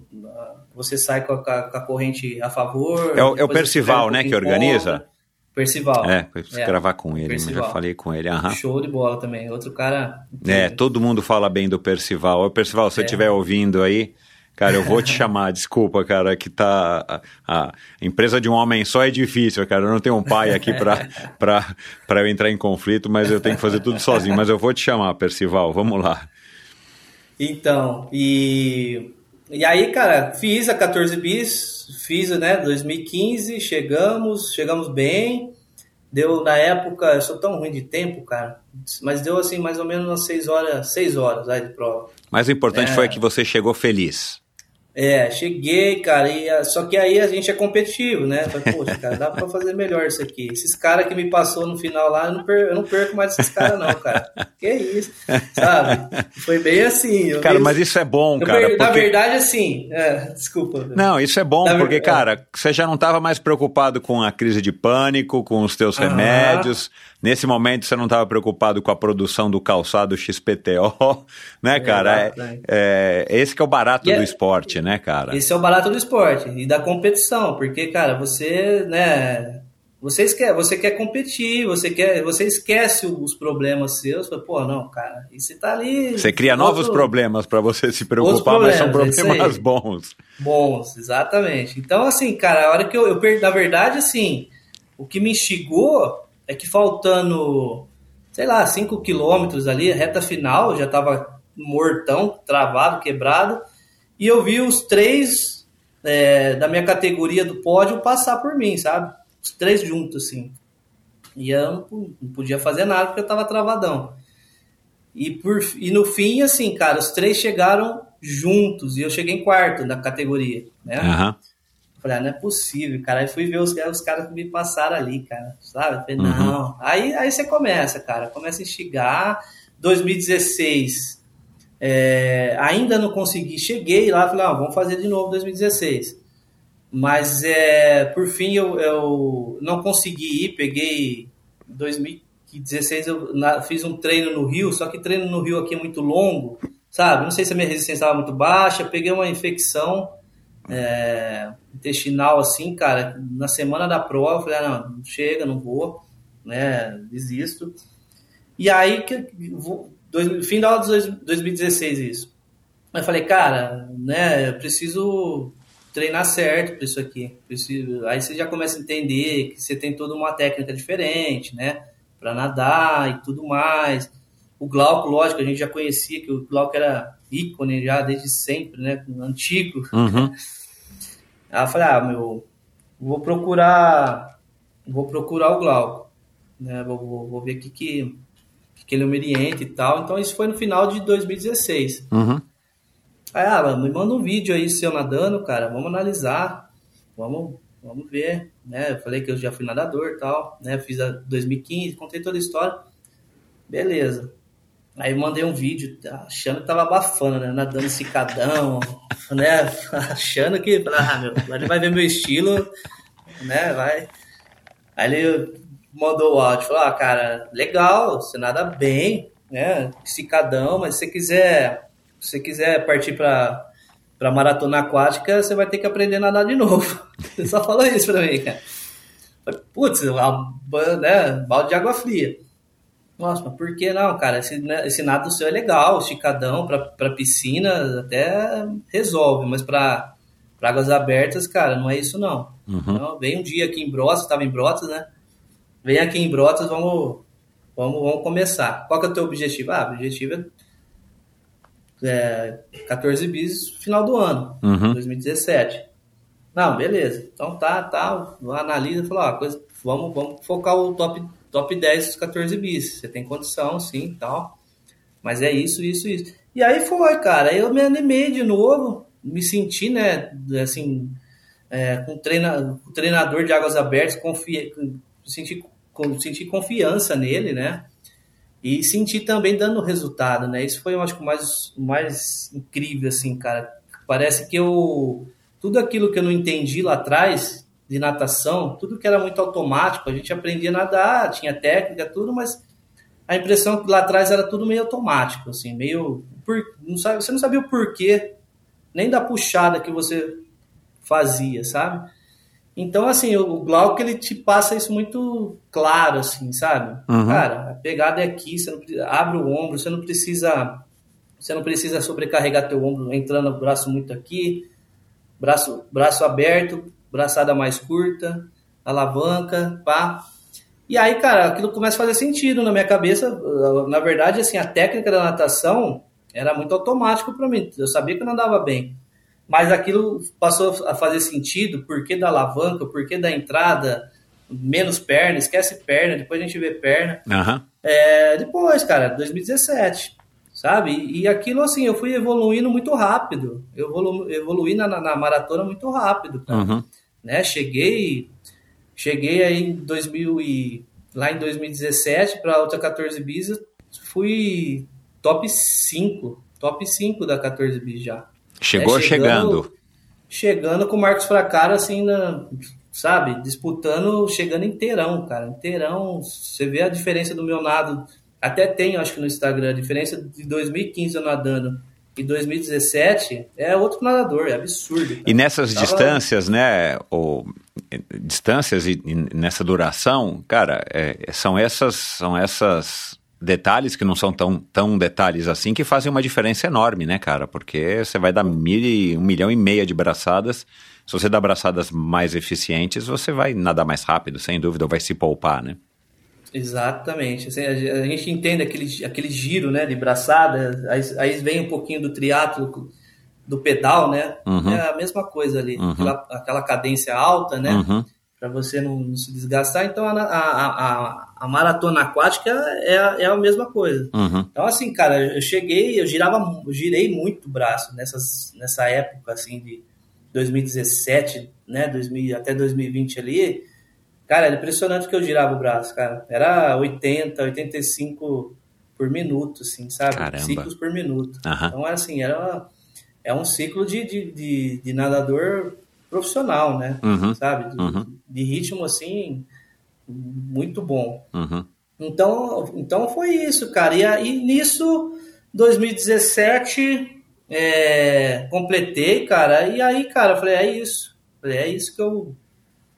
Speaker 1: Você sai com a, com a corrente a favor.
Speaker 8: É o- é o Percival,
Speaker 1: um
Speaker 8: né, que organiza?
Speaker 1: contra. Percival.
Speaker 8: É, eu preciso
Speaker 1: É,
Speaker 8: gravar com ele, mas já
Speaker 1: Percival.
Speaker 8: falei com ele. aham.
Speaker 1: Show de bola também. Outro cara.
Speaker 8: É, todo mundo fala bem do Percival. Ô, Percival, se você
Speaker 1: É.
Speaker 8: estiver ouvindo aí, cara, eu vou te chamar. Desculpa, cara, que tá. A, a empresa de um homem só é difícil, cara. Eu não tenho um pai aqui pra eu entrar em conflito, mas eu tenho que fazer tudo sozinho. Mas eu vou te chamar, Percival, vamos lá.
Speaker 1: Então, e, e aí, cara, fiz a 14 bis, fiz, né, 2015, chegamos, chegamos bem. Deu, na época, eu sou tão ruim de tempo, cara, mas deu assim, mais ou menos umas 6 horas, 6 horas aí de prova.
Speaker 8: Mas o importante
Speaker 1: É.
Speaker 8: foi que você chegou feliz.
Speaker 1: É, cheguei, cara, e, só que aí a gente é competitivo, né? Falei, poxa, cara, dá pra fazer melhor isso aqui. Esses caras que me passou no final lá, eu não, per- eu não perco mais esses caras, não, cara. Que isso, sabe? Foi bem assim. eu
Speaker 8: Cara, mas isso é bom,
Speaker 1: eu
Speaker 8: cara.
Speaker 1: per- Na
Speaker 8: porque-
Speaker 1: verdade, assim, é, desculpa.
Speaker 8: Não, isso é bom,
Speaker 1: Na
Speaker 8: porque,
Speaker 1: é.
Speaker 8: cara, você já não estava mais preocupado com a crise de pânico, com os teus
Speaker 1: Aham.
Speaker 8: remédios. Nesse momento, você não estava preocupado com a produção do calçado XPTO, né, <laughs> cara?
Speaker 1: Exato, né?
Speaker 8: É, é- esse que é o barato
Speaker 1: E é-
Speaker 8: do esporte, né, cara?
Speaker 1: Esse é o barato do esporte e da competição, porque, cara, você, né, você esquece, você quer competir, você quer, você esquece os problemas seus, fala, pô, não, cara, e você tá ali...
Speaker 8: Você cria novos
Speaker 1: outro-
Speaker 8: problemas para você se preocupar, mas são
Speaker 1: problemas, é
Speaker 8: bons.
Speaker 1: Bons, exatamente. Então, assim, cara, a hora que eu, eu perdi, na verdade, assim, o que me instigou é que faltando, sei lá, 5 quilômetros ali, reta final, já tava mortão, travado, quebrado, e eu vi os três é, da minha categoria do pódio passar por mim, sabe? Os três juntos, assim. E eu não, podia fazer nada porque eu tava travadão. E, por, e no fim, assim, cara, os três chegaram juntos e eu cheguei em quarto na categoria, né?
Speaker 8: Aham.
Speaker 1: Falei, ah, não é possível, cara. Aí fui ver os, os caras que me passaram ali, cara, sabe? Falei,
Speaker 8: Uhum.
Speaker 1: não. Aí, aí você começa, cara, começa a instigar. 2016, é, ainda não consegui, cheguei lá, falei, ah, vamos fazer de novo 2016. Mas, é, por fim, eu, eu não consegui ir, peguei 2016, eu na- fiz um treino no Rio, só que treino no Rio aqui é muito longo, sabe? Não sei se a minha resistência estava muito baixa, peguei uma infecção é, intestinal assim, cara, na semana da prova, falei, ah, não, chega, não vou, né, desisto. E aí, que, vou, dois, final de dois- 2016 isso. Aí eu falei, cara, né, eu preciso treinar certo para isso aqui. Preciso, aí você já começa a entender que você tem toda uma técnica diferente, né, para nadar e tudo mais. O Glauco, lógico, a gente já conhecia que o Glauco era ícone já desde sempre, né, antigo.
Speaker 8: Uhum. <laughs>
Speaker 1: Aí eu falei, ah, meu, vou procurar, vou procurar o Glauco, né? Vou, vou, vou ver o que, que, que ele me orienta e tal. Então isso foi no final de 2016.
Speaker 8: Uhum.
Speaker 1: Aí, ah, me manda um vídeo aí seu nadando, cara, vamos analisar, vamos, vamos ver, né? Eu falei que eu já fui nadador e tal, né? Fiz a 2015, contei toda a história. Beleza. Aí eu mandei um vídeo achando que tava abafando, né? Nadando cicadão, <laughs> né? Achando que, ah, meu, ele vai ver meu estilo, né? Vai. Aí ele mandou o áudio, falou, ah, cara, legal, você nada bem, né? Cicadão, mas se você quiser, se você quiser partir para para maratona aquática, você vai ter que aprender a nadar de novo. <laughs> Ele só falou isso pra mim, cara. Putz, ba- né, balde de água fria. Nossa, mas por que não, cara? Esse, né, esse nado seu é legal, esticadão pra, pra piscina até resolve, mas pra, pra águas abertas, cara, não é isso não.
Speaker 8: Uhum.
Speaker 1: Então, vem um dia aqui em Brotas, tava em Brotas, né? Vem aqui em Brotas, vamos, vamos, vamos começar. Qual que é o teu objetivo? Ah, o objetivo é, é 14 bis final do ano,
Speaker 8: Uhum.
Speaker 1: 2017. Não, beleza. Então tá, tá. Analisa e fala, ó, coisa, vamos, vamos focar o top, top 10 dos 14 bis. Você tem condição, sim tal. Mas é isso, isso, isso. E aí foi, cara. Aí eu me animei de novo, me senti, né, assim, é, com, treina, treinador de águas abertas, confia, senti, com, senti confiança nele, né? E senti também dando resultado, né? Isso foi, eu acho o mais, mais incrível, assim, cara. Parece que eu. Tudo aquilo que eu não entendi lá atrás, de natação, tudo que era muito automático, a gente aprendia a nadar, tinha técnica, tudo, mas a impressão que lá atrás era tudo meio automático, assim, meio. Por, não sabe, você não sabia o porquê, nem da puxada que você fazia, sabe? Então, assim, o Glauco, ele te passa isso muito claro, assim, sabe?
Speaker 8: Uhum.
Speaker 1: Cara, a pegada é aqui, você não abre o ombro, você não precisa você não precisa sobrecarregar teu ombro entrando o braço muito aqui, braço, braço aberto, braçada mais curta, alavanca, pá. E aí, cara, aquilo começa a fazer sentido na minha cabeça. Na verdade, assim, a técnica da natação, era muito automático para mim. Eu sabia que eu não andava bem. Mas aquilo passou a fazer sentido, porque da alavanca, porque da entrada, menos perna, esquece perna, depois a gente vê perna.
Speaker 8: Aham.
Speaker 1: É, depois, cara, 2017, sabe? E aquilo, assim, eu fui evoluindo muito rápido. Eu evolu evoluí na, na maratona muito rápido, cara.
Speaker 8: Uhum.
Speaker 1: Né? Cheguei, cheguei aí em 2000 e, lá em 2017 para outra 14 bis, eu fui top 5, top 5 da 14 bis já.
Speaker 8: Chegou
Speaker 1: É,
Speaker 8: chegando.
Speaker 1: Chegando com o Marcos Fracara, assim, na, sabe? Disputando, chegando inteirão, cara. Inteirão. Você vê a diferença do meu nado. Até tem, acho que no Instagram, a diferença de 2015 eu nadando e 2017 é outro nadador, é absurdo. cara.
Speaker 8: E nessas
Speaker 1: Tava-
Speaker 8: distâncias, né, ou distâncias e, e nessa duração, cara, é, são essas são essas detalhes que não são tão, tão detalhes assim que fazem uma diferença enorme, né, cara? Porque você vai dar mil e, um milhão e meia de braçadas. Se você dá braçadas mais eficientes, você vai nadar mais rápido, sem dúvida, ou vai se poupar, né?
Speaker 1: Exatamente. Assim, a ge- a gente entende aquele, aquele giro, né, de braçada, aí, aí vem um pouquinho do triatlo, do pedal, né?
Speaker 8: Uhum.
Speaker 1: É a mesma coisa ali,
Speaker 8: Uhum.
Speaker 1: aquela, aquela cadência alta, né?
Speaker 8: Uhum.
Speaker 1: Para você não, não se desgastar. Então a, a, a, a maratona aquática é, a- é a mesma coisa.
Speaker 8: Uhum.
Speaker 1: Então, assim, cara, eu cheguei, eu girava, eu girei muito o braço nessas, nessa época, assim, de 2017, né, 2000, até 2020 ali. Cara, era impressionante que eu girava o braço, cara. Era 80, 85 por minuto, assim, sabe?
Speaker 8: Caramba.
Speaker 1: Ciclos por minuto.
Speaker 8: Aham.
Speaker 1: Então, assim, era uma- é um ciclo de, de, de, de nadador profissional, né?
Speaker 8: Uhum.
Speaker 1: Sabe? De,
Speaker 8: Uhum.
Speaker 1: de ritmo, assim, muito bom.
Speaker 8: Uhum.
Speaker 1: Então, então foi isso, cara. E aí nisso, 2017, é, completei, cara. E aí, cara, eu falei, é isso. Falei, é isso que eu.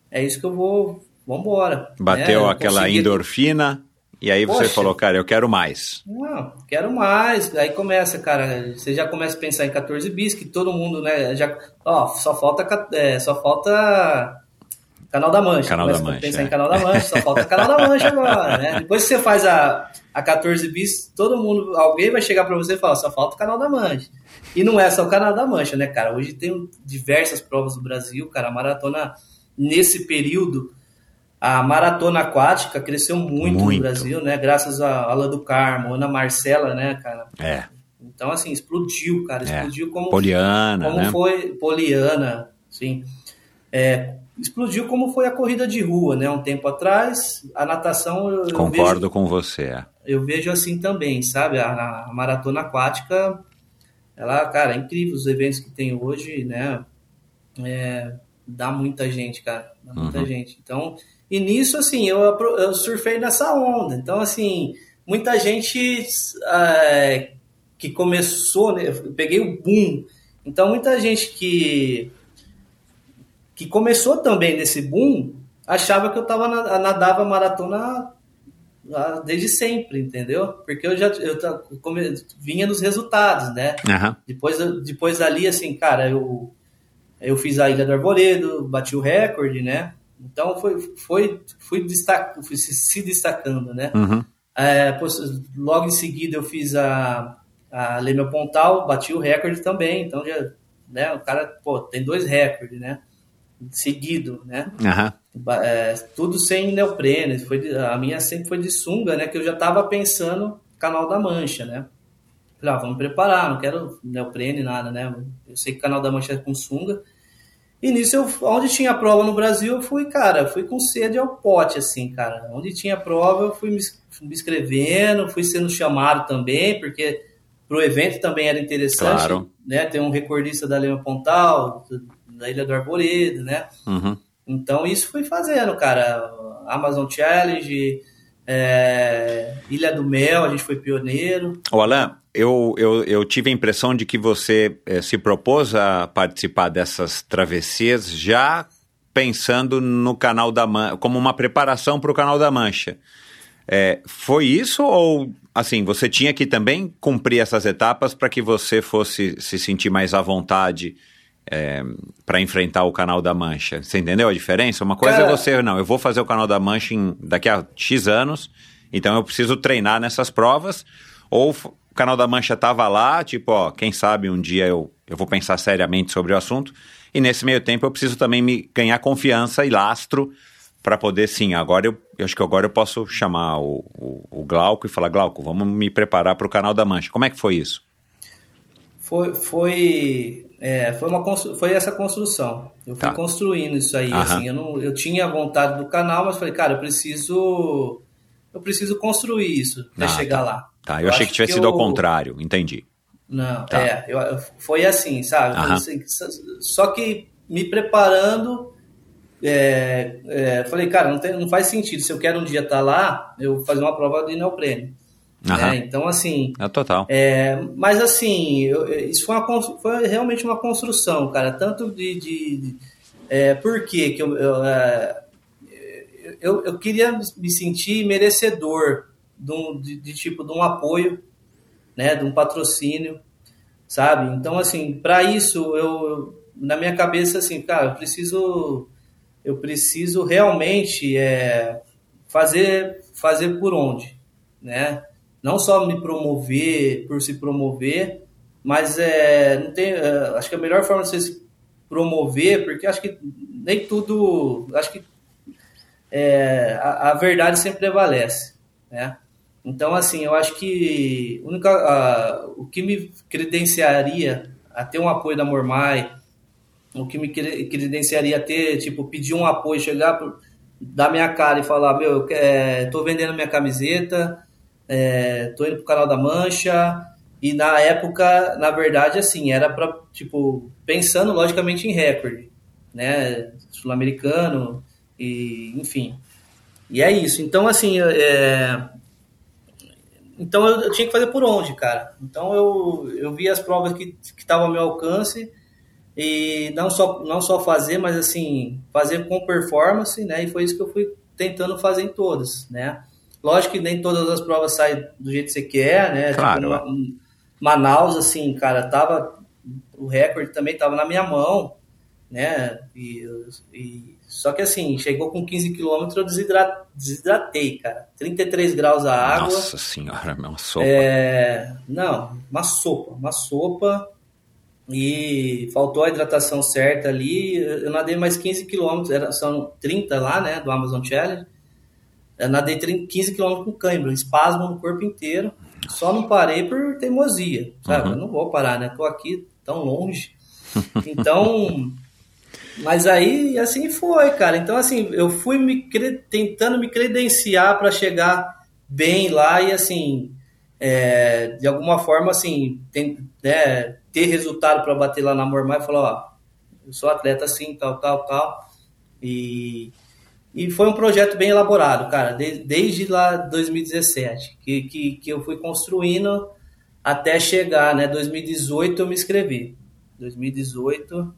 Speaker 1: É isso que eu vou. Vambora.
Speaker 8: Bateu
Speaker 1: né?
Speaker 8: aquela
Speaker 1: Consegui-
Speaker 8: endorfina e aí você
Speaker 1: Poxa.
Speaker 8: falou, cara, eu quero mais.
Speaker 1: Não, quero mais. Aí começa, cara. Você já começa a pensar em 14 bis, que todo mundo, né? Já, ó, só falta, é, só falta Canal da Mancha.
Speaker 8: Canal
Speaker 1: Começa
Speaker 8: da Mancha,
Speaker 1: Pensar
Speaker 8: é.
Speaker 1: em Canal da Mancha, só falta Canal da Mancha agora, né? Depois que você faz a, a 14 bis, todo mundo, alguém vai chegar pra você e falar, só falta o Canal da Mancha. E não é só o Canal da Mancha, né, cara? Hoje tem diversas provas do Brasil, cara. A maratona, nesse período, a maratona aquática cresceu muito,
Speaker 8: Muito.
Speaker 1: no Brasil, né? Graças a Alain do Carmo, Ana Marcela, né, cara?
Speaker 8: É,
Speaker 1: Então, assim, explodiu, cara.
Speaker 8: É.
Speaker 1: Explodiu como,
Speaker 8: Poliana,
Speaker 1: como
Speaker 8: né?
Speaker 1: foi Poliana, sim. É, explodiu como foi a corrida de rua, né? Um tempo atrás, a natação eu, eu
Speaker 8: Concordo
Speaker 1: vejo,
Speaker 8: com você. é.
Speaker 1: eu vejo assim também, sabe? A, a maratona aquática, ela, cara, é incrível os eventos que tem hoje, né? É, dá muita gente, cara, dá muita
Speaker 8: Uhum.
Speaker 1: gente. Então, e nisso, assim, eu, eu surfei nessa onda. Então, assim, muita gente é, que começou, né? Eu peguei o boom. Então, muita gente que que começou também nesse boom achava que eu tava na- nadava maratona ah, desde sempre, entendeu? Porque eu já eu come- vinha nos resultados, né?
Speaker 8: Aham.
Speaker 1: Depois, depois dali, assim, cara, eu, eu fiz a Ilha do Arvoredo, bati o recorde, né? Então foi, foi, fui, fui se, destacando, né?
Speaker 8: Uhum.
Speaker 1: É, logo em seguida eu fiz a, a Leme Pontal, bati o recorde também, então já, né? O cara, pô, tem dois recordes, né? Seguido, né? Ba- é, tudo sem neoprene. Foi de- a minha sempre foi de sunga, né? Que eu já tava pensando canal da Mancha, né? Falei, ah, vamos preparar, não quero neoprene, nada, né? Eu sei que canal da Mancha é com sunga. E nisso, eu, onde tinha prova no Brasil, eu fui, cara, fui com sede ao pote, assim, cara. Onde tinha prova, eu fui me, me inscrevendo, fui sendo chamado também, porque pro evento também era interessante,
Speaker 8: Claro.
Speaker 1: né? Tem um recordista da Lema Pontal, da Ilha do Arvoredo, né?
Speaker 8: Uhum.
Speaker 1: Então isso fui fazendo, cara. Amazon Challenge, é, Ilha do Mel, a gente foi pioneiro.
Speaker 8: Ô, Alain, eu, eu, eu tive a impressão de que você eh, se propôs a participar dessas travessias já pensando no canal da Mancha, como uma preparação para o canal da Mancha. Eh, foi isso ou, assim, você tinha que também cumprir essas etapas para que você fosse se sentir mais à vontade para enfrentar o canal da Mancha? Você entendeu a diferença? Uma coisa
Speaker 1: Cara-
Speaker 8: é você, não, eu vou fazer o canal da Mancha em- daqui a X anos, então eu preciso treinar nessas provas, ou Canal da Mancha tava lá, tipo, ó, quem sabe um dia eu, eu vou pensar seriamente sobre o assunto. E nesse meio tempo eu preciso também me ganhar confiança e lastro para poder, sim, agora eu, eu, acho que agora eu posso chamar o, o, o Glauco e falar, Glauco, vamos me preparar para o Canal da Mancha. Como é que foi isso?
Speaker 1: Foi, foi, é, foi, uma, foi essa construção. Eu fui tá. construindo isso aí. Assim, eu, não, eu tinha vontade do canal, mas falei, cara, eu preciso. Eu preciso construir isso para ah, chegar
Speaker 8: tá.
Speaker 1: lá.
Speaker 8: Tá, eu, eu achei que tivesse que sido eu... ao contrário, entendi.
Speaker 1: Não, tá. é, eu, foi assim, sabe? Assim, só que me preparando, é, é, falei, cara, não, tem, não faz sentido. Se eu quero um dia estar tá lá, eu fazer uma prova de neoprene. Né? Então, assim.
Speaker 8: É total.
Speaker 1: É, mas, assim, eu, isso foi, uma, foi realmente uma construção, cara. Tanto de. de, de é, por quê? que eu, eu, é, eu, eu, queria me sentir merecedor de, um, de, de, tipo de um apoio, né, de um patrocínio, sabe? Então, assim, para isso eu na minha cabeça assim, cara, eu preciso eu preciso realmente é, fazer fazer por onde, né? Não só me promover por se promover, mas é, não tem, é, acho que a melhor forma de você se promover, porque acho que nem tudo, acho que é, a, a, verdade sempre prevalece, né? Então, assim, eu acho que única, o que me credenciaria a ter um apoio da Mormai, o que me credenciaria a ter, tipo, pedir um apoio, chegar, dar minha cara e falar, meu, eu é, tô vendendo minha camiseta, é, tô indo pro canal da Mancha, e na época, na verdade, assim, era para tipo, pensando logicamente em recorde, né, sul-americano, e enfim. E é isso. Então, assim, é, então eu, eu, tinha que fazer por onde, cara? Então eu, eu vi as provas que estavam ao meu alcance e não só, não só fazer, mas assim, fazer com performance, né? E foi isso que eu fui tentando fazer em todas, né? Lógico que nem todas as provas saem do jeito que você quer, né? Tipo,
Speaker 8: claro.
Speaker 1: Tipo, Manaus, assim, cara, tava o recorde também tava na minha mão, né? E, e só que assim, chegou com 15 quilômetros, eu desidrat, desidratei, cara. 33 graus a água.
Speaker 8: Nossa senhora, é uma sopa.
Speaker 1: É, não, uma sopa, uma sopa. E faltou a hidratação certa ali. Eu nadei mais 15 quilômetros, era, são 30 lá, né, do Amazon Challenge. Eu nadei 30, 15 quilômetros com cãibra, espasmo no corpo inteiro. Só não parei por teimosia, sabe? Uhum. Eu não vou parar, né? Tô aqui tão longe. Então, mas aí, assim foi, cara. Então, assim, eu fui me tentando me credenciar para chegar bem lá e, assim, é, de alguma forma, assim, tem, né, ter resultado para bater lá na Mormai e falar, ó, eu sou atleta assim, tal, tal, tal. E, e foi um projeto bem elaborado, cara, de, desde lá 2017, que, que, que eu fui construindo até chegar, né? 2018 eu me inscrevi. 2018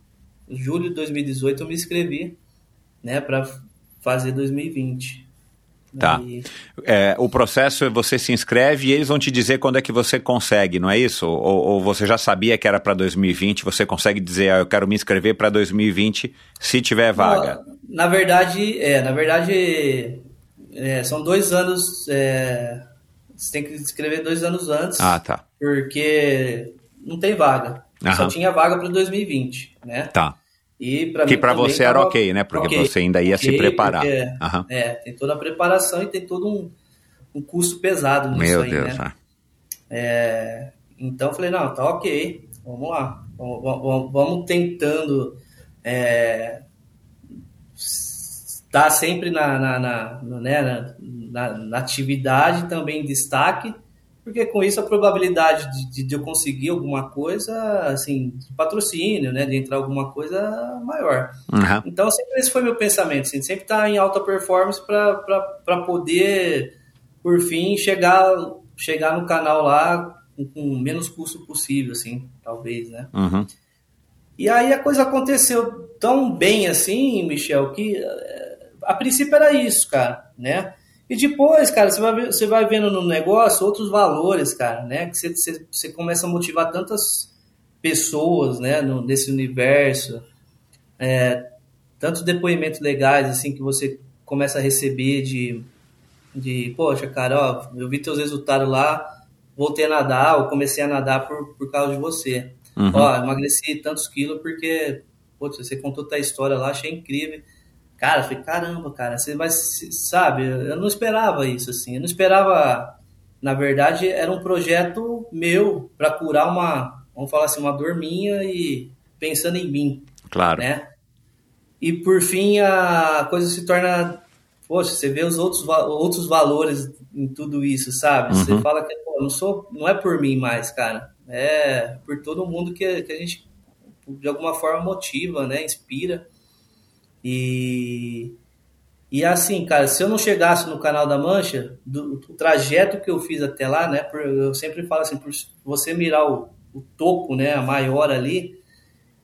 Speaker 1: julho de 2018 eu me inscrevi, né, para fazer 2020.
Speaker 8: Tá. E... É, o processo é você se inscreve e eles vão te dizer quando é que você consegue, não é isso? Ou, ou você já sabia que era para 2020, você consegue dizer, ah, eu quero me inscrever para 2020 se tiver vaga?
Speaker 1: Na, na verdade, é, na verdade, é, são dois anos, é, você tem que se inscrever dois anos antes.
Speaker 8: Ah, tá.
Speaker 1: Porque não tem vaga. Aham. Só tinha vaga para 2020, né?
Speaker 8: Tá.
Speaker 1: E pra
Speaker 8: que para você era ok, né? Porque okay, você ainda ia okay, se preparar.
Speaker 1: Porque, uhum. É, tem toda a preparação e tem todo um, um custo pesado nisso
Speaker 8: Meu
Speaker 1: aí,
Speaker 8: Deus,
Speaker 1: né? É, então eu falei, não, tá ok, vamos lá. Vamos, vamos, vamos tentando é, estar sempre na, na, na, né, na, na atividade também em destaque porque com isso a probabilidade de, de, eu conseguir alguma coisa, assim, de patrocínio, né, de entrar alguma coisa maior.
Speaker 8: Uhum.
Speaker 1: Então, sempre esse foi meu pensamento, assim, sempre estar tá em alta performance para poder, por fim, chegar, chegar no canal lá com, com menos custo possível, assim, talvez, né.
Speaker 8: Uhum.
Speaker 1: E aí a coisa aconteceu tão bem assim, Michel, que eh, a princípio era isso, cara, né? E depois, cara, você vai, você vai vendo no negócio outros valores, cara, né? Que você, você, você começa a motivar tantas pessoas, né, no, nesse universo. É, tantos depoimentos legais, assim, que você começa a receber de, de poxa, cara, ó, eu vi teus resultados lá, voltei a nadar, ou comecei a nadar por, por causa de você.
Speaker 8: Uhum.
Speaker 1: Ó, emagreci tantos quilos porque, putz, você contou tua história lá, achei incrível. Cara, eu falei, caramba, cara, você vai, sabe, eu não esperava isso, assim, eu não esperava, na verdade, era um projeto meu para curar uma, vamos falar assim, uma dor minha e pensando em mim,
Speaker 8: Claro.
Speaker 1: né? E por fim a coisa se torna, poxa, você vê os outros, outros valores em tudo isso, sabe? Você
Speaker 8: Uhum.
Speaker 1: fala que pô, não sou, não é por mim mais, cara, é por todo mundo que, que a gente de alguma forma motiva, né? Inspira. E e assim, cara, se eu não chegasse no canal da Mancha, do, trajeto que eu fiz até lá, né? por- eu sempre falo assim, por você mirar o, o topo, né? A maior ali,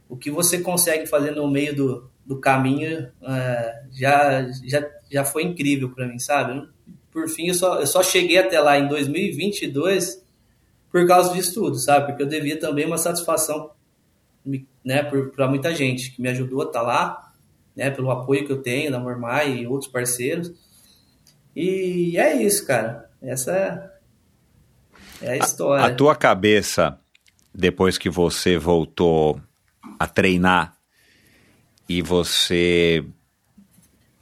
Speaker 1: o que você consegue fazer no meio do, do caminho é, já, já, já foi incrível para mim, sabe? Por fim, eu só, eu só cheguei até lá em 2022 por causa disso tudo, sabe? Porque eu devia também uma satisfação né, para muita gente que me ajudou a estar lá, né, pelo apoio que eu tenho da Mormai e outros parceiros. E é isso, cara. Essa é, a história.
Speaker 8: A tua cabeça, depois que você voltou a treinar e você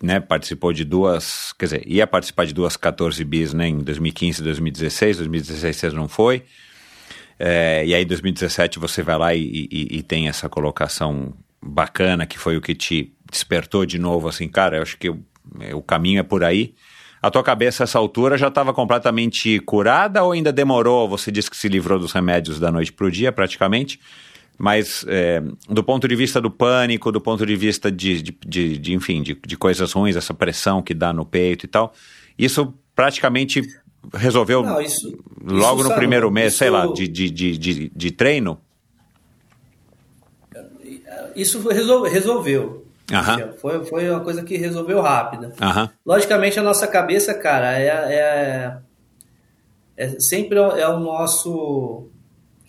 Speaker 8: né, participou de duas, quer dizer, ia participar de duas 14 bis né, em 2015 e 2016, 2016 você não foi, é, e aí em 2017 você vai lá e, e, e tem essa colocação bacana que foi o que te despertou de novo, assim, cara, eu acho que o, o caminho é por aí. A tua cabeça, essa altura, já estava completamente curada ou ainda demorou? Você disse que se livrou dos remédios da noite para o dia, praticamente. Mas é, do ponto de vista do pânico, do ponto de vista de, de, de, de enfim, de, de, coisas ruins, essa pressão que dá no peito e tal, isso praticamente resolveu
Speaker 1: Não, isso,
Speaker 8: logo
Speaker 1: isso,
Speaker 8: no
Speaker 1: sabe,
Speaker 8: primeiro mês,
Speaker 1: isso,
Speaker 8: sei lá, de, de, de, de, de treino?
Speaker 1: Isso resolveu.
Speaker 8: Aham.
Speaker 1: Foi, foi uma coisa que resolveu rápida.
Speaker 8: Aham.
Speaker 1: Logicamente, a nossa cabeça, cara, é, é, é sempre é o nosso.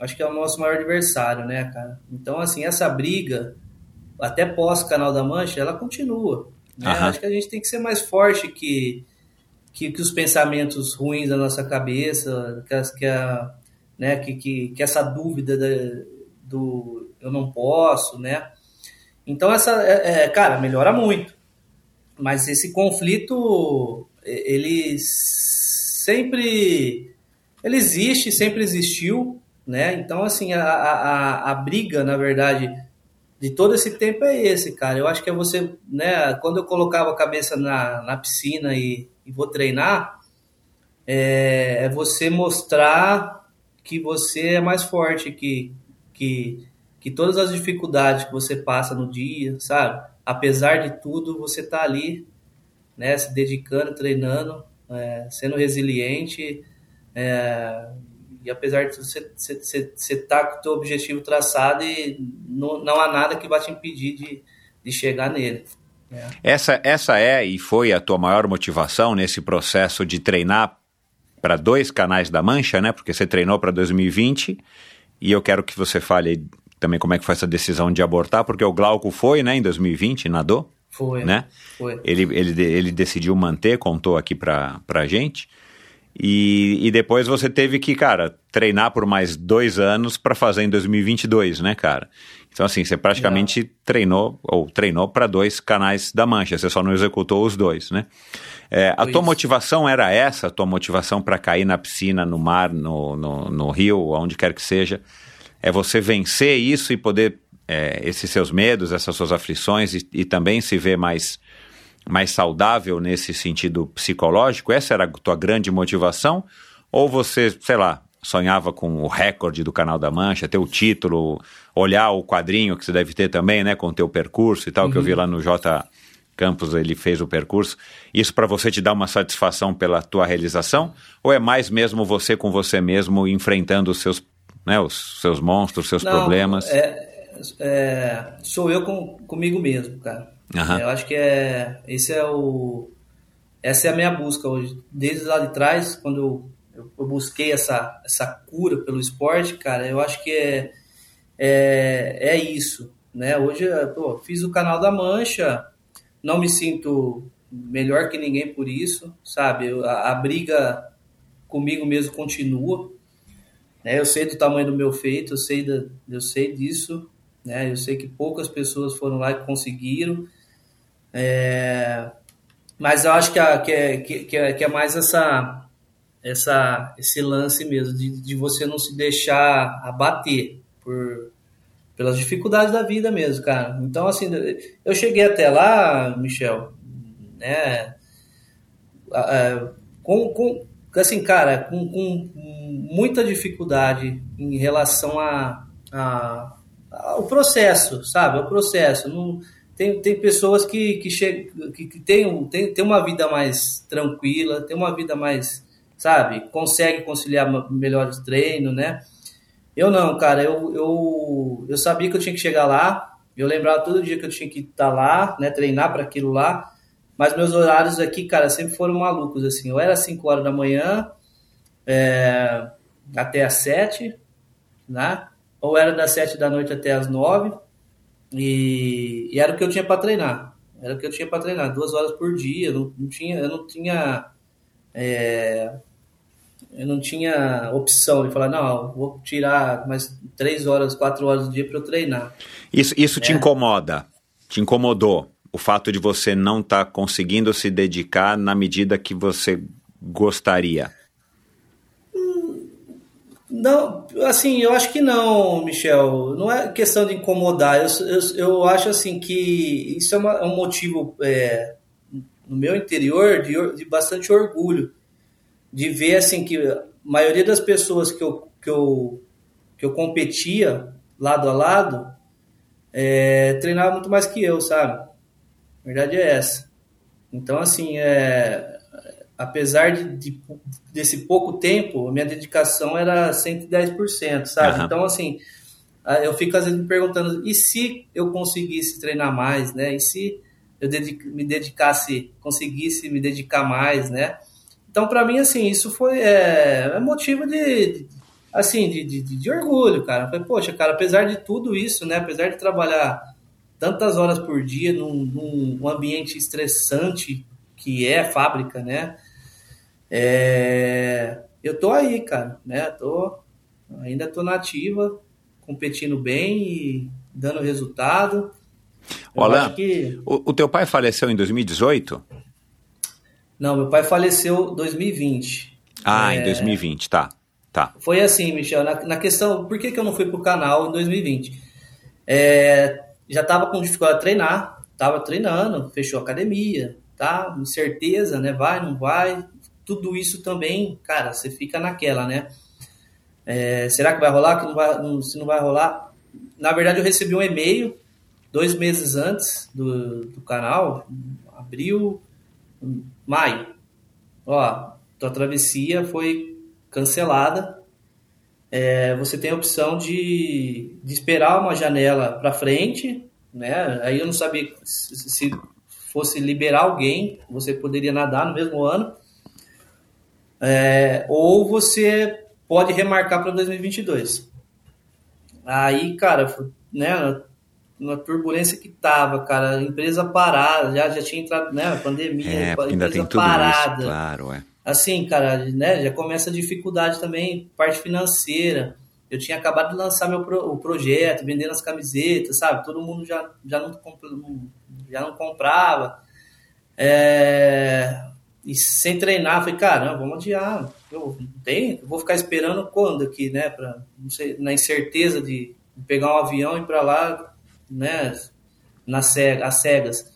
Speaker 1: Acho que é o nosso maior adversário, né, cara? Então, assim, essa briga, até pós-Canal da Mancha, ela continua. Né?
Speaker 8: Aham.
Speaker 1: Acho que a gente tem que ser mais forte que, que, que os pensamentos ruins da nossa cabeça, que, as- que, a, né, que, que, que essa dúvida da- do eu não posso, né? Então, essa, é, é, cara, melhora muito. Mas esse conflito, ele sempre ele existe, sempre existiu, né? Então, assim, a, a- a briga, na verdade, de todo esse tempo é esse, cara. Eu acho que é você, né? Quando eu colocava a cabeça na, na piscina e, e vou treinar, é, é você mostrar que você é mais forte, que, que, que todas as dificuldades que você passa no dia, sabe? Apesar de tudo, você tá ali, né? Se dedicando, treinando, é, sendo resiliente, é, e apesar de tudo, você, tá com o teu objetivo traçado e não, não há nada que vai te impedir de, de chegar nele. né?
Speaker 8: Essa, essa é e foi a tua maior motivação nesse processo de treinar para dois canais da Mancha, né? Porque você treinou para 2020 e eu quero que você fale também como é que foi essa decisão de abortar, porque o Glauco foi, né, em 2020, nadou,
Speaker 1: Foi,
Speaker 8: né?
Speaker 1: Foi.
Speaker 8: Ele, ele, ele decidiu manter, contou aqui pra, pra gente. E, e depois você teve que, cara, treinar por mais dois anos para fazer em 2022, né, cara? Então, assim, você praticamente treinou, ou treinou para dois canais da Mancha, você só não executou os dois, né? É, a tua motivação era essa? A tua motivação para cair na piscina, no mar, no, no, no rio, aonde quer que seja? É você vencer isso e poder, é, esses seus medos, essas suas aflições, e, e também se ver mais mais saudável nesse sentido psicológico? Essa era a tua grande motivação? Ou você, sei lá, sonhava com o recorde do Canal da Mancha, ter o título, olhar o quadrinho que você deve ter também, né, com o teu percurso e tal, que eu vi lá no J Campos, ele fez o percurso. Isso para você te dá uma satisfação pela tua realização? Ou é mais mesmo você com você mesmo enfrentando os seus, né, os seus monstros, os seus
Speaker 1: Não,
Speaker 8: problemas?
Speaker 1: É, é, sou eu com, comigo mesmo, cara.
Speaker 8: Aham.
Speaker 1: Eu acho que é esse é o essa é a minha busca hoje. Desde lá de trás, quando eu, eu, eu busquei essa, essa cura pelo esporte, cara, eu acho que é, é, é isso. Né? Hoje, pô, fiz o canal da Mancha, não me sinto melhor que ninguém por isso, sabe? Eu- A, a briga comigo mesmo continua. Né? Eu sei do tamanho do meu feito, eu sei, da, eu sei disso, né? Eu sei que poucas pessoas foram lá e conseguiram. É, mas eu acho que, a, que, é, que, é, que é mais essa, essa, esse lance mesmo, de, de você não se deixar abater por, pelas dificuldades da vida mesmo, cara. Então, assim, eu cheguei até lá, Michel, né? Com, com, assim, cara, com, com muita dificuldade em relação a, a, ao processo, sabe? O processo. Não, tem, tem pessoas que, que, chegam, que, que tem, tem, tem uma vida mais tranquila, tem uma vida mais, sabe? Consegue conciliar melhores treinos, né? Eu não, cara. Eu, eu, eu sabia que eu tinha que chegar lá. Eu lembrava todo dia que eu tinha que estar lá, né? Treinar para aquilo lá. Mas meus horários aqui, cara, sempre foram malucos, assim. Eu era às 5 horas da manhã é, até às 7, né? Ou era das 7 da noite até às 9. E, e era o que eu tinha para treinar. Era o que eu tinha para treinar, duas horas por dia. Não, não tinha, eu não tinha. É, eu não tinha opção de falar, não, vou tirar mais três horas, quatro horas do dia para eu treinar.
Speaker 8: Isso, isso é. te incomoda? Te incomodou? O fato de você não estar tá conseguindo se dedicar na medida que você gostaria?
Speaker 1: Não, assim, eu acho que não, Michel. Não é questão de incomodar. Eu, eu, eu acho assim que isso é, uma, é um motivo é, no meu interior de, de bastante orgulho de ver assim que a maioria das pessoas que eu, que eu, que eu competia lado a lado é, treinava muito mais que eu, sabe? A verdade é essa. Então, assim, é, apesar de, de, desse pouco tempo, minha dedicação era 110%, sabe? Uhum. Então, assim, eu fico às vezes me perguntando, e se eu conseguisse treinar mais, né? E se eu dedic me dedicasse, conseguisse me dedicar mais, né? Então, para mim, assim, isso foi é, é motivo de, assim, de, de, de, orgulho, cara. Falei, poxa, cara, apesar de tudo isso, né? Apesar de trabalhar tantas horas por dia num, num ambiente estressante que é a fábrica, né? É, eu tô aí, cara, né? Tô, ainda tô nativa, competindo bem e dando resultado.
Speaker 8: Olá, que... o, o, teu pai faleceu em 2018?
Speaker 1: Não, meu pai faleceu em 2020.
Speaker 8: Ah, é... em 2020, tá. Tá.
Speaker 1: Foi assim, Michel, na, na, questão, por que, que eu não fui pro canal em 2020? É, já tava com dificuldade de treinar, tava treinando, fechou a academia, tá? Incerteza, né? Vai, não vai. Tudo isso também, cara, você fica naquela, né? É, será que vai rolar? Que não vai, não, se não vai rolar? Na verdade, eu recebi um e-mail dois meses antes do, do canal, abril, maio. Ó, tua travessia foi cancelada. É, você tem a opção de, de esperar uma janela para frente, né? Aí eu não sabia se, se fosse liberar alguém, você poderia nadar no mesmo ano. É, ou você pode remarcar para 2022. Aí, cara, né, na turbulência que tava, cara, empresa parada, já, já tinha entrado, né, pandemia,
Speaker 8: é, ainda tem tudo parada. Isso, claro, é.
Speaker 1: Assim, cara, né, já começa a dificuldade também, parte financeira. Eu tinha acabado de lançar meu pro, o projeto, vendendo as camisetas, sabe? Todo mundo já, já, não, já não comprava. É, e sem treinar, falei, cara, vamos adiar. Eu, tem, eu vou ficar esperando quando aqui, né? Pra, não sei, na incerteza de pegar um avião e ir para lá, né? Na cega, às cegas.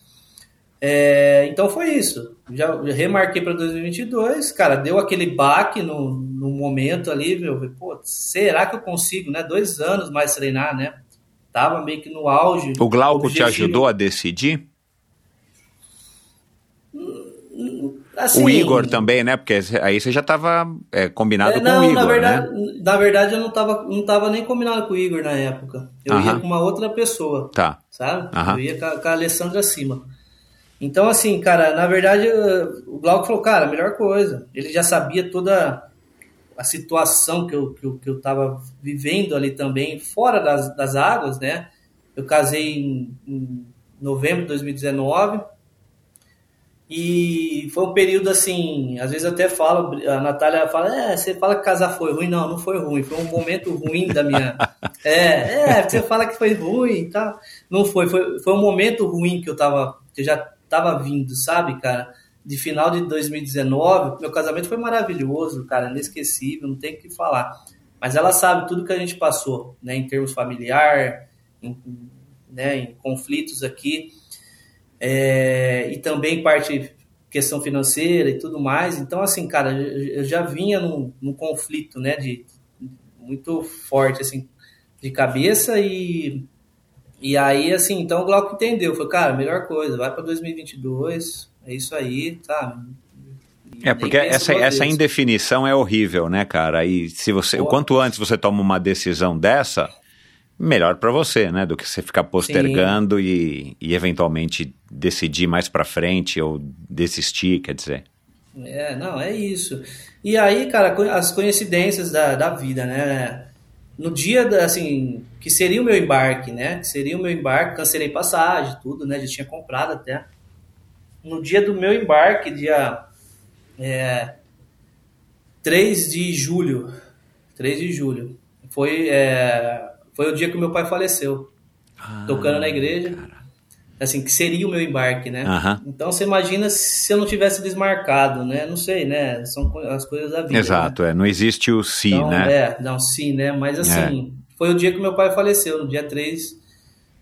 Speaker 1: É, então foi isso. Já, remarquei para 2022, cara, deu aquele baque no, no momento ali, viu? Pô, será que eu consigo, né? Dois anos mais treinar, né? Tava meio que no auge.
Speaker 8: O Glauco objetivo. te ajudou a decidir?
Speaker 1: Assim,
Speaker 8: o Igor também, né? Porque aí você já estava é, combinado é, não, com o Igor,
Speaker 1: na verdade,
Speaker 8: né?
Speaker 1: Na verdade, eu não estava não tava nem combinado com o Igor na época. Eu uh -huh. ia com uma outra pessoa,
Speaker 8: tá.
Speaker 1: sabe? Uh -huh. Eu ia com a, com a Alessandra Cima. Então, assim, cara, na verdade, o Glauco falou, cara, a melhor coisa. Ele já sabia toda a situação que eu, que eu, que eu tava vivendo ali também, fora das, das águas, né? Eu casei em, em novembro de 2019 E foi um período assim, às vezes eu até falo, a Natália fala, é, você fala que casar foi ruim. Não, não foi ruim, foi um momento ruim da minha. <laughs> É, é, você fala que foi ruim tá? Não foi, foi, foi um momento ruim que eu tava, que eu já tava vindo, sabe, cara? De final de 2019, meu casamento foi maravilhoso, cara, inesquecível, não tem o que falar. Mas ela sabe tudo que a gente passou, né, em termos familiar, em, né, em conflitos aqui é, e também parte questão financeira e tudo mais. Então, assim, cara, eu já vinha num, num conflito, né, de muito forte, assim, de cabeça e e aí, assim, então o Glauco entendeu, foi, cara, melhor coisa, vai para 2022, é isso aí, tá?
Speaker 8: É, porque essa, essa indefinição é horrível, né, cara? E se você, Pô. quanto antes você toma uma decisão dessa, melhor para você, né? Do que você ficar postergando e, e, eventualmente decidir mais para frente ou desistir, quer dizer.
Speaker 1: É, não, é isso. E aí, cara, as coincidências da, da vida, né? No dia, da, assim, que seria o meu embarque, né? Que seria o meu embarque, cancelei passagem, tudo, né? Já tinha comprado até. No dia do meu embarque, dia é, 3 de julho, 3 de julho, foi é, foi o dia que meu pai faleceu. Ah, tocando na igreja. Cara. Assim, que seria o meu embarque, né? Então você imagina se eu não tivesse desmarcado, né? Não sei, né? São as coisas da vida.
Speaker 8: Exato,
Speaker 1: né?
Speaker 8: é. Não existe o si,
Speaker 1: então,
Speaker 8: né?
Speaker 1: É, não, sim, né? Mas assim, é. foi o dia que meu pai faleceu, no dia 3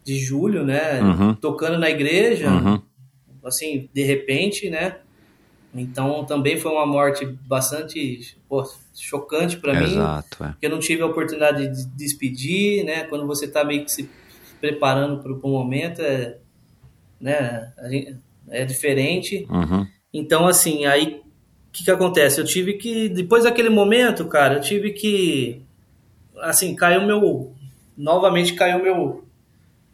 Speaker 1: de julho, né? Uhum. Tocando na igreja, uhum. assim, de repente, né? Então também foi uma morte bastante pô, chocante para mim.
Speaker 8: Exato, é.
Speaker 1: Porque eu não tive a oportunidade de despedir, né? Quando você está meio que se preparando para o momento, é, né? é diferente.
Speaker 8: Uhum.
Speaker 1: Então, assim, aí o que, que acontece? Eu tive que, depois daquele momento, cara, eu tive que, assim, caiu meu, novamente caiu meu,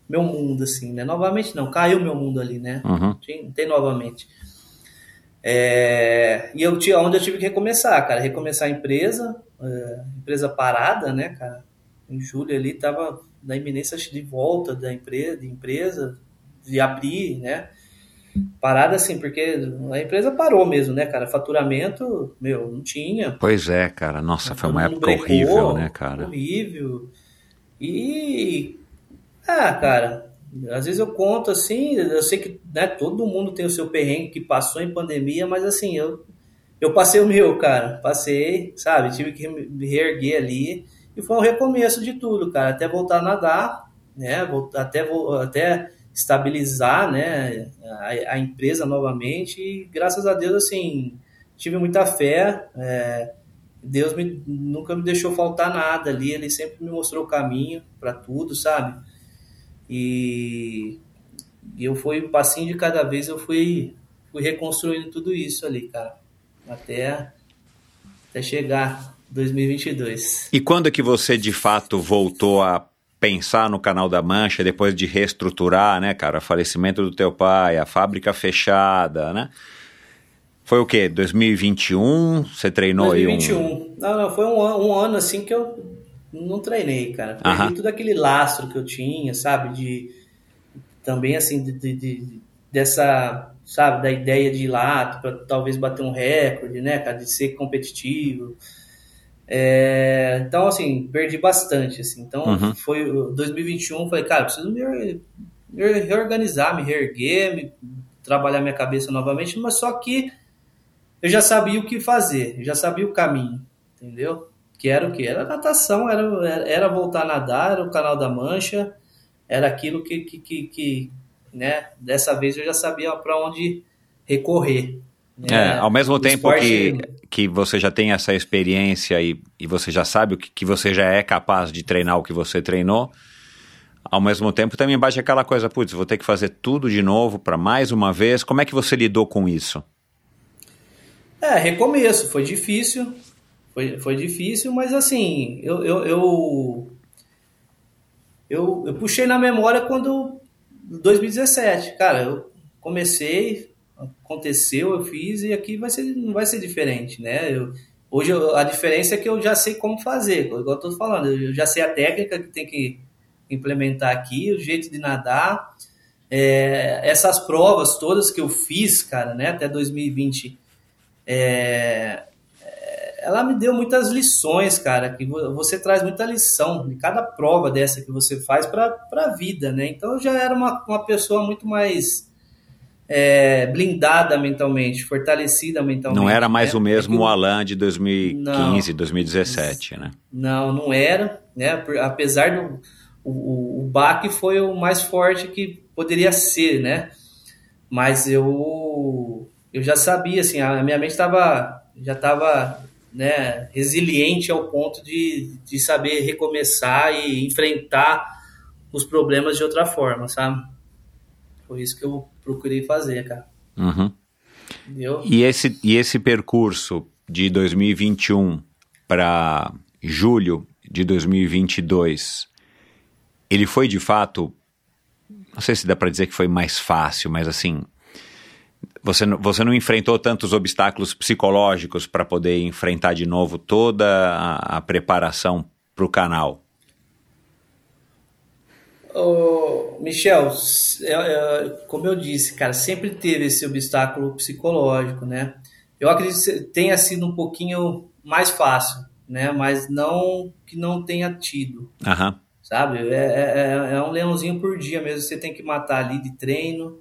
Speaker 1: meu mundo, assim, né? Novamente não, caiu meu mundo ali, né?
Speaker 8: Uhum.
Speaker 1: Tem, tem novamente. É, e eu tinha onde eu tive que recomeçar, cara, recomeçar a empresa, é, empresa parada, né, cara? Em julho ali tava na iminência de volta da empresa, de empresa, de abrir, né? Parada assim, porque a empresa parou mesmo, né, cara? Faturamento, meu, não tinha.
Speaker 8: Pois é, cara. Nossa, foi uma época brecou, horrível, né, cara?
Speaker 1: Horrível. E. Ah, cara, às vezes eu conto assim, eu sei que né, todo mundo tem o seu perrengue que passou em pandemia, mas assim, eu, eu passei o meu, cara. Passei, sabe? Tive que me reerguer ali. E foi um recomeço de tudo, cara. Até voltar a nadar, né? Até, até estabilizar né? a, a empresa novamente. E graças a Deus, assim, tive muita fé. É, Deus me, nunca me deixou faltar nada ali. Ele sempre me mostrou o caminho para tudo, sabe? E, eu fui um passinho de cada vez, eu fui, fui reconstruindo tudo isso ali, cara. Até, até chegar 2022.
Speaker 8: E quando que você de fato voltou a pensar no canal da Mancha depois de reestruturar, né, cara? O falecimento do teu pai, a fábrica fechada, né? Foi o quê? 2021? Você treinou
Speaker 1: 2021.
Speaker 8: aí
Speaker 1: um... Não, não, foi um, um ano assim que eu não treinei, cara. Perdi uh -huh. todo aquele lastro que eu tinha, sabe? De também assim de, de, de dessa, sabe, da ideia de ir lá para talvez bater um recorde, né, cara, de ser competitivo. É, então, assim, perdi bastante, assim. Então, uhum. foi 2021, falei, cara, preciso me, me reorganizar, me reerguer, me, trabalhar minha cabeça novamente, mas só que eu já sabia o que fazer, já sabia o caminho, entendeu? que era o que? Era natação, era, era voltar a nadar, era o canal da Mancha, era aquilo que, que, que, que né, dessa vez eu já sabia para onde recorrer.
Speaker 8: Né? É, ao mesmo tempo esporte... que, que você já tem essa experiência e, e você já sabe o que, que você já é capaz de treinar o que você treinou, ao mesmo tempo também bate aquela coisa, putz, vou ter que fazer tudo de novo para mais uma vez. Como é que você lidou com isso?
Speaker 1: É, recomeço, foi difícil, foi, foi difícil, mas assim, eu, eu, eu, eu, eu puxei na memória quando 2017, cara, eu comecei, aconteceu, eu fiz e aqui vai ser, não vai ser diferente, né? Eu, hoje eu, a diferença é que eu já sei como fazer, igual eu tô falando, eu já sei a técnica que tem que implementar aqui, o jeito de nadar, é, essas provas todas que eu fiz, cara, né, até 2020, é, ela me deu muitas lições, cara, que você traz muita lição de cada prova dessa que você faz para a vida, né? Então eu já era uma, uma pessoa muito mais é, blindada mentalmente, fortalecida mentalmente.
Speaker 8: Não era mais
Speaker 1: né?
Speaker 8: o mesmo
Speaker 1: é eu...
Speaker 8: Alan de 2015, não, 2017, né?
Speaker 1: Não, não era, né? Apesar do o, o baque foi o mais forte que poderia ser, né? Mas eu eu já sabia assim, a minha mente estava já estava né, resiliente ao ponto de, de saber recomeçar e enfrentar os problemas de outra forma, sabe? Foi isso que eu procurei fazer, cara.
Speaker 8: Uhum. E esse, e esse percurso de 2021 para julho de 2022, ele foi de fato, não sei se dá para dizer que foi mais fácil, mas assim, você, você não enfrentou tantos obstáculos psicológicos para poder enfrentar de novo toda a, a preparação para o canal?
Speaker 1: Oh, Michel, como eu disse, cara, sempre teve esse obstáculo psicológico, né? Eu acredito que tenha sido um pouquinho mais fácil, né? Mas não que não tenha tido,
Speaker 8: uhum.
Speaker 1: sabe? É, é, é, é um leãozinho por dia mesmo, você tem que matar ali de treino,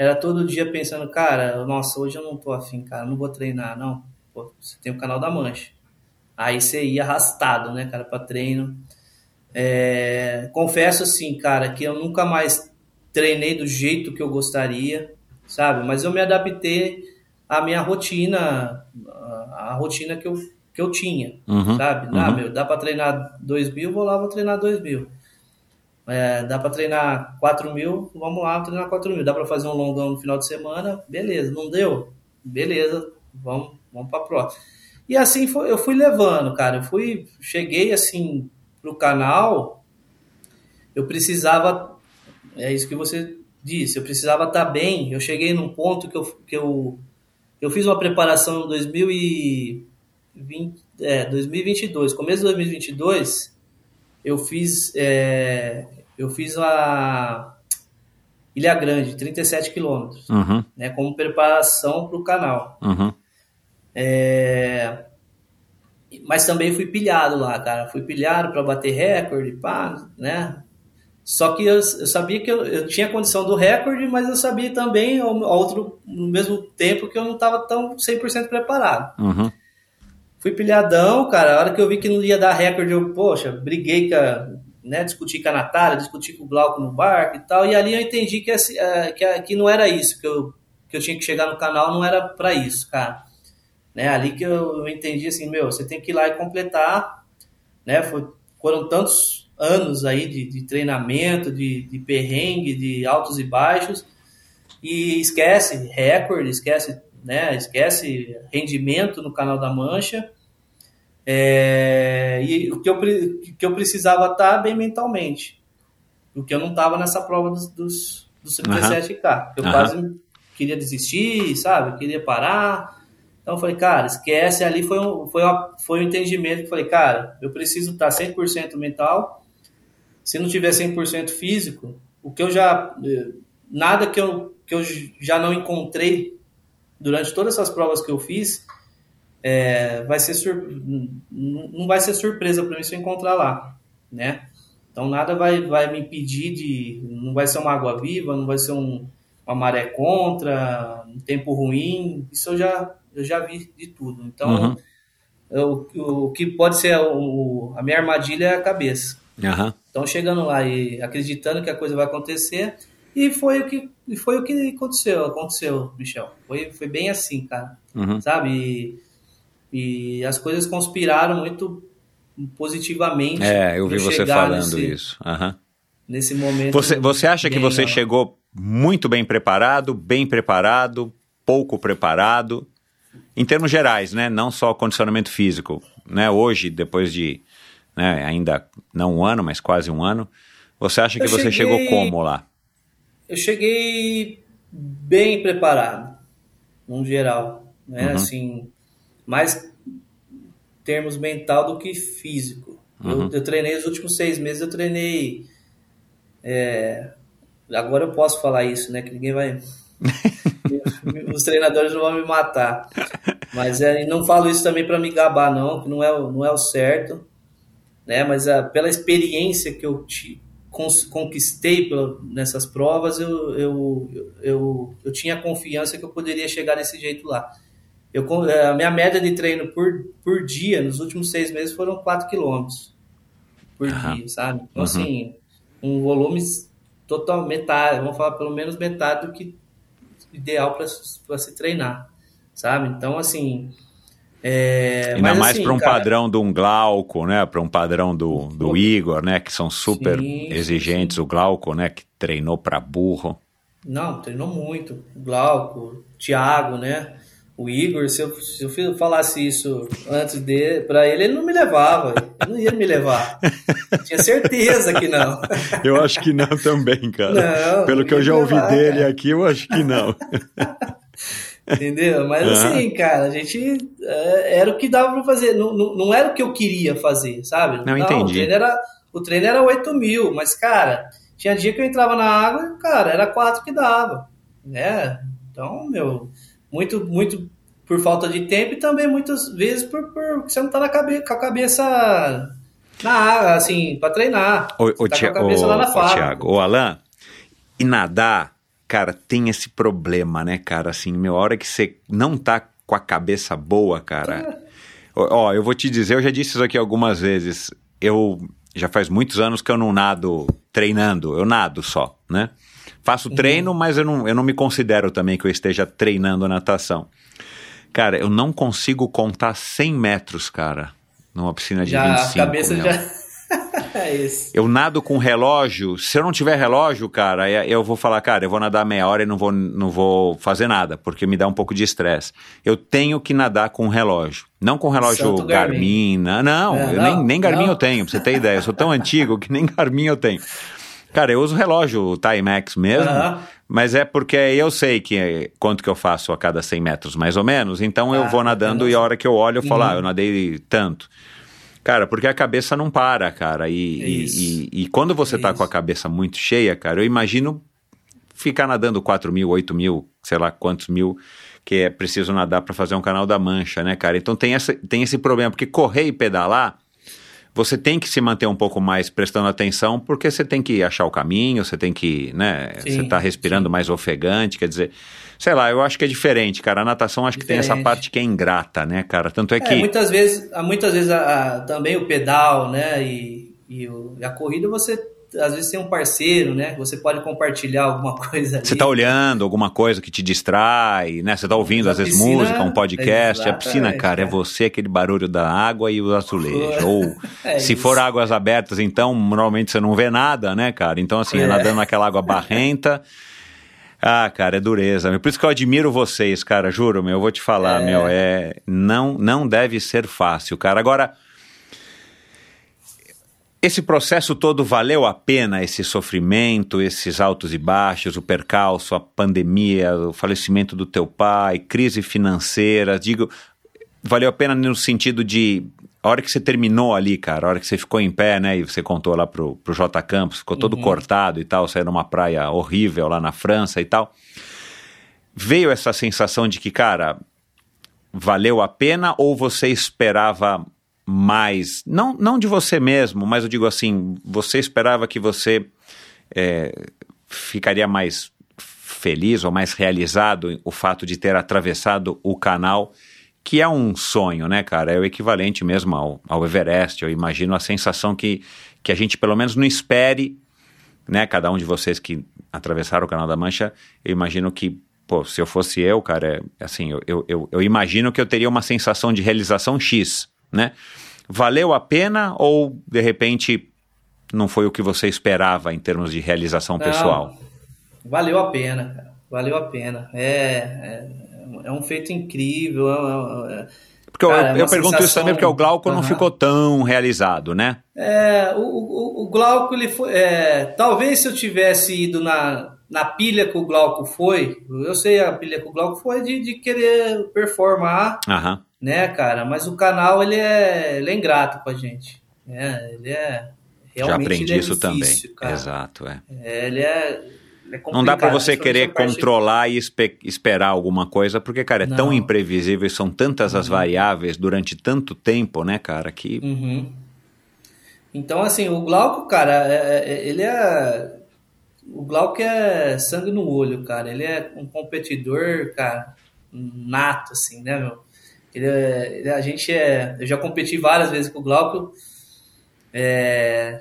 Speaker 1: era todo dia pensando, cara, nossa, hoje eu não tô afim, cara, não vou treinar, não. Pô, você tem o canal da Mancha. Aí você ia arrastado, né, cara, para treino. É, confesso assim, cara, que eu nunca mais treinei do jeito que eu gostaria, sabe? Mas eu me adaptei à minha rotina, a rotina que eu, que eu tinha,
Speaker 8: uhum,
Speaker 1: sabe?
Speaker 8: Uhum.
Speaker 1: Ah, meu, dá para treinar 2 mil, vou lá, vou treinar 2 mil. É, dá para treinar 4 mil, vamos lá treinar 4 mil. Dá para fazer um longão no final de semana, beleza. Não deu? Beleza, vamos, vamos para próxima. E assim foi, eu fui levando, cara. Eu fui, cheguei assim pro canal, eu precisava, é isso que você disse, eu precisava estar tá bem. Eu cheguei num ponto que eu, que eu, eu fiz uma preparação em 2020, é, 2022, começo de 2022 eu fiz é, eu fiz a Ilha Grande, 37 quilômetros,
Speaker 8: uhum.
Speaker 1: né, como preparação para o canal.
Speaker 8: Uhum.
Speaker 1: É, mas também fui pilhado lá, cara. Fui pilhado para bater recorde, pá, né? Só que eu, eu sabia que eu, eu, tinha condição do recorde, mas eu sabia também, ao, ao outro, no mesmo tempo, que eu não estava tão 100% preparado.
Speaker 8: Uhum.
Speaker 1: Fui pilhadão, cara. A hora que eu vi que não ia dar recorde, eu, poxa, briguei com a, né, discuti com a Natália, discuti com o Glauco no barco e tal. E ali eu entendi que, é, que, que não era isso, que eu, que eu tinha que chegar no canal, não era para isso, cara. Né, ali que eu, eu entendi assim, meu, você tem que ir lá e completar, né? Foi, foram tantos anos aí de, de treinamento, de, de perrengue, de altos e baixos, e esquece recorde, esquece né? Esquece rendimento no canal da Mancha. É, e o que eu, que eu precisava estar tá bem mentalmente. O que eu não estava nessa prova dos, dos, dos 37K. Eu uhum. quase queria desistir, sabe? queria parar. Então eu falei, cara, esquece. Ali foi um, foi uma, foi um entendimento que eu falei, cara, eu preciso tá estar 100% mental. Se não tiver 100% físico, o que eu já. Nada que eu, que eu já não encontrei durante todas essas provas que eu fiz, é, vai ser sur... não vai ser surpresa para mim se eu encontrar lá, né? Então nada vai, vai me impedir de, não vai ser uma água viva, não vai ser um, uma maré contra, um tempo ruim, isso eu já, eu já vi de tudo. Então uhum. eu, o que pode ser o, a minha armadilha é a cabeça.
Speaker 8: Uhum.
Speaker 1: Então chegando lá e acreditando que a coisa vai acontecer, e foi o que, foi o que aconteceu, aconteceu, Michel. Foi, foi bem assim, cara.
Speaker 8: Uhum.
Speaker 1: Sabe? E, e, as coisas conspiraram muito positivamente.
Speaker 8: É, eu vi você falando nesse, isso. Uhum.
Speaker 1: Nesse momento.
Speaker 8: Você, você acha que você chegou muito bem preparado, bem preparado, pouco preparado? Em termos gerais, né? Não só condicionamento físico. Né? Hoje, depois de né, ainda não um ano, mas quase um ano, você acha que eu você cheguei... chegou como lá?
Speaker 1: eu cheguei bem preparado, no geral, né? Uhum. Assim, mais termos mental do que físico. Uhum. Eu, eu, treinei os últimos seis meses, eu treinei é, agora eu posso falar isso, né? Que ninguém vai. <laughs> Os treinadores não vão me matar. Mas é, não falo isso também para me gabar, não, que não é, não é o certo. Né? Mas a, pela experiência que eu te, conquistei pela, nessas provas, eu, eu, eu, eu tinha confiança que eu poderia chegar desse jeito lá. Eu, é, a minha média de treino por, por dia nos últimos seis meses foram 4 quilômetros por uhum. dia, sabe? Então, uhum. assim, um volume total, metade, vamos falar pelo menos metade do que ideal para se treinar, sabe? Então, assim. É,
Speaker 8: Ainda mais assim, para um cara, padrão de um Glauco, né? Para um padrão do, do Igor, né? Que são super sim, exigentes. Sim. O Glauco, né? Que treinou para burro.
Speaker 1: Não, treinou muito. O Glauco, Thiago, né? O Igor, se eu, se eu falasse isso antes dele, para ele, ele não me levava. Ele não ia me levar. <laughs> Tinha certeza que não.
Speaker 8: Eu acho que não também, cara. Não, Pelo que eu já ouvi levar, dele cara. aqui, eu acho que não. <laughs>
Speaker 1: Entendeu? Mas uhum. assim, cara, a gente é, era o que dava para fazer. Não, não, não, era o que eu queria fazer, sabe?
Speaker 8: Não, não entendi.
Speaker 1: O treino, era, o treino era 8 mil, mas, cara, tinha dia que eu entrava na água e, cara, era 4 que dava. Né? Então, meu muito, muito por falta de tempo e também muitas vezes por, por você não tá na cabe, com a cabeça na água, assim, para treinar.
Speaker 8: O, o, tá tia, o, o Thiago, o Alan, e nadar, cara, tem esse problema, né, cara? Assim, meu, a hora que você não tá com a cabeça boa, cara. É. Ó, eu vou te dizer, eu já disse isso aqui algumas vezes. Eu já faz muitos anos que eu não nado treinando, eu nado só, né? Faço uhum. treino, mas eu não, eu não me considero também que eu esteja treinando natação. Cara, eu não consigo contar 100 metros, cara, numa piscina de já, 25. A cabeça meu. já. <laughs> é isso. Eu nado com relógio. Se eu não tiver relógio, cara, eu vou falar, cara, eu vou nadar meia hora e não vou, não vou fazer nada, porque me dá um pouco de estresse. Eu tenho que nadar com relógio. Não com relógio Garmin. Garmin. Não, é, não, nem, nem Garmin não. eu tenho, pra você ter ideia. Eu sou tão <laughs> antigo que nem Garmin eu tenho. Cara, eu uso relógio, o Timex mesmo, mas é porque eu sei que quanto que eu faço a cada 100 metros, mais ou menos, então ah, eu vou nadando e a hora que eu olho eu falo, uhum. ah, eu nadei tanto. Cara, porque a cabeça não para, cara, e, e, e, e, quando você tá com a cabeça muito cheia, cara, eu imagino ficar nadando 4 mil, 8 mil, sei lá quantos mil que é preciso nadar para fazer um canal da mancha, né, cara? Então tem, essa, tem esse problema, porque correr e pedalar você tem que se manter um pouco mais prestando atenção, porque você tem que achar o caminho, você tem que, né, sim, você tá respirando sim. mais ofegante, quer dizer, sei lá, eu acho que é diferente, cara. A natação acho diferente. que tem essa parte que é ingrata, né, cara? Tanto é, é que.
Speaker 1: Muitas vezes, muitas vezes a, a, também o pedal, né, e, e, o, e a corrida você às vezes tem um parceiro, né? Você pode compartilhar alguma <laughs> coisa ali.
Speaker 8: Você tá olhando alguma coisa que te distrai, né? Você tá ouvindo às vezes música, um podcast. A piscina, cara, é. é você, aquele barulho da água e o azulejo. <laughs> Ou <laughs> é se for águas abertas, então, normalmente você não vê nada, né, cara? Então, assim, é. nadando naquela água barrenta. Ah, cara, é dureza. Por isso que eu admiro vocês, cara, juro, meu, eu vou te falar, é. meu, é não não deve ser fácil, cara. Agora, esse processo todo valeu a pena, esse sofrimento, esses altos e baixos, o percalço, a pandemia, o falecimento do teu pai, crise financeira, digo, valeu a pena no sentido de a hora que você terminou ali, cara, a hora que você ficou em pé, né, e você contou lá pro, pro J Campos, ficou todo uhum. cortado e tal, saiu numa praia horrível lá na França e tal, veio essa sensação de que, cara, valeu a pena ou você esperava mais, não, não de você mesmo, mas eu digo assim, você esperava que você é, ficaria mais feliz ou mais realizado o fato de ter atravessado o canal, que é um sonho, né, cara? É o equivalente mesmo ao, ao Everest. Eu imagino a sensação que, que a gente pelo menos não espere, né? Cada um de vocês que atravessaram o Canal da Mancha, eu imagino que pô, se eu fosse eu, cara, é, assim, eu, eu, eu, imagino que eu teria uma sensação de realização X, né? Valeu a pena ou, de repente, não foi o que você esperava em termos de realização não, pessoal?
Speaker 1: Valeu a pena, cara. Valeu a pena. É, é, é um feito incrível. É, é, é
Speaker 8: porque cara, eu, eu pergunto sensação... isso também porque o Glauco uhum. não ficou tão realizado, né?
Speaker 1: É, o, o, o Glauco, ele foi. É, talvez se eu tivesse ido na, na pilha que o Glauco foi, eu sei a pilha que o Glauco foi de, de querer performar.
Speaker 8: Uhum
Speaker 1: né, cara? Mas o canal, ele é, ele é ingrato com a gente. Né? Ele é realmente
Speaker 8: Já aprendi
Speaker 1: é
Speaker 8: isso
Speaker 1: difícil,
Speaker 8: também.
Speaker 1: Cara.
Speaker 8: Exato, é.
Speaker 1: é. Ele é... é
Speaker 8: Não dá para você querer controlar e espe- esperar alguma coisa, porque, cara, é tão
Speaker 1: Não.
Speaker 8: imprevisível e são tantas as variáveis durante tanto tempo, né, cara, que.
Speaker 1: Uhum. Então, assim, o Glauco, cara, é- é- ele é. O Glauco é sangue no olho, cara. Ele é um competidor, cara, nato, assim, né, meu? Ele é, ele- a gente é. Eu já competi várias vezes com o Glauco. É,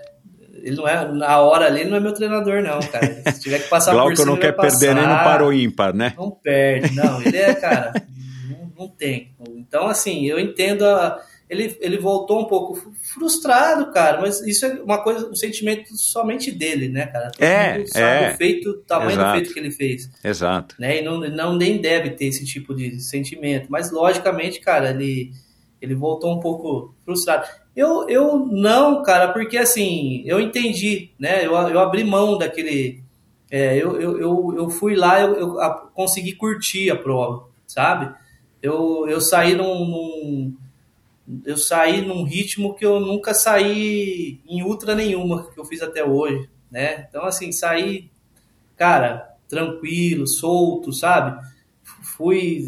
Speaker 1: ele não é. Na hora ali, ele não é meu treinador, não, cara. Se tiver que <laughs> passar por
Speaker 8: Glauco
Speaker 1: cima,
Speaker 8: não quer
Speaker 1: vai
Speaker 8: perder nem no
Speaker 1: passar.
Speaker 8: paro ímpar, né?
Speaker 1: Não perde, não. Ele é, cara, <laughs> não, não tem. Então, assim, eu entendo a. Ele, ele voltou um pouco fru- frustrado, cara, mas isso é uma coisa, um sentimento somente dele, né, cara? Todo
Speaker 8: É,
Speaker 1: sabe
Speaker 8: é.
Speaker 1: o feito, o tamanho
Speaker 8: Exato.
Speaker 1: do feito que ele fez,
Speaker 8: Exato.
Speaker 1: né? E não, não nem deve ter esse tipo de sentimento, mas logicamente, cara, ele, ele voltou um pouco frustrado. Eu, eu não, cara, porque assim, eu entendi, né? Eu, eu abri mão daquele. é, eu, eu, eu, eu fui lá, eu, eu a- consegui curtir a prova, sabe? Eu, eu saí num, num- Eu saí num ritmo que eu nunca saí em ultra nenhuma que eu fiz até hoje, né? Então, assim, saí, cara, tranquilo, solto, sabe? Fui.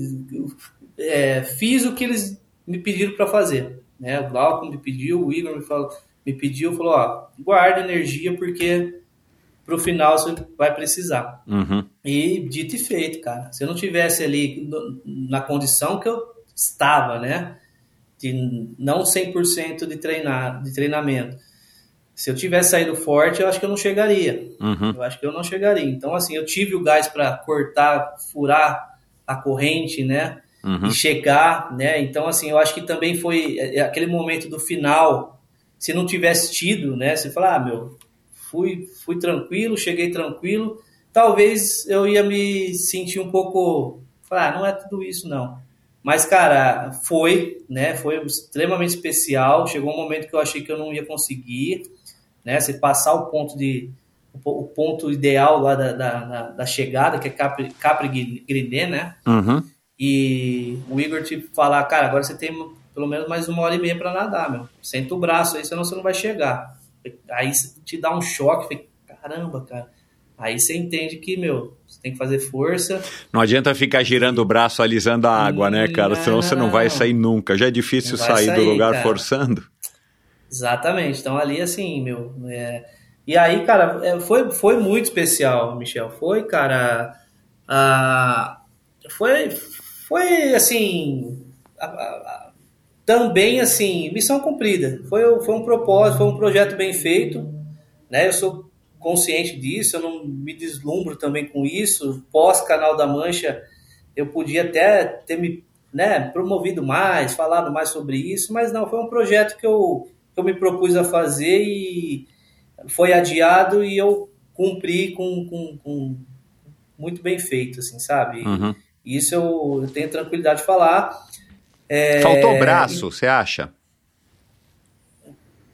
Speaker 1: é, fiz o que eles me pediram para fazer. Né? O Glauco me pediu, o Igor me, falou, me pediu, falou: ó, guarda energia porque pro final você vai precisar.
Speaker 8: Uhum.
Speaker 1: E dito e feito, cara. Se eu não tivesse ali na condição que eu estava, né? De não 100% de, treinar, de treinamento. Se eu tivesse saído forte, eu acho que eu não chegaria.
Speaker 8: Uhum.
Speaker 1: Eu acho que eu não chegaria. Então, assim, eu tive o gás para cortar, furar a corrente, né?
Speaker 8: Uhum.
Speaker 1: E chegar, né? Então, assim, eu acho que também foi é, é, aquele momento do final. Se não tivesse tido, né? Você fala, ah, meu, fui, fui tranquilo, cheguei tranquilo. Talvez eu ia me sentir um pouco. Falar, ah, não é tudo isso, não. Mas, cara, foi, né? Foi extremamente especial. Chegou um momento que eu achei que eu não ia conseguir, né? Se passar o ponto de o po- o ponto ideal lá da, da, da- da chegada, que é Capri, Capri Griné, né?
Speaker 8: Uhum.
Speaker 1: E o Igor te falar, cara, agora você tem pelo menos mais uma hora e meia para nadar, meu. Senta o braço aí, senão você não vai chegar. Aí te dá um choque, fica, caramba, cara. Aí você entende que, meu, você tem que fazer força.
Speaker 8: Não adianta ficar girando o braço alisando a água, né, cara? Senão você não vai sair nunca. Já é difícil
Speaker 1: Não vai
Speaker 8: sair, do
Speaker 1: sair,
Speaker 8: lugar
Speaker 1: cara.
Speaker 8: forçando.
Speaker 1: Exatamente. Então ali, assim, meu. é, E aí, cara, é, foi, foi muito especial, Michel. Foi, cara. foi, foi assim. a- a- também, assim, missão cumprida. Foi, foi um propósito, foi um projeto bem feito. Né? Eu sou consciente disso, eu não me deslumbro também com isso. Pós-Canal da Mancha, eu podia até ter me né, promovido mais, falado mais sobre isso, mas não, foi um projeto que eu, que eu me propus a fazer e foi adiado e eu cumpri com, com, com muito bem feito, assim, sabe?
Speaker 8: Uhum.
Speaker 1: Isso eu, eu tenho tranquilidade de falar. É,
Speaker 8: Faltou braço, você acha?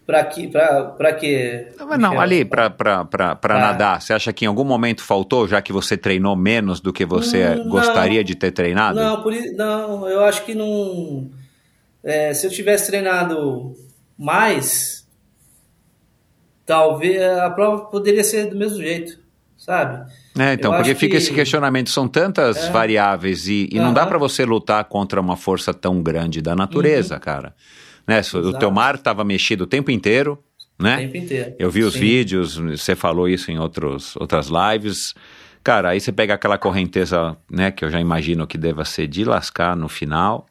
Speaker 1: Pra, que, pra quê?
Speaker 8: Não, não, ali pra
Speaker 1: Ah.
Speaker 8: nadar, você acha que em algum momento faltou, já que você treinou menos do que você
Speaker 1: Hum, não.
Speaker 8: gostaria de ter treinado?
Speaker 1: Não, por, não, eu acho que não. é, se eu tivesse treinado mais, talvez a prova poderia ser do mesmo jeito, sabe?
Speaker 8: É, então,
Speaker 1: Eu
Speaker 8: porque fica
Speaker 1: que-
Speaker 8: esse questionamento, são tantas
Speaker 1: É.
Speaker 8: variáveis e, e não
Speaker 1: Aham.
Speaker 8: dá pra você lutar contra uma força tão grande da natureza, cara. Né? se O.
Speaker 1: Exato.
Speaker 8: teu mar estava mexido o tempo inteiro, né?
Speaker 1: O tempo inteiro.
Speaker 8: Eu vi os
Speaker 1: Sim.
Speaker 8: vídeos, você falou isso em outros, outras lives. Cara, aí você pega aquela correnteza, né, que eu já imagino que deva ser de lascar no final.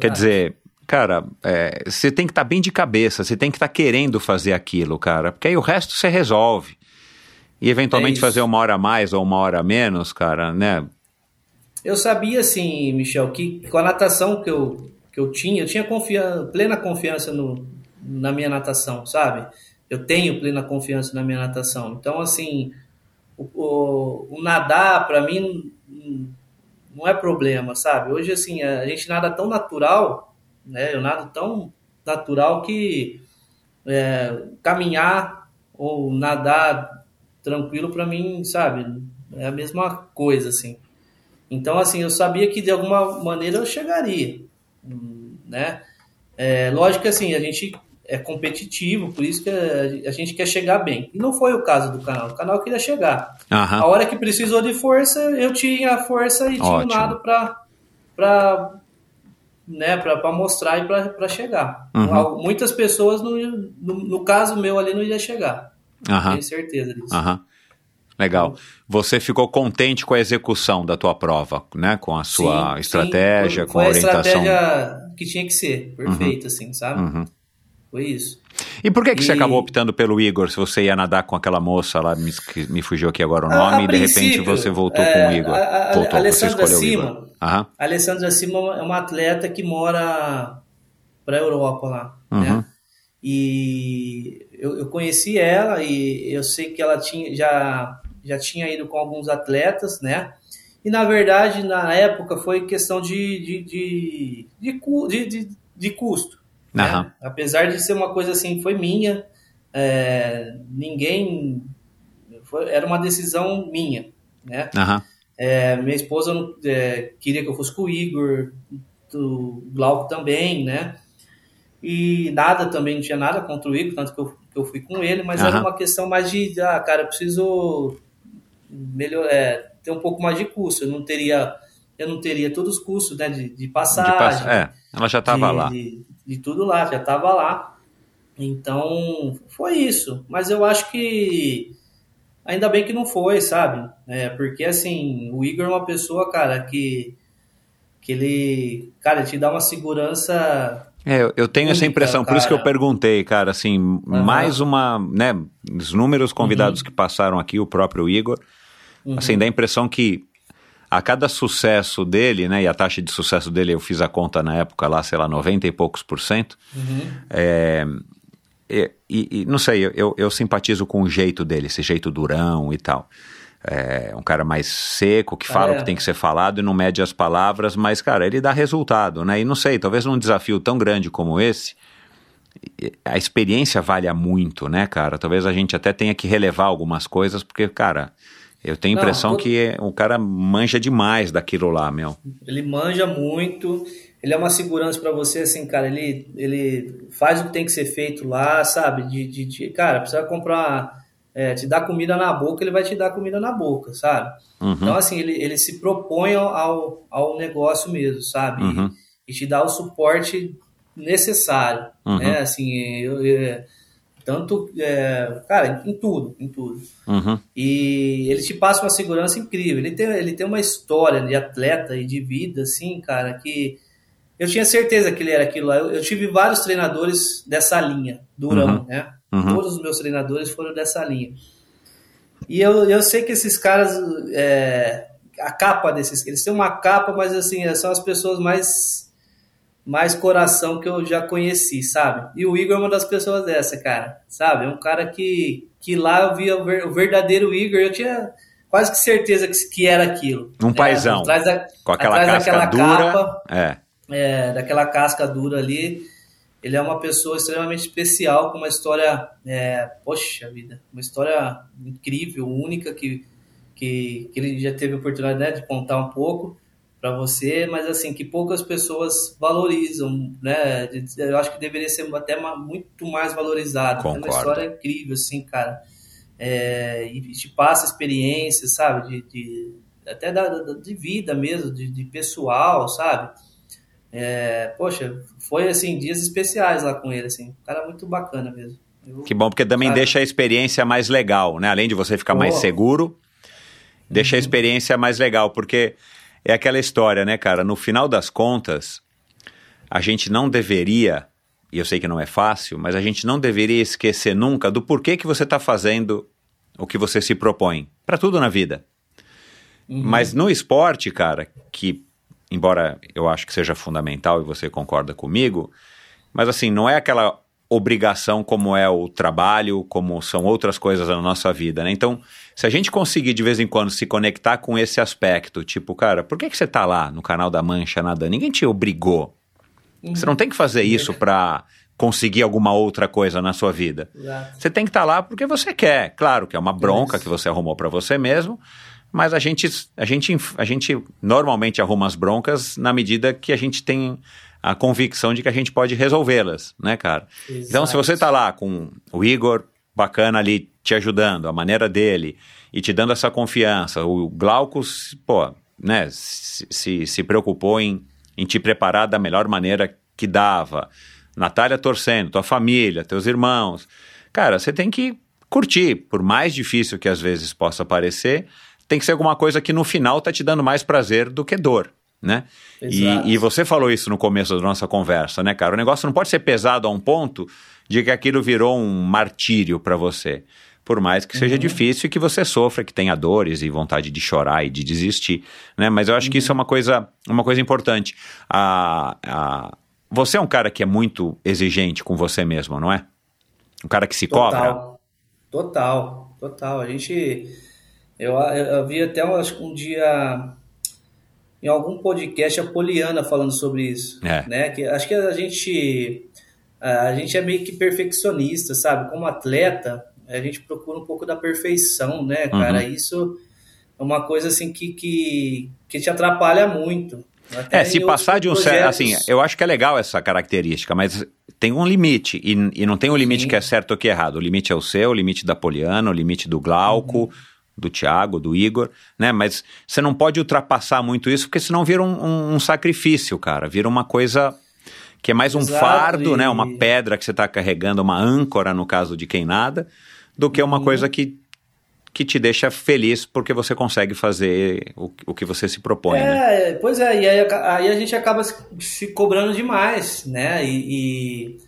Speaker 8: Quer
Speaker 1: Exato.
Speaker 8: dizer, cara, é, você tem que estar bem de cabeça, você tem que estar querendo fazer aquilo, cara, porque aí o resto você resolve. E eventualmente
Speaker 1: É
Speaker 8: fazer uma hora a mais ou uma hora a menos, cara, né?
Speaker 1: Eu sabia, assim, Michel, que com a natação que eu, que eu tinha, eu tinha plena confiança no, na minha natação, sabe? Eu tenho plena confiança na minha natação. Então, assim, o, o, o nadar, para mim, não- é problema, sabe? Hoje, assim, a gente nada tão natural, né? Eu nado tão natural que é, caminhar ou nadar tranquilo, para mim, sabe? É a mesma coisa, assim. Então, assim, eu sabia que de alguma maneira eu chegaria, né? É, lógico que, assim, a gente é competitivo, por isso que a, a, gente quer chegar bem. E não foi o caso do canal. O canal queria chegar.
Speaker 8: Aham.
Speaker 1: A hora que precisou de força, eu tinha força e tinha
Speaker 8: Ótimo.
Speaker 1: um lado para né, para mostrar e para chegar.
Speaker 8: Uhum.
Speaker 1: Muitas pessoas, no, no, no caso meu ali, não ia chegar.
Speaker 8: Aham.
Speaker 1: Tenho certeza disso.
Speaker 8: Aham. Legal. Você ficou contente com a execução da tua prova, né? Com a sua
Speaker 1: Sim,
Speaker 8: estratégia,
Speaker 1: sim.
Speaker 8: com a
Speaker 1: Foi
Speaker 8: orientação.
Speaker 1: estratégia que tinha que ser, perfeita, assim, sabe?
Speaker 8: Uhum.
Speaker 1: Foi isso.
Speaker 8: E por que, que você
Speaker 1: E-
Speaker 8: acabou optando pelo Igor se você ia nadar com aquela moça lá, me, me fugiu aqui agora o
Speaker 1: A-
Speaker 8: nome,
Speaker 1: a
Speaker 8: e de repente você voltou
Speaker 1: é,
Speaker 8: com o Igor?
Speaker 1: a- a-
Speaker 8: voltou, você
Speaker 1: Alessandra
Speaker 8: o
Speaker 1: Sima-
Speaker 8: Igor. Aham.
Speaker 1: A Alessandra Sima é uma atleta que mora para a Europa lá,
Speaker 8: Uhum.
Speaker 1: né? E eu, eu conheci ela e eu sei que ela tinha, já, já tinha ido com alguns atletas, né? E na verdade, na época, foi questão de, de, de, de, de, custo. né?
Speaker 8: Aham.
Speaker 1: Apesar de ser uma coisa assim, foi minha, é, ninguém. foi- era uma decisão minha, né?
Speaker 8: Aham.
Speaker 1: É, minha esposa é, queria que eu fosse com o Igor, o Glauco também, né? E nada também, não tinha nada contra o Igor, tanto que eu, que eu fui com ele, mas era
Speaker 8: Aham.
Speaker 1: uma questão mais de, ah, cara, eu preciso melhor, é, ter um pouco mais de custo. Eu não teria, eu não teria todos os custos, né? De, de
Speaker 8: De
Speaker 1: passagem,
Speaker 8: pass- É, ela já estava
Speaker 1: de,
Speaker 8: lá.
Speaker 1: De, de tudo lá, já estava lá. Então, foi isso. Mas eu acho que ainda bem que não foi, sabe? É, porque, assim, o Igor é uma pessoa, cara, que, que ele, cara, te dá uma segurança...
Speaker 8: É, eu- tenho essa impressão, por isso que eu perguntei, cara, assim, mais uma, né, os números convidados que passaram aqui, o próprio Igor, assim, dá a impressão que a cada sucesso dele, né, e a taxa de sucesso dele, eu fiz a conta na época lá, sei lá, 90 e poucos por cento, é, e, e- não sei, eu- eu, simpatizo com o jeito dele, esse jeito durão e tal. É um cara mais seco, que fala
Speaker 1: É.
Speaker 8: o que tem que ser falado e não mede as palavras, mas, cara, ele dá resultado, né? E não sei, talvez num desafio tão grande como esse, a experiência valha muito, né, cara? Talvez a gente até tenha que relevar algumas coisas, porque, cara, eu tenho a impressão
Speaker 1: todo-
Speaker 8: que o cara manja demais daquilo lá, meu.
Speaker 1: Ele manja muito, ele é uma segurança pra você, assim, cara, ele, ele faz o que tem que ser feito lá, sabe? De, de, de- cara, precisa comprar, é, te dar comida na boca, ele vai te dar comida na boca, sabe?
Speaker 8: Uhum.
Speaker 1: Então, assim, ele, ele se propõe ao, ao negócio mesmo, sabe?
Speaker 8: Uhum.
Speaker 1: E, te dá o suporte necessário,
Speaker 8: Uhum.
Speaker 1: né? Assim, eu, eu- tanto, é, cara, em tudo, em tudo.
Speaker 8: Uhum.
Speaker 1: E ele te passa uma segurança incrível. Ele tem, ele tem uma história de atleta e de vida, assim, cara, que eu tinha certeza que ele era aquilo lá. Eu, eu tive vários treinadores dessa linha, Durão,
Speaker 8: Uhum.
Speaker 1: né?
Speaker 8: Uhum.
Speaker 1: Todos os meus treinadores foram dessa linha. E eu, eu sei que esses caras, é, a capa desses, eles têm uma capa, mas assim, são as pessoas mais mais coração que eu já conheci, sabe? E o Igor é uma das pessoas dessa, cara, sabe? É um cara que, que lá eu via o ver- o verdadeiro Igor, eu tinha quase que certeza que, que era aquilo.
Speaker 8: Um
Speaker 1: né?
Speaker 8: paizão.
Speaker 1: Atrás da,
Speaker 8: Com aquela
Speaker 1: atrás
Speaker 8: casca
Speaker 1: daquela
Speaker 8: dura.
Speaker 1: capa,
Speaker 8: É.
Speaker 1: é, daquela casca dura ali. Ele é uma pessoa extremamente especial, com uma história, é, poxa vida, uma história incrível, única, que, que, que ele já teve a oportunidade né, de contar um pouco para você, mas assim, que poucas pessoas valorizam, né? Eu acho que deveria ser até muito mais valorizado. É uma
Speaker 8: Concordo.
Speaker 1: história incrível, assim, cara. É, e te passa experiência, sabe? De, de- até da, de vida mesmo, de, de pessoal, sabe? É, poxa, foi assim, dias especiais lá com ele, assim. Um cara muito bacana mesmo. Eu-
Speaker 8: Que bom, porque também
Speaker 1: Cara.
Speaker 8: deixa a experiência mais legal, né? Além de você ficar mais
Speaker 1: Pô.
Speaker 8: seguro, deixa
Speaker 1: Uhum.
Speaker 8: a experiência mais legal, porque é aquela história, né, cara? No final das contas, a gente não deveria, e eu sei que não é fácil, mas a gente não deveria esquecer nunca do porquê que você está fazendo o que você se propõe. Para tudo na vida.
Speaker 1: Uhum.
Speaker 8: Mas no esporte, cara, que embora eu acho que seja fundamental e você concorda comigo, mas assim, não é aquela obrigação como é o trabalho, como são outras coisas na nossa vida, né? Então, se a gente conseguir de vez em quando se conectar com esse aspecto, tipo, cara, por que, que você tá lá no canal da Mancha nadando? Ninguém te obrigou. Você não tem que fazer isso pra conseguir alguma outra coisa na sua vida.
Speaker 1: Exato.
Speaker 8: Você tem que estar lá porque você quer. Claro que é uma bronca
Speaker 1: Isso.
Speaker 8: que você arrumou para você mesmo, mas a gente, a, gente, a gente normalmente arruma as broncas na medida que a gente tem a convicção de que a gente pode resolvê-las, né, cara?
Speaker 1: Exato.
Speaker 8: Então, se você tá lá com o Igor bacana ali te ajudando, a maneira dele, e te dando essa confiança, o Glauco, pô, né, se, se, se preocupou em, em te preparar da melhor maneira que dava. Natália torcendo, tua família, teus irmãos. Cara, você tem que curtir, por mais difícil que às vezes possa parecer, tem que ser alguma coisa que no final tá te dando mais prazer do que dor, né? E, e você falou isso no começo da nossa conversa, né, cara? O negócio não pode ser pesado a um ponto de que aquilo virou um martírio para você. Por mais que seja difícil e que você sofra, que tenha dores e vontade de chorar e de desistir, né? Mas eu acho que isso é uma coisa, uma coisa importante. A, a, você é um cara que é muito exigente com você mesmo, não é? Um cara que se cobra.
Speaker 1: Total. Total, total. A gente. Eu, eu, eu vi até um, acho que um dia em algum podcast a Poliana falando sobre isso.
Speaker 8: É.
Speaker 1: Né? Que, acho que a gente. A gente é meio que perfeccionista, sabe? Como atleta, a gente procura um pouco da perfeição, né, cara?
Speaker 8: Uhum.
Speaker 1: Isso é uma coisa assim que, que, que te atrapalha muito. Até
Speaker 8: É, se passar de um certo. Assim, eu acho que é legal essa característica, mas tem um limite. E, e não tem um limite
Speaker 1: Sim.
Speaker 8: que é certo ou que é errado. O limite é o seu, o limite da Poliana, o limite do Glauco,
Speaker 1: Uhum.
Speaker 8: do Thiago, do Igor, né? Mas você não pode ultrapassar muito isso, porque senão vira um, um- um sacrifício, cara. Vira uma coisa que é mais um
Speaker 1: Exato,
Speaker 8: fardo,
Speaker 1: e-
Speaker 8: né? Uma pedra que você está carregando, uma âncora, no caso de quem nada, do que
Speaker 1: Uhum.
Speaker 8: uma coisa que. Que te deixa feliz porque você consegue fazer o, o que você se propõe, né?
Speaker 1: É, pois é, e aí, aí a gente acaba se, se cobrando demais, né? E,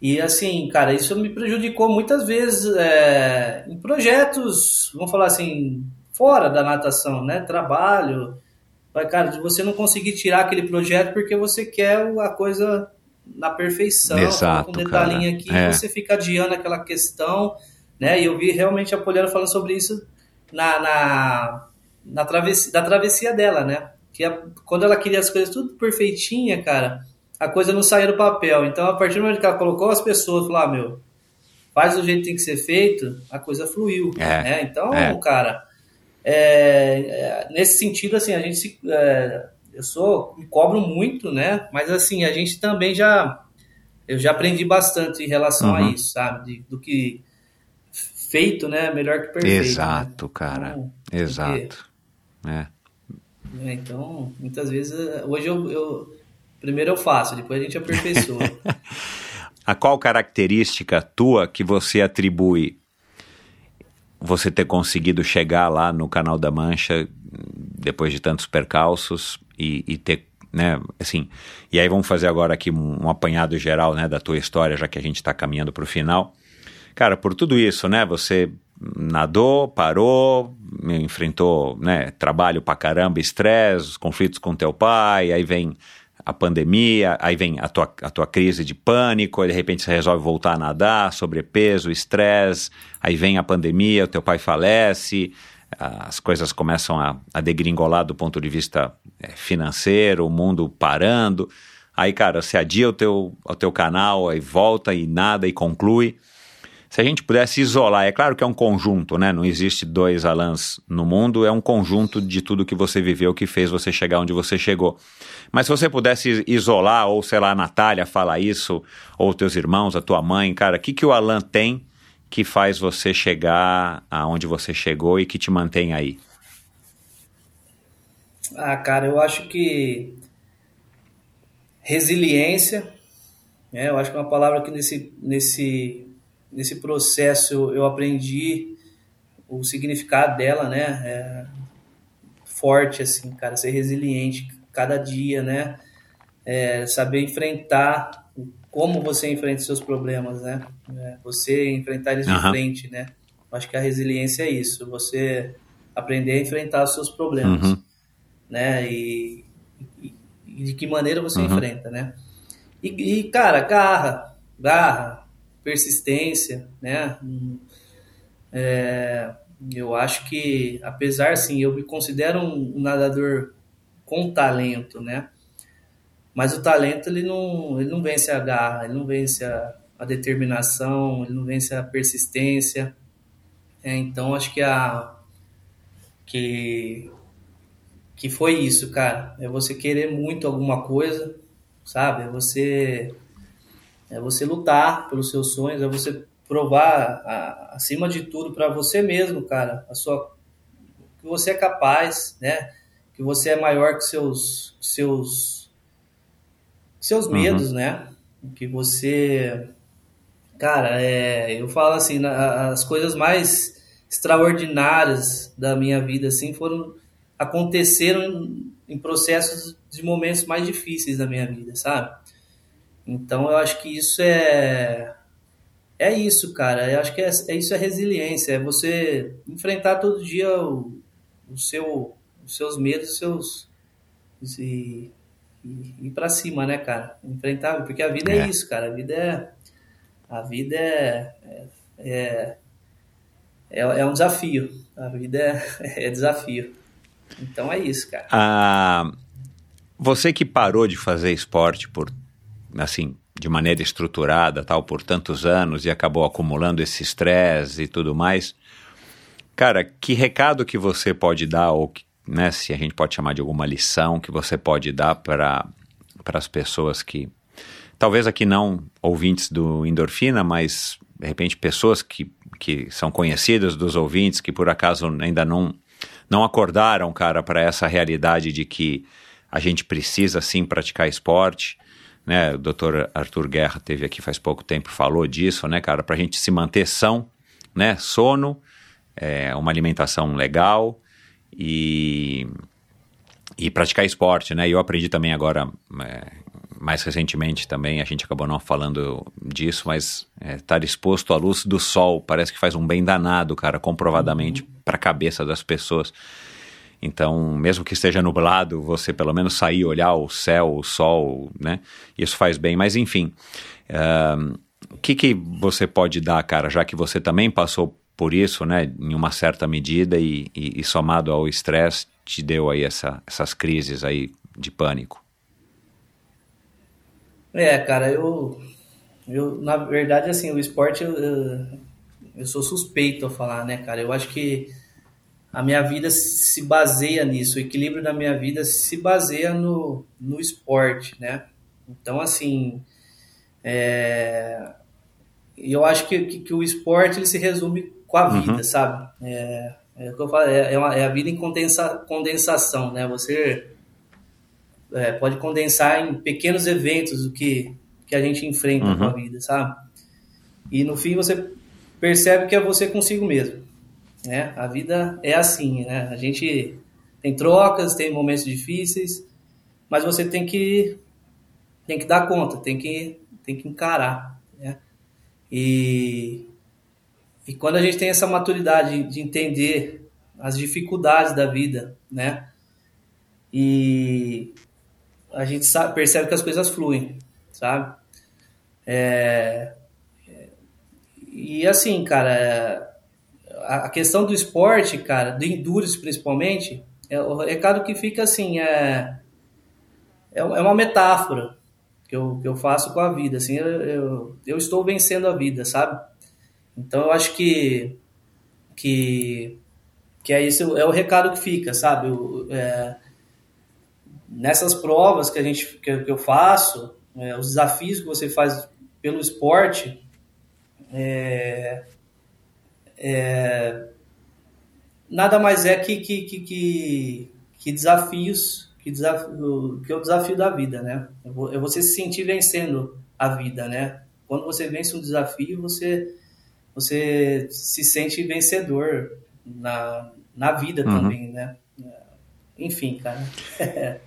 Speaker 1: e, e, assim, cara, isso me prejudicou muitas vezes é, em projetos, vamos falar assim, fora da natação, né? Trabalho. Vai, cara, você não conseguir tirar aquele projeto porque você quer a coisa na perfeição,
Speaker 8: Exato,
Speaker 1: com um detalhinho
Speaker 8: cara.
Speaker 1: aqui,
Speaker 8: É.
Speaker 1: você fica adiando aquela questão, né? E eu vi realmente a Poliana falando sobre isso na, na, na travessia, da travessia dela, né? Que a- quando ela queria as coisas tudo perfeitinha, cara, a coisa não saía do papel. Então, a partir do momento que ela colocou as pessoas, falou, ah, meu, faz do jeito que tem que ser feito, a coisa fluiu,
Speaker 8: É,
Speaker 1: né? Então,
Speaker 8: é.
Speaker 1: cara, é, é, nesse sentido, assim, a gente se, é, eu sou, me cobro muito, né? Mas, assim, a gente também já, eu já aprendi bastante em relação
Speaker 8: Uhum.
Speaker 1: a isso, sabe? De- do que feito, né? Melhor que perfeito.
Speaker 8: Exato,
Speaker 1: né?
Speaker 8: cara.
Speaker 1: Então,
Speaker 8: Exato. É.
Speaker 1: né? Então, muitas vezes, eh, hoje eu, eu- primeiro eu faço, depois a gente aperfeiçoa. <laughs>
Speaker 8: A qual característica tua que você atribui você ter conseguido chegar lá no canal da Mancha depois de tantos percalços e, e ter, né, assim, e aí vamos fazer agora aqui um, um apanhado geral, né, da tua história, já que a gente está caminhando para o final. Cara, por tudo isso, né, você nadou, parou, enfrentou, né, trabalho pra caramba, estresse, os conflitos com teu pai, aí vem a pandemia, aí vem a tua, a tua crise de pânico, aí de repente você resolve voltar a nadar, sobrepeso, estresse, aí vem a pandemia, o teu pai falece, as coisas começam a, a degringolar do ponto de vista é, financeiro, o mundo parando, aí, cara, você adia o teu, o teu canal, aí volta e nada e conclui. Se a gente pudesse isolar, é claro que é um conjunto, né? Não existe dois Alans no mundo, é um conjunto de tudo que você viveu que fez você chegar onde você chegou. Mas se você pudesse isolar, ou sei lá, a Natália fala isso, ou teus irmãos, a tua mãe, cara, o que, que o Alan tem que faz você chegar aonde você chegou e que te mantém aí?
Speaker 1: ah, cara, eu acho que resiliência, né? Eu acho que é uma palavra que nesse, nesse, nesse processo eu, aprendi o significado dela, né? É forte, assim, cara, ser resiliente cada dia, né? É, saber enfrentar como você enfrenta seus problemas, né? É, você enfrentar eles de
Speaker 8: Aham.
Speaker 1: frente, né? Acho que a resiliência é isso, você aprender a enfrentar os seus problemas,
Speaker 8: Uhum.
Speaker 1: né? E, e- e de que maneira você
Speaker 8: Uhum.
Speaker 1: enfrenta, né? E, e, cara, garra, garra, persistência, né? É, eu acho que, apesar, assim, eu me considero um nadador com talento, né? Mas o talento, ele não, ele não vence a garra, ele não vence a, a determinação, ele não vence a persistência. É, então, acho que a... Que, que foi isso, cara. É você querer muito alguma coisa, sabe? É você é você lutar pelos seus sonhos, é você provar a, acima de tudo para você mesmo, cara, a sua que você é capaz, né? Que você é maior que seus seus seus uhum. medos, né? Que você cara, é, eu falo assim, na, as coisas mais extraordinárias da minha vida assim foram aconteceram em, em processos de momentos mais difíceis da minha vida, sabe? Então eu acho que isso é é isso, cara. Eu acho que é, é isso é resiliência, é você enfrentar todo dia o, o seu, os seus medos, os seus e, e ir para cima, né, cara? Enfrentar, porque a vida é. é. isso, cara. A vida é a vida é é, é, é um desafio. A vida é, <laughs> é desafio. Então é isso, cara.
Speaker 8: Ah, você que parou de fazer esporte por assim de maneira estruturada tal por tantos anos e acabou acumulando esse estresse e tudo mais cara que recado que você pode dar ou que, né se a gente pode chamar de alguma lição que você pode dar para para as pessoas que talvez aqui não ouvintes do endorfina mas de repente pessoas que que são conhecidas dos ouvintes que por acaso ainda não não acordaram, cara, para essa realidade de que a gente precisa sim praticar esporte. Né? O doutor Arthur Guerra teve aqui faz pouco tempo, falou disso, né, cara, para a gente se manter são, né? Sono, é, uma alimentação legal e, e praticar esporte, né? E eu aprendi também agora, é, mais recentemente também, a gente acabou não falando disso, mas é, estar exposto à luz do sol parece que faz um bem danado, cara, comprovadamente, uhum. para a cabeça das pessoas. Então, mesmo que esteja nublado, você pelo menos sair, olhar o céu, o sol, né? Isso faz bem. Mas, enfim, uh, o que, que você pode dar, cara, já que você também passou por isso, né, em uma certa medida e, e, e somado ao estresse, te deu aí essa, essas crises aí de pânico?
Speaker 1: É, cara, eu, eu na verdade, assim, o esporte, eu, eu sou suspeito a falar, né, cara? Eu acho que a minha vida se baseia nisso, o equilíbrio da minha vida se baseia no, no esporte, né? Então, assim, é, eu acho que, que, que, o esporte ele se resume com a vida, uhum. sabe? É, é o que eu falo, é, é, uma, é a vida em condensa, condensação, né? Você é, pode condensar em pequenos eventos o que, que a gente enfrenta uhum. com a vida, sabe? E no fim você percebe que é você consigo mesmo, né? A vida é assim, né? A gente tem trocas, tem momentos difíceis, mas você tem que tem que dar conta, tem que tem que encarar, né? E e quando a gente tem essa maturidade de entender as dificuldades da vida, né? E a gente sabe, percebe que as coisas fluem, sabe? É, e assim, cara, a questão do esporte, cara, do endurance principalmente, é, o recado que fica assim, é, é, é uma metáfora que eu, que eu faço com a vida, assim, eu, eu, eu estou vencendo a vida, sabe? Então eu acho que que, que é isso, é o recado que fica, sabe? é, nessas provas que a gente que eu faço, é, os desafios que você faz pelo esporte, é, é, nada mais é que, que, que, que, que desafios, que, desafio, que é o desafio da vida, né? É você se sentir vencendo a vida, né? Quando você vence um desafio, você, você se sente vencedor na, na vida uhum. também, né? Enfim, cara. <laughs>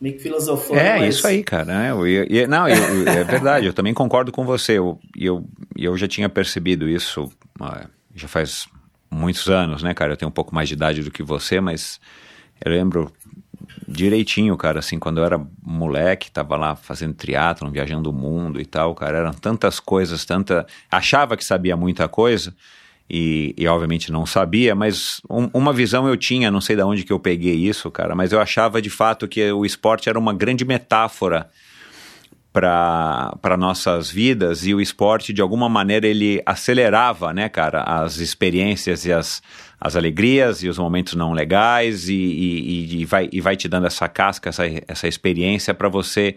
Speaker 1: meio que filosofando.
Speaker 8: É, mas... isso aí, cara. Eu, eu, não, eu, é verdade, eu também concordo com você. Eu, eu, eu já tinha percebido isso já faz muitos anos, né, cara? Eu tenho um pouco mais de idade do que você, mas eu lembro direitinho, cara, assim, quando eu era moleque, tava lá fazendo triatlon, viajando o mundo e tal, cara, eram tantas coisas, tanta... Achava que sabia muita coisa, e, e, obviamente não sabia, mas um, uma visão eu tinha, não sei de onde que eu peguei isso, cara, mas eu achava de fato que o esporte era uma grande metáfora para nossas vidas e o esporte de alguma maneira ele acelerava, né, cara, as experiências e as, as alegrias e os momentos não legais e, e, e vai, e vai te dando essa casca, essa, essa experiência para você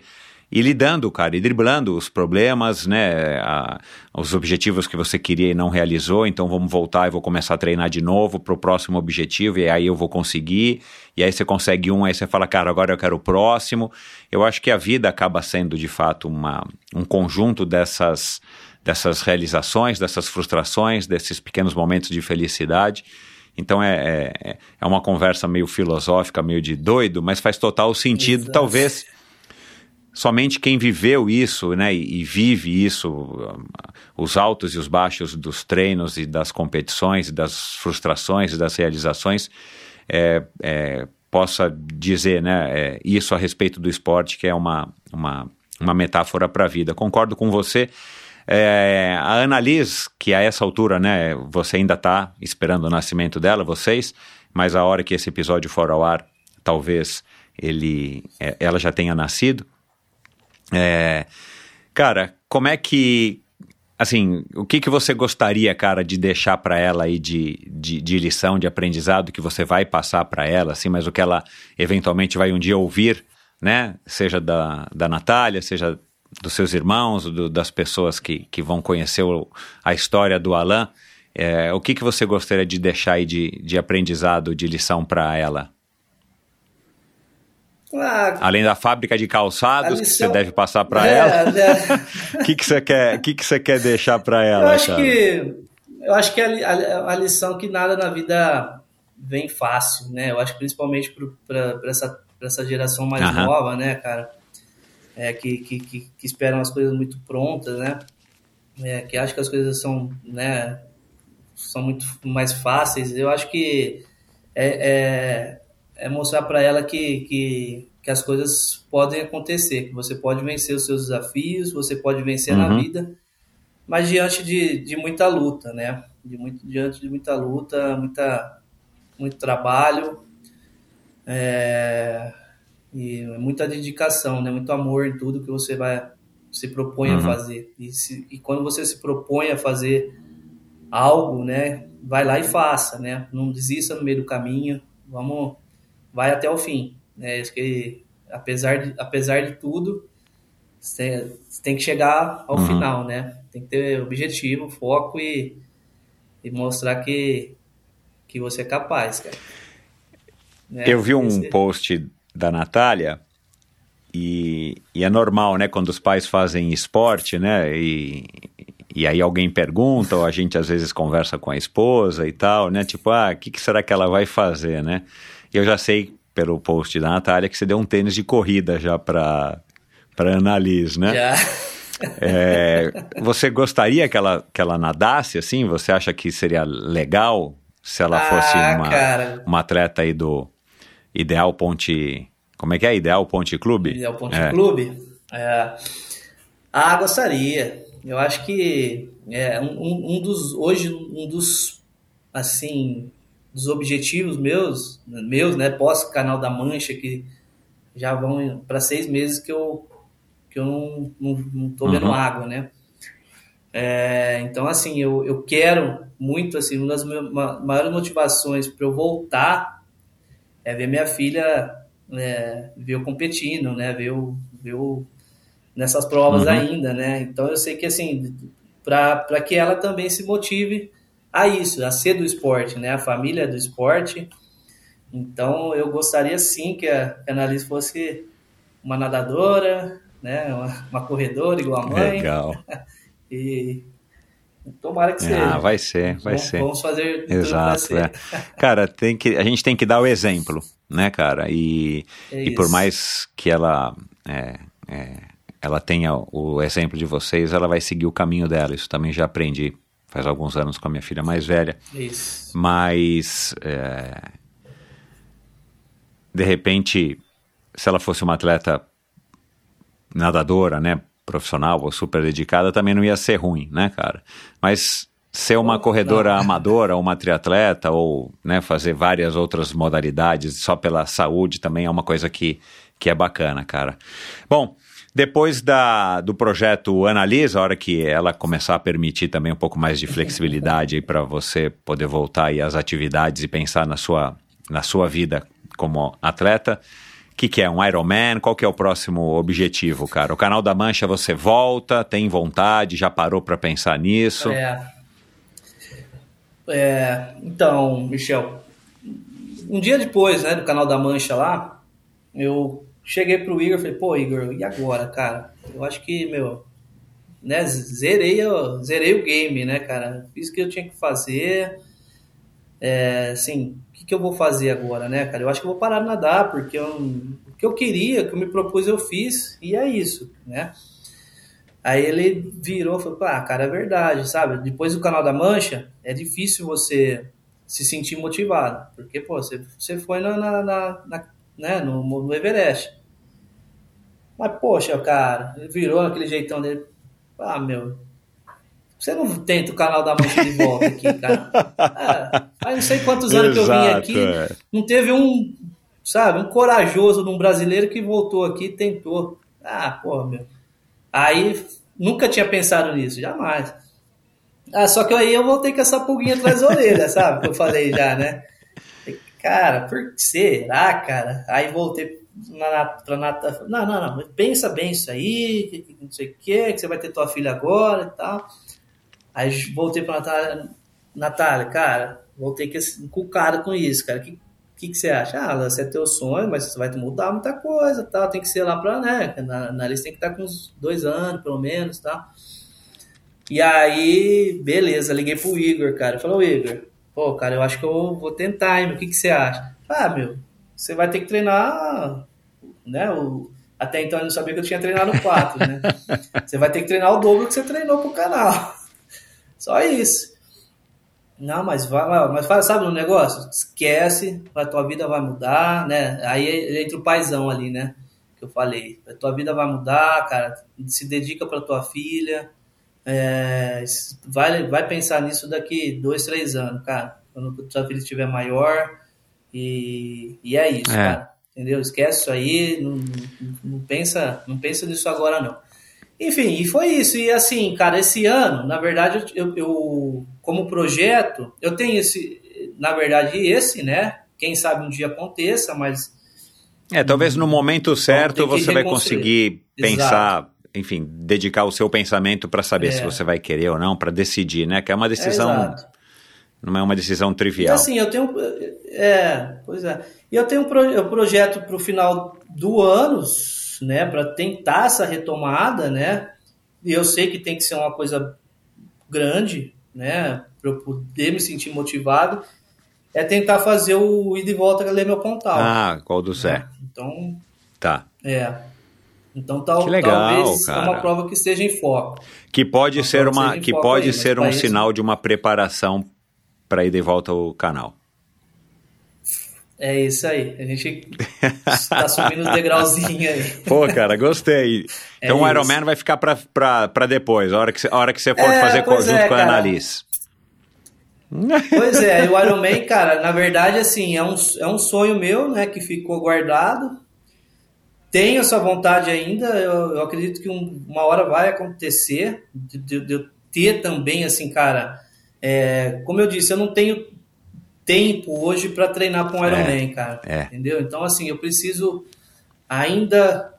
Speaker 8: e lidando, cara, e driblando os problemas, né? A, os objetivos que você queria e não realizou, então vamos voltar e vou começar a treinar de novo para o próximo objetivo, e aí eu vou conseguir. E aí você consegue um, aí você fala, cara, agora eu quero o próximo. Eu acho que a vida acaba sendo de fato uma, um conjunto dessas, dessas realizações, dessas frustrações, desses pequenos momentos de felicidade. Então é, é, é uma conversa meio filosófica, meio de doido, mas faz total sentido. Exato. Talvez somente quem viveu isso, né, e, vive isso, os altos e os baixos dos treinos e das competições, das frustrações e das realizações, é, é, possa dizer, né, é, isso a respeito do esporte, que é uma, uma, uma metáfora para a vida. Concordo com você. É, a Annalise, que a essa altura, né, você ainda está esperando o nascimento dela, vocês, mas a hora que esse episódio for ao ar, talvez ele, é, ela já tenha nascido. É, cara, como é que. Assim, o que, que você gostaria, cara, de deixar para ela aí de, de, de, lição, de aprendizado que você vai passar para ela, assim, mas o que ela eventualmente vai um dia ouvir, né? Seja da, da Natália, seja dos seus irmãos, do, das pessoas que, que vão conhecer o, a história do Alain. É, o que, que você gostaria de deixar aí de, de aprendizado, de lição para ela? Ah, Além da fábrica de calçados lição... que você deve passar para é, ela, o é. <laughs> que, que você quer, que, que você quer deixar para ela?
Speaker 1: Eu acho cara? que eu acho que a, a, a, lição que nada na vida vem fácil, né? Eu acho que principalmente para essa, essa geração mais Aham. nova, né, cara? É, que, que, que, que, esperam as coisas muito prontas, né? É, que acham que as coisas são, né, são muito mais fáceis. Eu acho que é, é mostrar para ela que, que, que, as coisas podem acontecer, que você pode vencer os seus desafios, você pode vencer uhum. na vida, mas diante de, de muita luta, né? De muito, diante de muita luta, muita, muito trabalho é, e muita dedicação, né? Muito amor em tudo que você vai se propõe uhum. a fazer. E, se, e quando você se propõe a fazer algo, né? Vai lá e faça, né? Não desista no meio do caminho. Vamos vai até o fim. Né? Acho que, apesar de, apesar de tudo, você tem que chegar ao uhum. final, né? Tem que ter objetivo, foco e, e mostrar que, que você é capaz, cara.
Speaker 8: Né? Eu vi um Esse... post da Natália e, e, é normal, né? Quando os pais fazem esporte, né? E, e aí alguém pergunta, ou a gente às vezes conversa com a esposa e tal, né? Tipo, ah, o que, que será que ela vai fazer, né? Eu já sei pelo post da Natália que você deu um tênis de corrida já para para Annalise, né? Já. É, você gostaria que ela, que ela nadasse assim? Você acha que seria legal se ela ah, fosse uma, uma atleta aí do Ideal Ponte. Como é que é? Ideal Ponte Clube?
Speaker 1: Ideal Ponte é. Clube? É. Ah, gostaria. Eu acho que é um, um dos. Hoje, um dos. Assim dos objetivos meus, meus, né, pós Canal da Mancha, que já vão para seis meses que eu, que eu não, não, não tô vendo uhum. água, né? É, então, assim, eu, eu quero muito, assim, uma das maiores motivações para eu voltar é ver minha filha é, ver eu competindo, né? Ver eu, ver eu nessas provas uhum. ainda, né? Então, eu sei que, assim, para que ela também se motive a isso, a ser do esporte, né? A família do esporte. Então, eu gostaria sim que a, Annalise fosse uma nadadora, né? Uma, uma corredora igual a mãe.
Speaker 8: Legal. <laughs>
Speaker 1: e tomara que ah,
Speaker 8: seja. Ah, vai ser, vai
Speaker 1: vamos,
Speaker 8: ser.
Speaker 1: Vamos fazer
Speaker 8: Exato, é. <laughs> Cara, tem que, a gente tem que dar o exemplo, né, cara? E, é e por mais que ela... É, é, ela tenha o exemplo de vocês, ela vai seguir o caminho dela. Isso também já aprendi faz alguns anos com a minha filha mais velha.
Speaker 1: Isso.
Speaker 8: Mas, é, de repente, se ela fosse uma atleta nadadora, né, profissional ou super dedicada, também não ia ser ruim, né, cara? Mas ser uma corredora amadora, uma triatleta ou né, fazer várias outras modalidades só pela saúde também é uma coisa que, que é bacana, cara. Bom, depois da, do projeto Analisa, a hora que ela começar a permitir também um pouco mais de flexibilidade para você poder voltar aí às atividades e pensar na sua, na sua vida como atleta, O que, que é? Um Ironman? Qual que é o próximo objetivo, cara? O canal da Mancha você volta, tem vontade, já parou para pensar nisso?
Speaker 1: É. é. Então, Michel, um dia depois, né, do canal da Mancha lá, eu cheguei pro Igor e falei, pô, Igor, e agora, cara? Eu acho que, meu, né, zerei, zerei o game, né, cara? Fiz o que eu tinha que fazer. É, assim, o que, que eu vou fazer agora, né, cara? Eu acho que eu vou parar de nadar, porque eu, o que eu queria, o que eu me propus, eu fiz, e é isso, né? Aí ele virou e falou, ah, cara, é verdade, sabe? Depois do canal da Mancha, é difícil você se sentir motivado, porque, pô, você, você foi na, na, na né, no, no Everest. Mas, poxa, cara, ele virou aquele jeitão dele. Ah, meu, você não tenta o canal da Mancha de volta aqui, <laughs> cara? Ah, faz não sei quantos anos Exato, que eu vim aqui, é. não teve um, sabe, um corajoso de um brasileiro que voltou aqui e tentou. Ah, porra, meu. Aí, nunca tinha pensado nisso, jamais. Ah, só que aí eu voltei com essa pulguinha atrás da orelha, sabe? Que eu falei já, né? Cara, por que será, cara? Aí voltei na, pra Natália. Não, não, não. Pensa bem isso aí, não sei o que, que você vai ter tua filha agora e tal. Aí voltei pra Natália. Natália, cara, voltei encucado com isso, cara. O que, que, que, você acha? Ah, você é teu sonho, mas você vai mudar muita coisa, tal. Tem que ser lá pra, né? Na, na lista tem que estar com uns dois anos, pelo menos, tal. E aí, beleza, liguei pro Igor, cara. Falou, Igor, pô, cara, eu acho que eu vou tentar, hein? O que, que você acha? Ah, meu, você vai ter que treinar, né? O, até então eu não sabia que eu tinha treinado quatro, né? <laughs> Você vai ter que treinar o dobro que você treinou pro canal. Só isso. Não, mas vai, mas fala, sabe um negócio? Esquece, a tua vida vai mudar, né? Aí entra o paizão ali, né? Que eu falei. A tua vida vai mudar, cara. Se dedica pra tua filha é, vai, vai pensar nisso daqui dois, três anos, cara. Quando sua filha estiver maior. E, e é isso, é. cara. Entendeu? Esquece isso aí. Não, não, pensa, não pensa nisso agora, não. Enfim, e foi isso. E assim, cara, esse ano, na verdade, eu, eu como projeto, eu tenho esse, na verdade, esse, né? Quem sabe um dia aconteça, mas.
Speaker 8: É, talvez no momento certo você vai conseguir pensar Exato enfim, dedicar o seu pensamento para saber é. se você vai querer ou não, para decidir, né? Que é uma decisão. É, não é uma decisão trivial.
Speaker 1: Então, assim, eu tenho. É, pois é. E eu tenho um, pro, projeto para o final do ano, né? Para tentar essa retomada, né? E eu sei que tem que ser uma coisa grande, né? Para eu poder me sentir motivado. É tentar fazer o ida e volta ler meu pontal.
Speaker 8: Ah, qual do Zé?
Speaker 1: Né? Então.
Speaker 8: Tá.
Speaker 1: É. Então tal,
Speaker 8: que legal,
Speaker 1: talvez
Speaker 8: cara.
Speaker 1: é uma prova que esteja em foco.
Speaker 8: Que pode uma ser uma que pode aí, ser um sinal de uma preparação para ir de volta ao canal.
Speaker 1: É isso aí. A gente está subindo os degrauzinhos aí. <laughs>
Speaker 8: Pô, cara, gostei. É então é o Iron Man vai ficar para depois, a hora que, a hora que você for é, fazer junto é, com a Annalise. <laughs>
Speaker 1: Pois é, o Iron Man, cara, na verdade, assim, é um, é um sonho meu, né, que ficou guardado tenho essa vontade ainda, eu, eu acredito que um, uma hora vai acontecer, de, de, de, eu ter também, assim, cara, é, como eu disse, eu não tenho tempo hoje para treinar com o Ironman, é, cara, é. entendeu? Então, assim, eu preciso ainda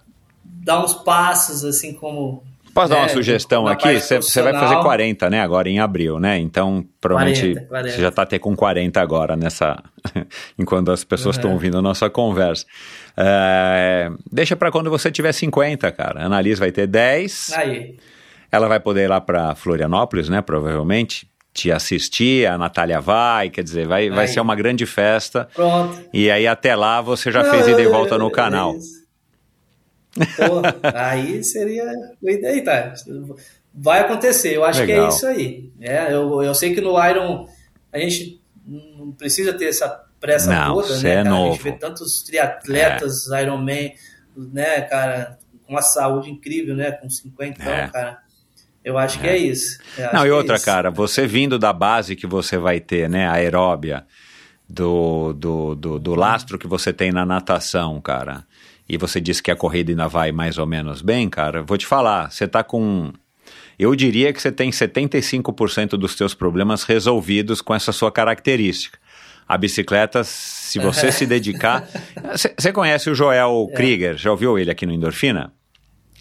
Speaker 1: dar uns passos, assim, como...
Speaker 8: Posso dar uma né, sugestão aqui? Você vai fazer 40, né, agora em abril, né? Então, provavelmente 40, 40. você já está até com 40 agora nessa... <laughs> enquanto as pessoas estão uhum. ouvindo a nossa conversa. É, deixa para quando você tiver 50, cara. A Annalise vai ter 10.
Speaker 1: Aí.
Speaker 8: Ela vai poder ir lá para Florianópolis, né? Provavelmente. Te assistir, a Natália vai, quer dizer, vai, vai ser uma grande festa.
Speaker 1: Pronto.
Speaker 8: E aí até lá você já fez ida e volta no canal.
Speaker 1: Pô, aí seria. Aí tá. Vai acontecer, eu acho Legal. que é isso aí. É, eu, eu sei que no Iron a gente não precisa ter essa pressa
Speaker 8: não,
Speaker 1: toda, né?
Speaker 8: É
Speaker 1: cara?
Speaker 8: novo.
Speaker 1: A gente vê tantos triatletas, é. Ironman, né, cara, com uma saúde incrível, né? Com 50, então, é. cara. Eu acho é. que é isso.
Speaker 8: não, e
Speaker 1: é
Speaker 8: outra,
Speaker 1: isso.
Speaker 8: cara, você vindo da base que você vai ter, né, aeróbia, do, do, do, do lastro que você tem na natação, cara, e você disse que a corrida ainda vai mais ou menos bem, cara, vou te falar, você tá com eu diria que você tem 75% dos seus problemas resolvidos com essa sua característica. a bicicleta, se você se dedicar. <laughs> Você conhece o Joel é. Krieger? Já ouviu ele aqui no Endorfina?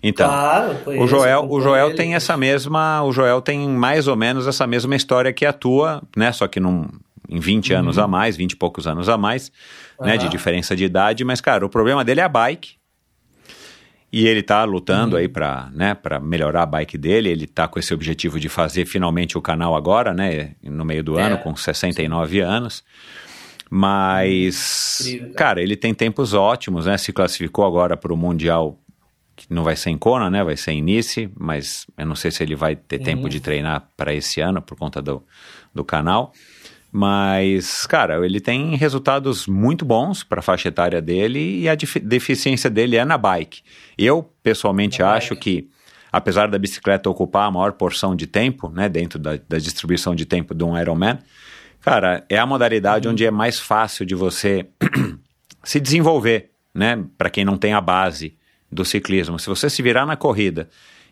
Speaker 8: Então,
Speaker 1: claro,
Speaker 8: o Joel, o Joel tem essa mesma, o Joel tem mais ou menos essa mesma história que a tua, né? Só que num, em 20 uhum. anos a mais, 20 e poucos anos a mais, uhum. né? De diferença de idade, mas, cara, o problema dele é a bike. E ele tá lutando uhum. aí para né, pra melhorar a bike dele. Ele tá com esse objetivo de fazer finalmente o canal agora, né? No meio do é. ano, com 69 anos. Mas, Incrível, cara, ele tem tempos ótimos, né? Se classificou agora para o Mundial, que não vai ser em Kona, né? Vai ser em Nice, mas eu não sei se ele vai ter uhum. tempo de treinar para esse ano por conta do, do canal. Mas, cara, ele tem resultados muito bons para a faixa etária dele e a deficiência dele é na bike. Eu, pessoalmente, na acho bike. que, apesar da bicicleta ocupar a maior porção de tempo, né, dentro da, da distribuição de tempo de um Ironman, cara, é a modalidade uhum. onde é mais fácil de você <clears throat> se desenvolver, né, para quem não tem a base do ciclismo. Se você se virar na corrida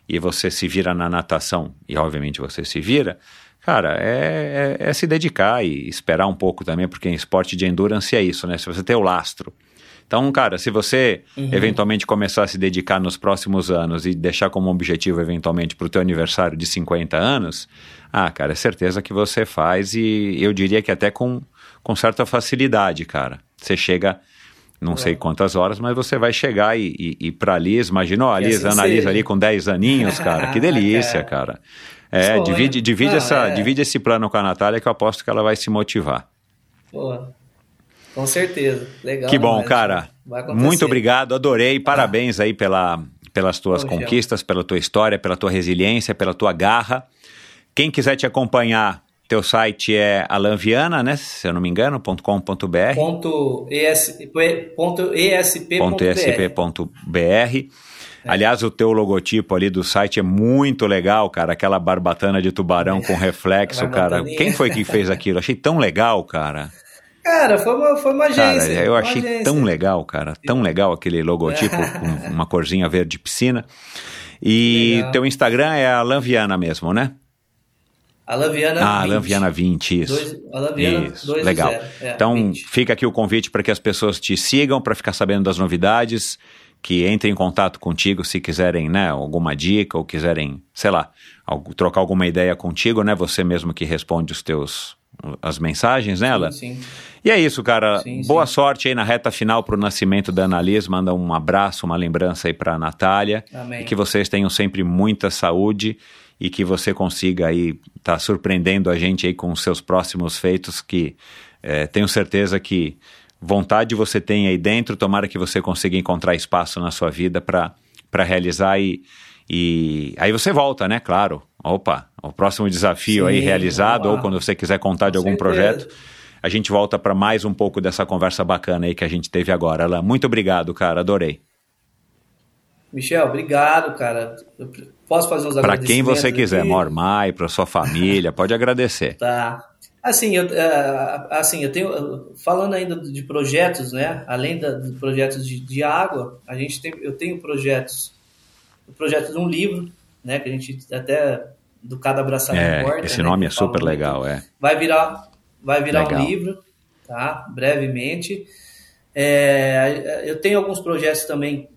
Speaker 8: e você se vira na natação, e obviamente você se vira, Cara, é, é, é, se dedicar e esperar um pouco também, porque em esporte de endurance é isso, né? Se você tem o lastro. Então, cara, se você uhum. eventualmente começar a se dedicar nos próximos anos e deixar como objetivo, eventualmente, para o teu aniversário de 50 anos, ah, cara, é certeza que você faz e eu diria que até com, com certa facilidade, cara. Você chega não sei quantas horas, mas você vai chegar e, e, e para Liz, imaginou a Liz, assim Ana Liz ali com 10 aninhos, cara, que <laughs> delícia, cara. É, Pô, divide, é. divide, essa, é. divide esse plano com a Natália que eu aposto que ela vai se motivar.
Speaker 1: Pô, com certeza. Legal.
Speaker 8: Que bom, cara. Muito obrigado, adorei. Parabéns ah. aí pela, pelas tuas Poxa. conquistas, pela tua história, pela tua resiliência, pela tua garra. Quem quiser te acompanhar, teu site é alanviana, né? Se eu não me engano, .com.br.
Speaker 1: Ponto .esp.br.
Speaker 8: É. Aliás, o teu logotipo ali do site é muito legal, cara. Aquela barbatana de tubarão com reflexo, <laughs> cara. Quem foi que fez aquilo? Achei tão legal, cara.
Speaker 1: Cara, foi uma, foi uma agência.
Speaker 8: Cara, eu achei agência. tão legal, cara. Tão legal aquele logotipo <laughs> com uma corzinha verde piscina. E legal. teu Instagram é a Lanviana mesmo, né?
Speaker 1: Alanviana
Speaker 8: ah, 20. Alanviana 20, isso. Dois,
Speaker 1: Alanviana
Speaker 8: isso, 2 legal. É, então, 20. fica aqui o convite para que as pessoas te sigam, para ficar sabendo das novidades que entrem em contato contigo se quiserem, né, alguma dica ou quiserem, sei lá, trocar alguma ideia contigo, né, você mesmo que responde os teus as mensagens, né, Ela?
Speaker 1: Sim, sim.
Speaker 8: E é isso, cara. Sim, Boa sorte aí na reta final pro nascimento da Annalise. Manda um abraço, uma lembrança aí pra Natália.
Speaker 1: Amém.
Speaker 8: E que vocês tenham sempre muita saúde e que você consiga aí estar tá surpreendendo a gente aí com os seus próximos feitos que é, tenho certeza que vontade você tem aí dentro, tomara que você consiga encontrar espaço na sua vida para realizar e, e aí você volta, né? Claro. Opa, o próximo desafio Sim, aí realizado, ou quando você quiser contar de algum certeza. projeto, a gente volta para mais um pouco dessa conversa bacana aí que a gente teve agora. Alain, muito obrigado, cara, adorei.
Speaker 1: Michel, obrigado, cara. Eu posso fazer uns
Speaker 8: Para quem você quiser, Mormai, para sua família, pode agradecer.
Speaker 1: Tá. Assim, eu, é, assim, eu tenho, falando ainda de projetos, né? Além da, de projetos de, de água, a gente tem, eu tenho projetos, o projeto de um livro, né? Que a gente até do cada abraçar
Speaker 8: é, importa. Esse né, nome é super legal, é.
Speaker 1: Vai virar, vai virar legal. um livro, tá? Brevemente. É, eu tenho alguns projetos também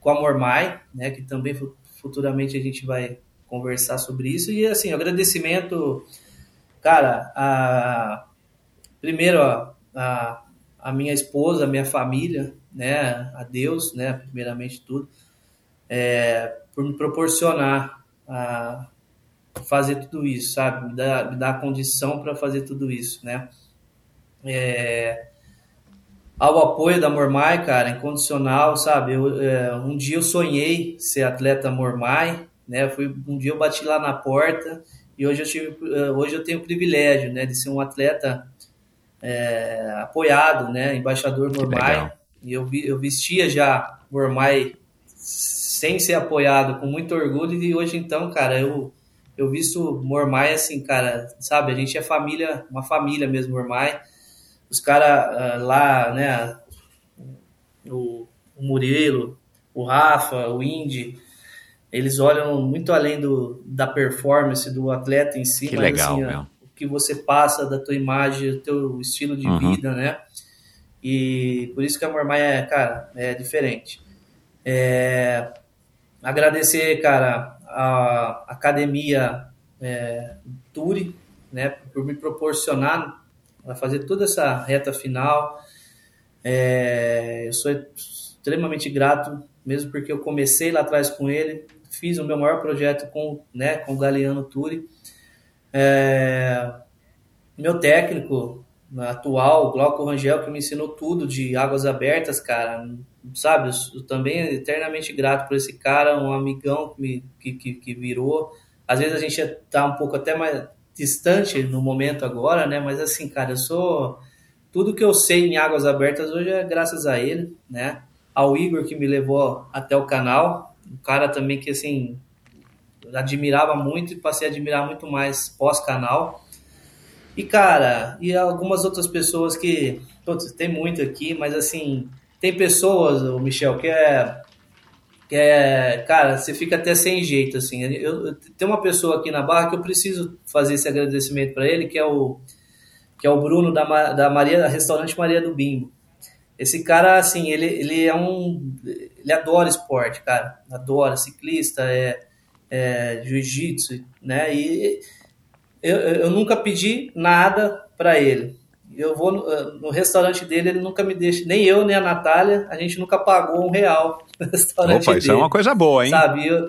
Speaker 1: com a Mormai, né? Que também futuramente a gente vai conversar sobre isso e assim agradecimento Cara, a, primeiro a, a, minha esposa, a minha família, né, a Deus, né, primeiramente tudo, é, por me proporcionar a fazer tudo isso, sabe? Me dar, me dar a condição para fazer tudo isso, né? É, ao apoio da Mormai, cara, incondicional, sabe? Eu, é, um dia eu sonhei ser atleta Mormai, né? Fui, um dia eu bati lá na porta e hoje eu, tive, eh, hoje eu tenho o privilégio né, de ser um atleta é, apoiado, né, embaixador Mormai. E eu, eu vestia já Mormai sem ser apoiado, com muito orgulho. E hoje, então, cara, eu, eu visto Mormai assim, cara, sabe? A gente é família, uma família mesmo, Mormai. Os caras uh, lá, né, o, o Murilo, o Rafa, o Indy, eles olham muito além do, da performance do atleta em si.
Speaker 8: Que legal,
Speaker 1: assim,
Speaker 8: meu.
Speaker 1: que você passa, da tua imagem, do teu estilo de
Speaker 8: Uhum.
Speaker 1: vida, né? E por isso que a Mormai é, cara, é diferente. É, agradecer, cara, a academia é, Turi, né, por me proporcionar a fazer toda essa reta final. É, eu sou extremamente grato, mesmo porque eu comecei lá atrás com ele, fiz o meu maior projeto com, né, com o Galeano Turi. É, meu técnico atual, Glauco Rangel, que me ensinou tudo de águas abertas, cara, sabe? Eu, também eternamente grato por esse cara, um amigão que, me, que, que, que virou. Às vezes a gente tá um pouco até mais distante no momento agora, né? Mas assim, cara, eu sou tudo que eu sei em águas abertas hoje é graças a ele, né? Ao Igor que me levou até o canal, um cara também que assim admirava muito e passei a admirar muito mais pós-canal. E cara, e algumas outras pessoas que, putz, tem muito aqui, mas assim, tem pessoas, o Michel, que é que é, cara, você fica até sem jeito, assim. Eu, eu, tem uma pessoa aqui na barra que eu preciso fazer esse agradecimento para ele, que é o que é o Bruno da, da Maria, restaurante Maria do Bimbo. Esse cara, assim, ele, ele é um, ele adora esporte, cara, adora ciclista, é, é jiu-jitsu, né? E eu, eu nunca pedi nada para ele. Eu vou no, no, restaurante dele, ele nunca me deixa, nem eu nem a Natália, a gente nunca pagou um real <laughs> no restaurante
Speaker 8: Opa,
Speaker 1: dele.
Speaker 8: isso é uma coisa boa, hein?
Speaker 1: Sabe? Eu,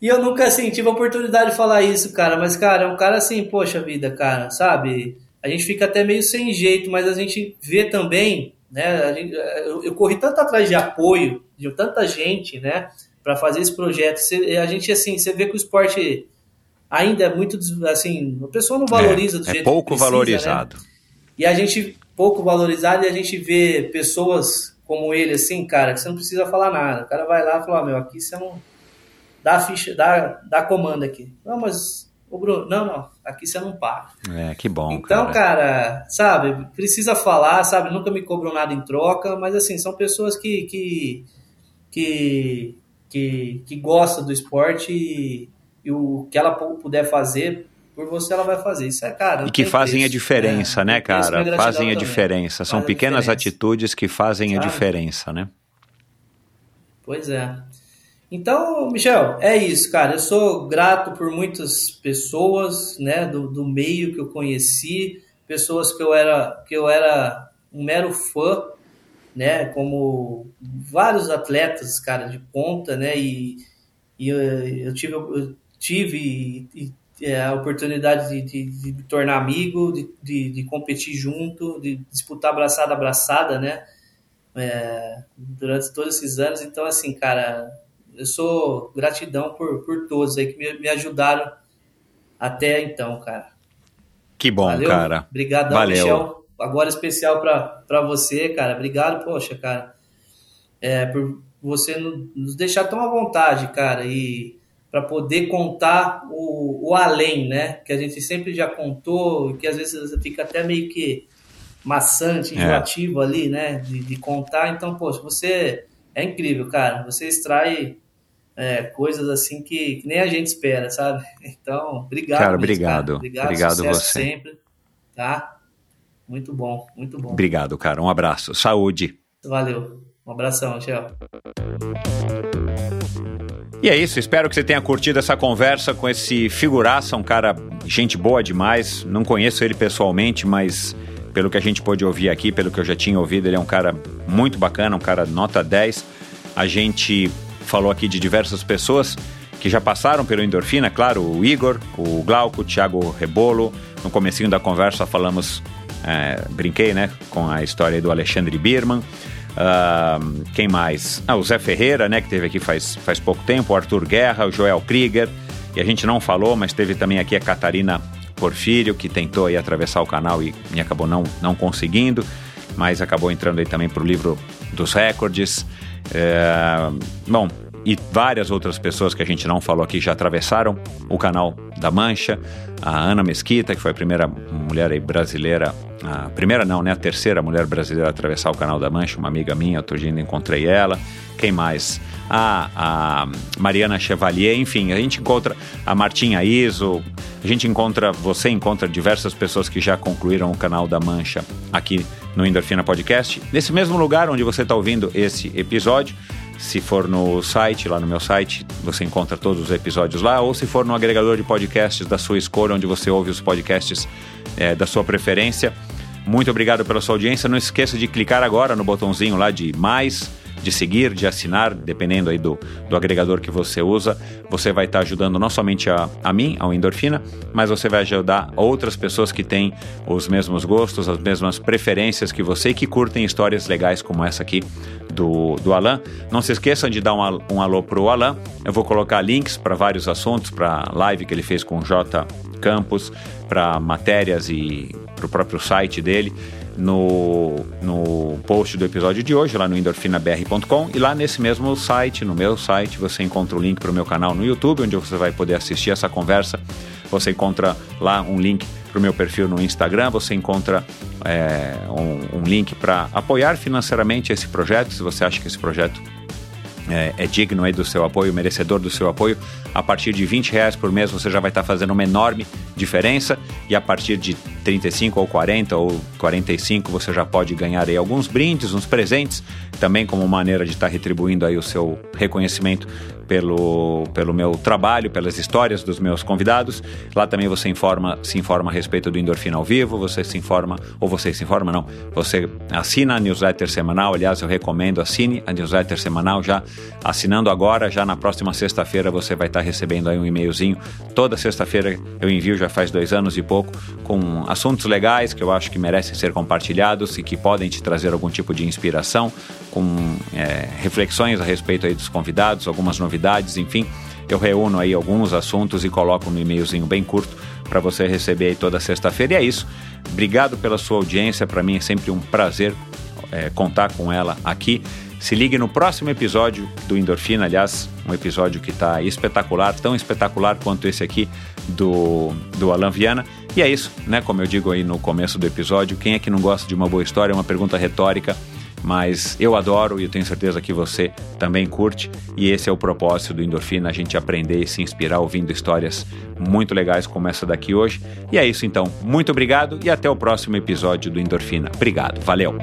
Speaker 1: e eu nunca, assim, tive a oportunidade de falar isso, cara, mas, cara, é um cara assim, poxa vida, cara, sabe? A gente fica até meio sem jeito, mas a gente vê também, né? Eu, eu, corri tanto atrás de apoio de tanta gente, né, para fazer esse projeto. Você, a gente, assim, você vê que o esporte ainda é muito, assim, a pessoa não valoriza
Speaker 8: é,
Speaker 1: do jeito
Speaker 8: é pouco
Speaker 1: que precisa,
Speaker 8: valorizado.
Speaker 1: Né? E a gente, pouco valorizado, e a gente vê pessoas como ele, assim, cara, que você não precisa falar nada. O cara vai lá e fala, meu, aqui você não dá a ficha, dá, dá comanda aqui. Não, mas, o Bruno, não, não, aqui você não paga.
Speaker 8: É, que bom,
Speaker 1: Então,
Speaker 8: cara.
Speaker 1: cara, sabe, precisa falar, sabe, nunca me cobram nada em troca, mas, assim, são pessoas que, que, que, que, que gostam do esporte e, e o que ela puder fazer por você ela vai fazer. Isso é, cara.
Speaker 8: E que fazem
Speaker 1: preço,
Speaker 8: a diferença, né, cara? Fazem a
Speaker 1: também.
Speaker 8: diferença. São
Speaker 1: Faz
Speaker 8: pequenas
Speaker 1: diferença.
Speaker 8: atitudes que fazem
Speaker 1: Sabe?
Speaker 8: a diferença, né?
Speaker 1: Pois é. Então, Michel, é isso, cara. Eu sou grato por muitas pessoas, né, do, do meio que eu conheci, pessoas que eu era que eu era um mero fã, né, como vários atletas, cara, de ponta, né, e, e eu, eu tive eu tive e, e, a oportunidade de, de, de, me tornar amigo, de, de, de competir junto, de disputar braçada a braçada, né, é, durante todos esses anos. Então, assim, cara, eu sou gratidão por, por todos aí que me, me ajudaram até então, cara.
Speaker 8: Que bom,
Speaker 1: Valeu?
Speaker 8: cara.
Speaker 1: Obrigadão,
Speaker 8: Valeu.
Speaker 1: Michel. Agora especial para você, cara. Obrigado, poxa, cara. É, por você nos deixar tão à vontade, cara, e para poder contar o, o além, né? Que a gente sempre já contou, que às vezes fica até meio que maçante, enjoativo é. ali, né? De, de, contar. Então, poxa, você é incrível, cara. Você extrai é, coisas assim que, que, nem a gente espera, sabe? <laughs> Então, obrigado.
Speaker 8: Cara,
Speaker 1: mesmo,
Speaker 8: obrigado.
Speaker 1: Cara. Obrigado,
Speaker 8: obrigado
Speaker 1: sucesso
Speaker 8: você.
Speaker 1: sempre, tá? Muito bom, muito bom.
Speaker 8: Obrigado, cara. Um abraço. Saúde.
Speaker 1: Valeu. Um abração, tchau.
Speaker 8: E é isso, espero que você tenha curtido essa conversa com esse figuraça, um cara, gente boa demais. Não conheço ele pessoalmente, mas pelo que a gente pôde ouvir aqui, pelo que eu já tinha ouvido, ele é um cara muito bacana, um cara nota 10. A gente falou aqui de diversas pessoas que já passaram pelo Endorfina, claro, o Igor, o Glauco, o Thiago Rebolo. No comecinho da conversa falamos, é, brinquei, né, com a história do Alexandre Birman. Uh, quem mais? Ah, o Zé Ferreira, né, que teve aqui faz, faz pouco tempo, o Arthur Guerra, o Joel Krieger, e a gente não falou, mas teve também aqui a Catarina Porfírio, que tentou aí atravessar o canal e, e acabou não, não conseguindo, mas acabou entrando aí também para o livro dos recordes. É, bom, e várias outras pessoas que a gente não falou aqui já atravessaram o canal da Mancha. A Ana Mesquita, que foi a primeira mulher brasileira, a primeira não, né? A terceira mulher brasileira a atravessar o canal da Mancha, uma amiga minha, outro dia ainda encontrei ela. Quem mais? A, a Mariana Chevalier, enfim, a gente encontra a Martinha Iso, A gente encontra, você encontra diversas pessoas que já concluíram o canal da Mancha aqui no Endorfina Podcast. Nesse mesmo lugar onde você está ouvindo esse episódio, se for no site, lá no meu site, você encontra todos os episódios lá, ou se for no agregador de podcasts da sua escolha, onde você ouve os podcasts é, da sua preferência. Muito obrigado pela sua audiência. Não esqueça de clicar agora no botãozinho lá de mais de seguir, de assinar, dependendo aí do, do agregador que você usa. Você vai estar ajudando não somente a, a mim, ao Endorfina, mas você vai ajudar outras pessoas que têm os mesmos gostos, as mesmas preferências que você e que curtem histórias legais como essa aqui do, do Alan. Não se esqueçam de dar um, um alô pro Alan. Eu vou colocar links para vários assuntos, para live que ele fez com o J Campos, para matérias e para o próprio site dele no, no post do episódio de hoje, lá no endorfinabr.com. E lá nesse mesmo site, no meu site, você encontra o link para o meu canal no YouTube, onde você vai poder assistir essa conversa. Você encontra lá um link para o meu perfil no Instagram, você encontra é, um, um link para apoiar financeiramente esse projeto, se você acha que esse projeto é, é, digno aí do seu apoio, merecedor do seu apoio. A partir de 20 reais por mês você já vai estar fazendo uma enorme diferença. E a partir de 35 ou 40 ou 45 você já pode ganhar aí alguns brindes, uns presentes, também como maneira de estar retribuindo aí o seu reconhecimento pelo, pelo meu trabalho, pelas histórias dos meus convidados. Lá também você informa, se informa a respeito do Endorfina ao vivo, você se informa, ou você se informa, não, você assina a newsletter semanal, aliás, eu recomendo, assine a newsletter semanal já, assinando agora, já na próxima sexta-feira você vai estar recebendo aí um e-mailzinho. Toda sexta-feira eu envio, já faz dois anos e pouco, com assuntos legais que eu acho que merecem ser compartilhados e que podem te trazer algum tipo de inspiração, com é, reflexões a respeito aí dos convidados, algumas novidades, enfim. Eu reúno aí alguns assuntos e coloco no e-mailzinho bem curto para você receber aí toda sexta-feira. E é isso. Obrigado pela sua audiência. Para mim é sempre um prazer é, contar com ela aqui. Se ligue no próximo episódio do Endorfina, aliás, um episódio que está espetacular, tão espetacular quanto esse aqui do, do Alan Viana. E é isso, né? Como eu digo aí no começo do episódio, quem é que não gosta de uma boa história? É uma pergunta retórica mas eu adoro e tenho certeza que você também curte. E esse é o propósito do Endorfina, a gente aprender e se inspirar ouvindo histórias muito legais como essa daqui hoje. E é isso então. Muito obrigado e até o próximo episódio do Endorfina. Obrigado, valeu.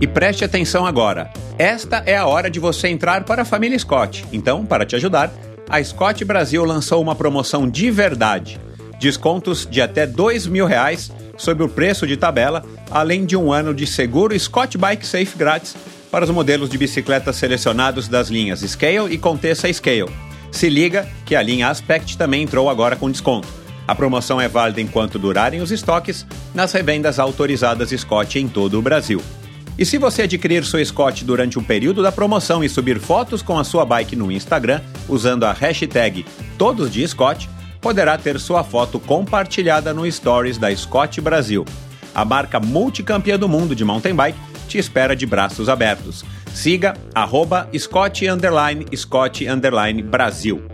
Speaker 8: E preste atenção agora. Esta é a hora de você entrar para a família Scott. Então, para te ajudar, a Scott Brasil lançou uma promoção de verdade. Descontos de até dois mil reais sobre o preço de tabela, além de um ano de seguro Scott Bike Safe grátis para os modelos de bicicletas selecionados das linhas Scale e Contessa Scale. Se liga que a linha Aspect também entrou agora com desconto. A promoção é válida enquanto durarem os estoques nas revendas autorizadas Scott em todo o Brasil. E se você adquirir sua Scott durante o período da promoção e subir fotos com a sua bike no Instagram usando a hashtag Todos de Scott, poderá ter sua foto compartilhada no Stories da Scott Brasil. A marca multicampeã do mundo de mountain bike te espera de braços abertos. Siga arroba Scott, Scott Brasil.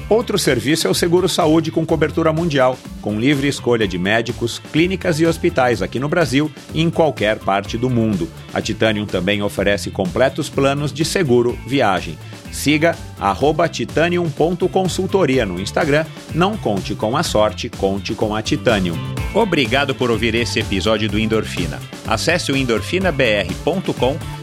Speaker 8: Outro serviço é o seguro saúde com cobertura mundial, com livre escolha de médicos, clínicas e hospitais aqui no Brasil e em qualquer parte do mundo. A Titanium também oferece completos planos de seguro viagem. Siga titanium.consultoria no Instagram. Não conte com a sorte, conte com a Titanium. Obrigado por ouvir esse episódio do Endorfina. Acesse o endorfinabr.com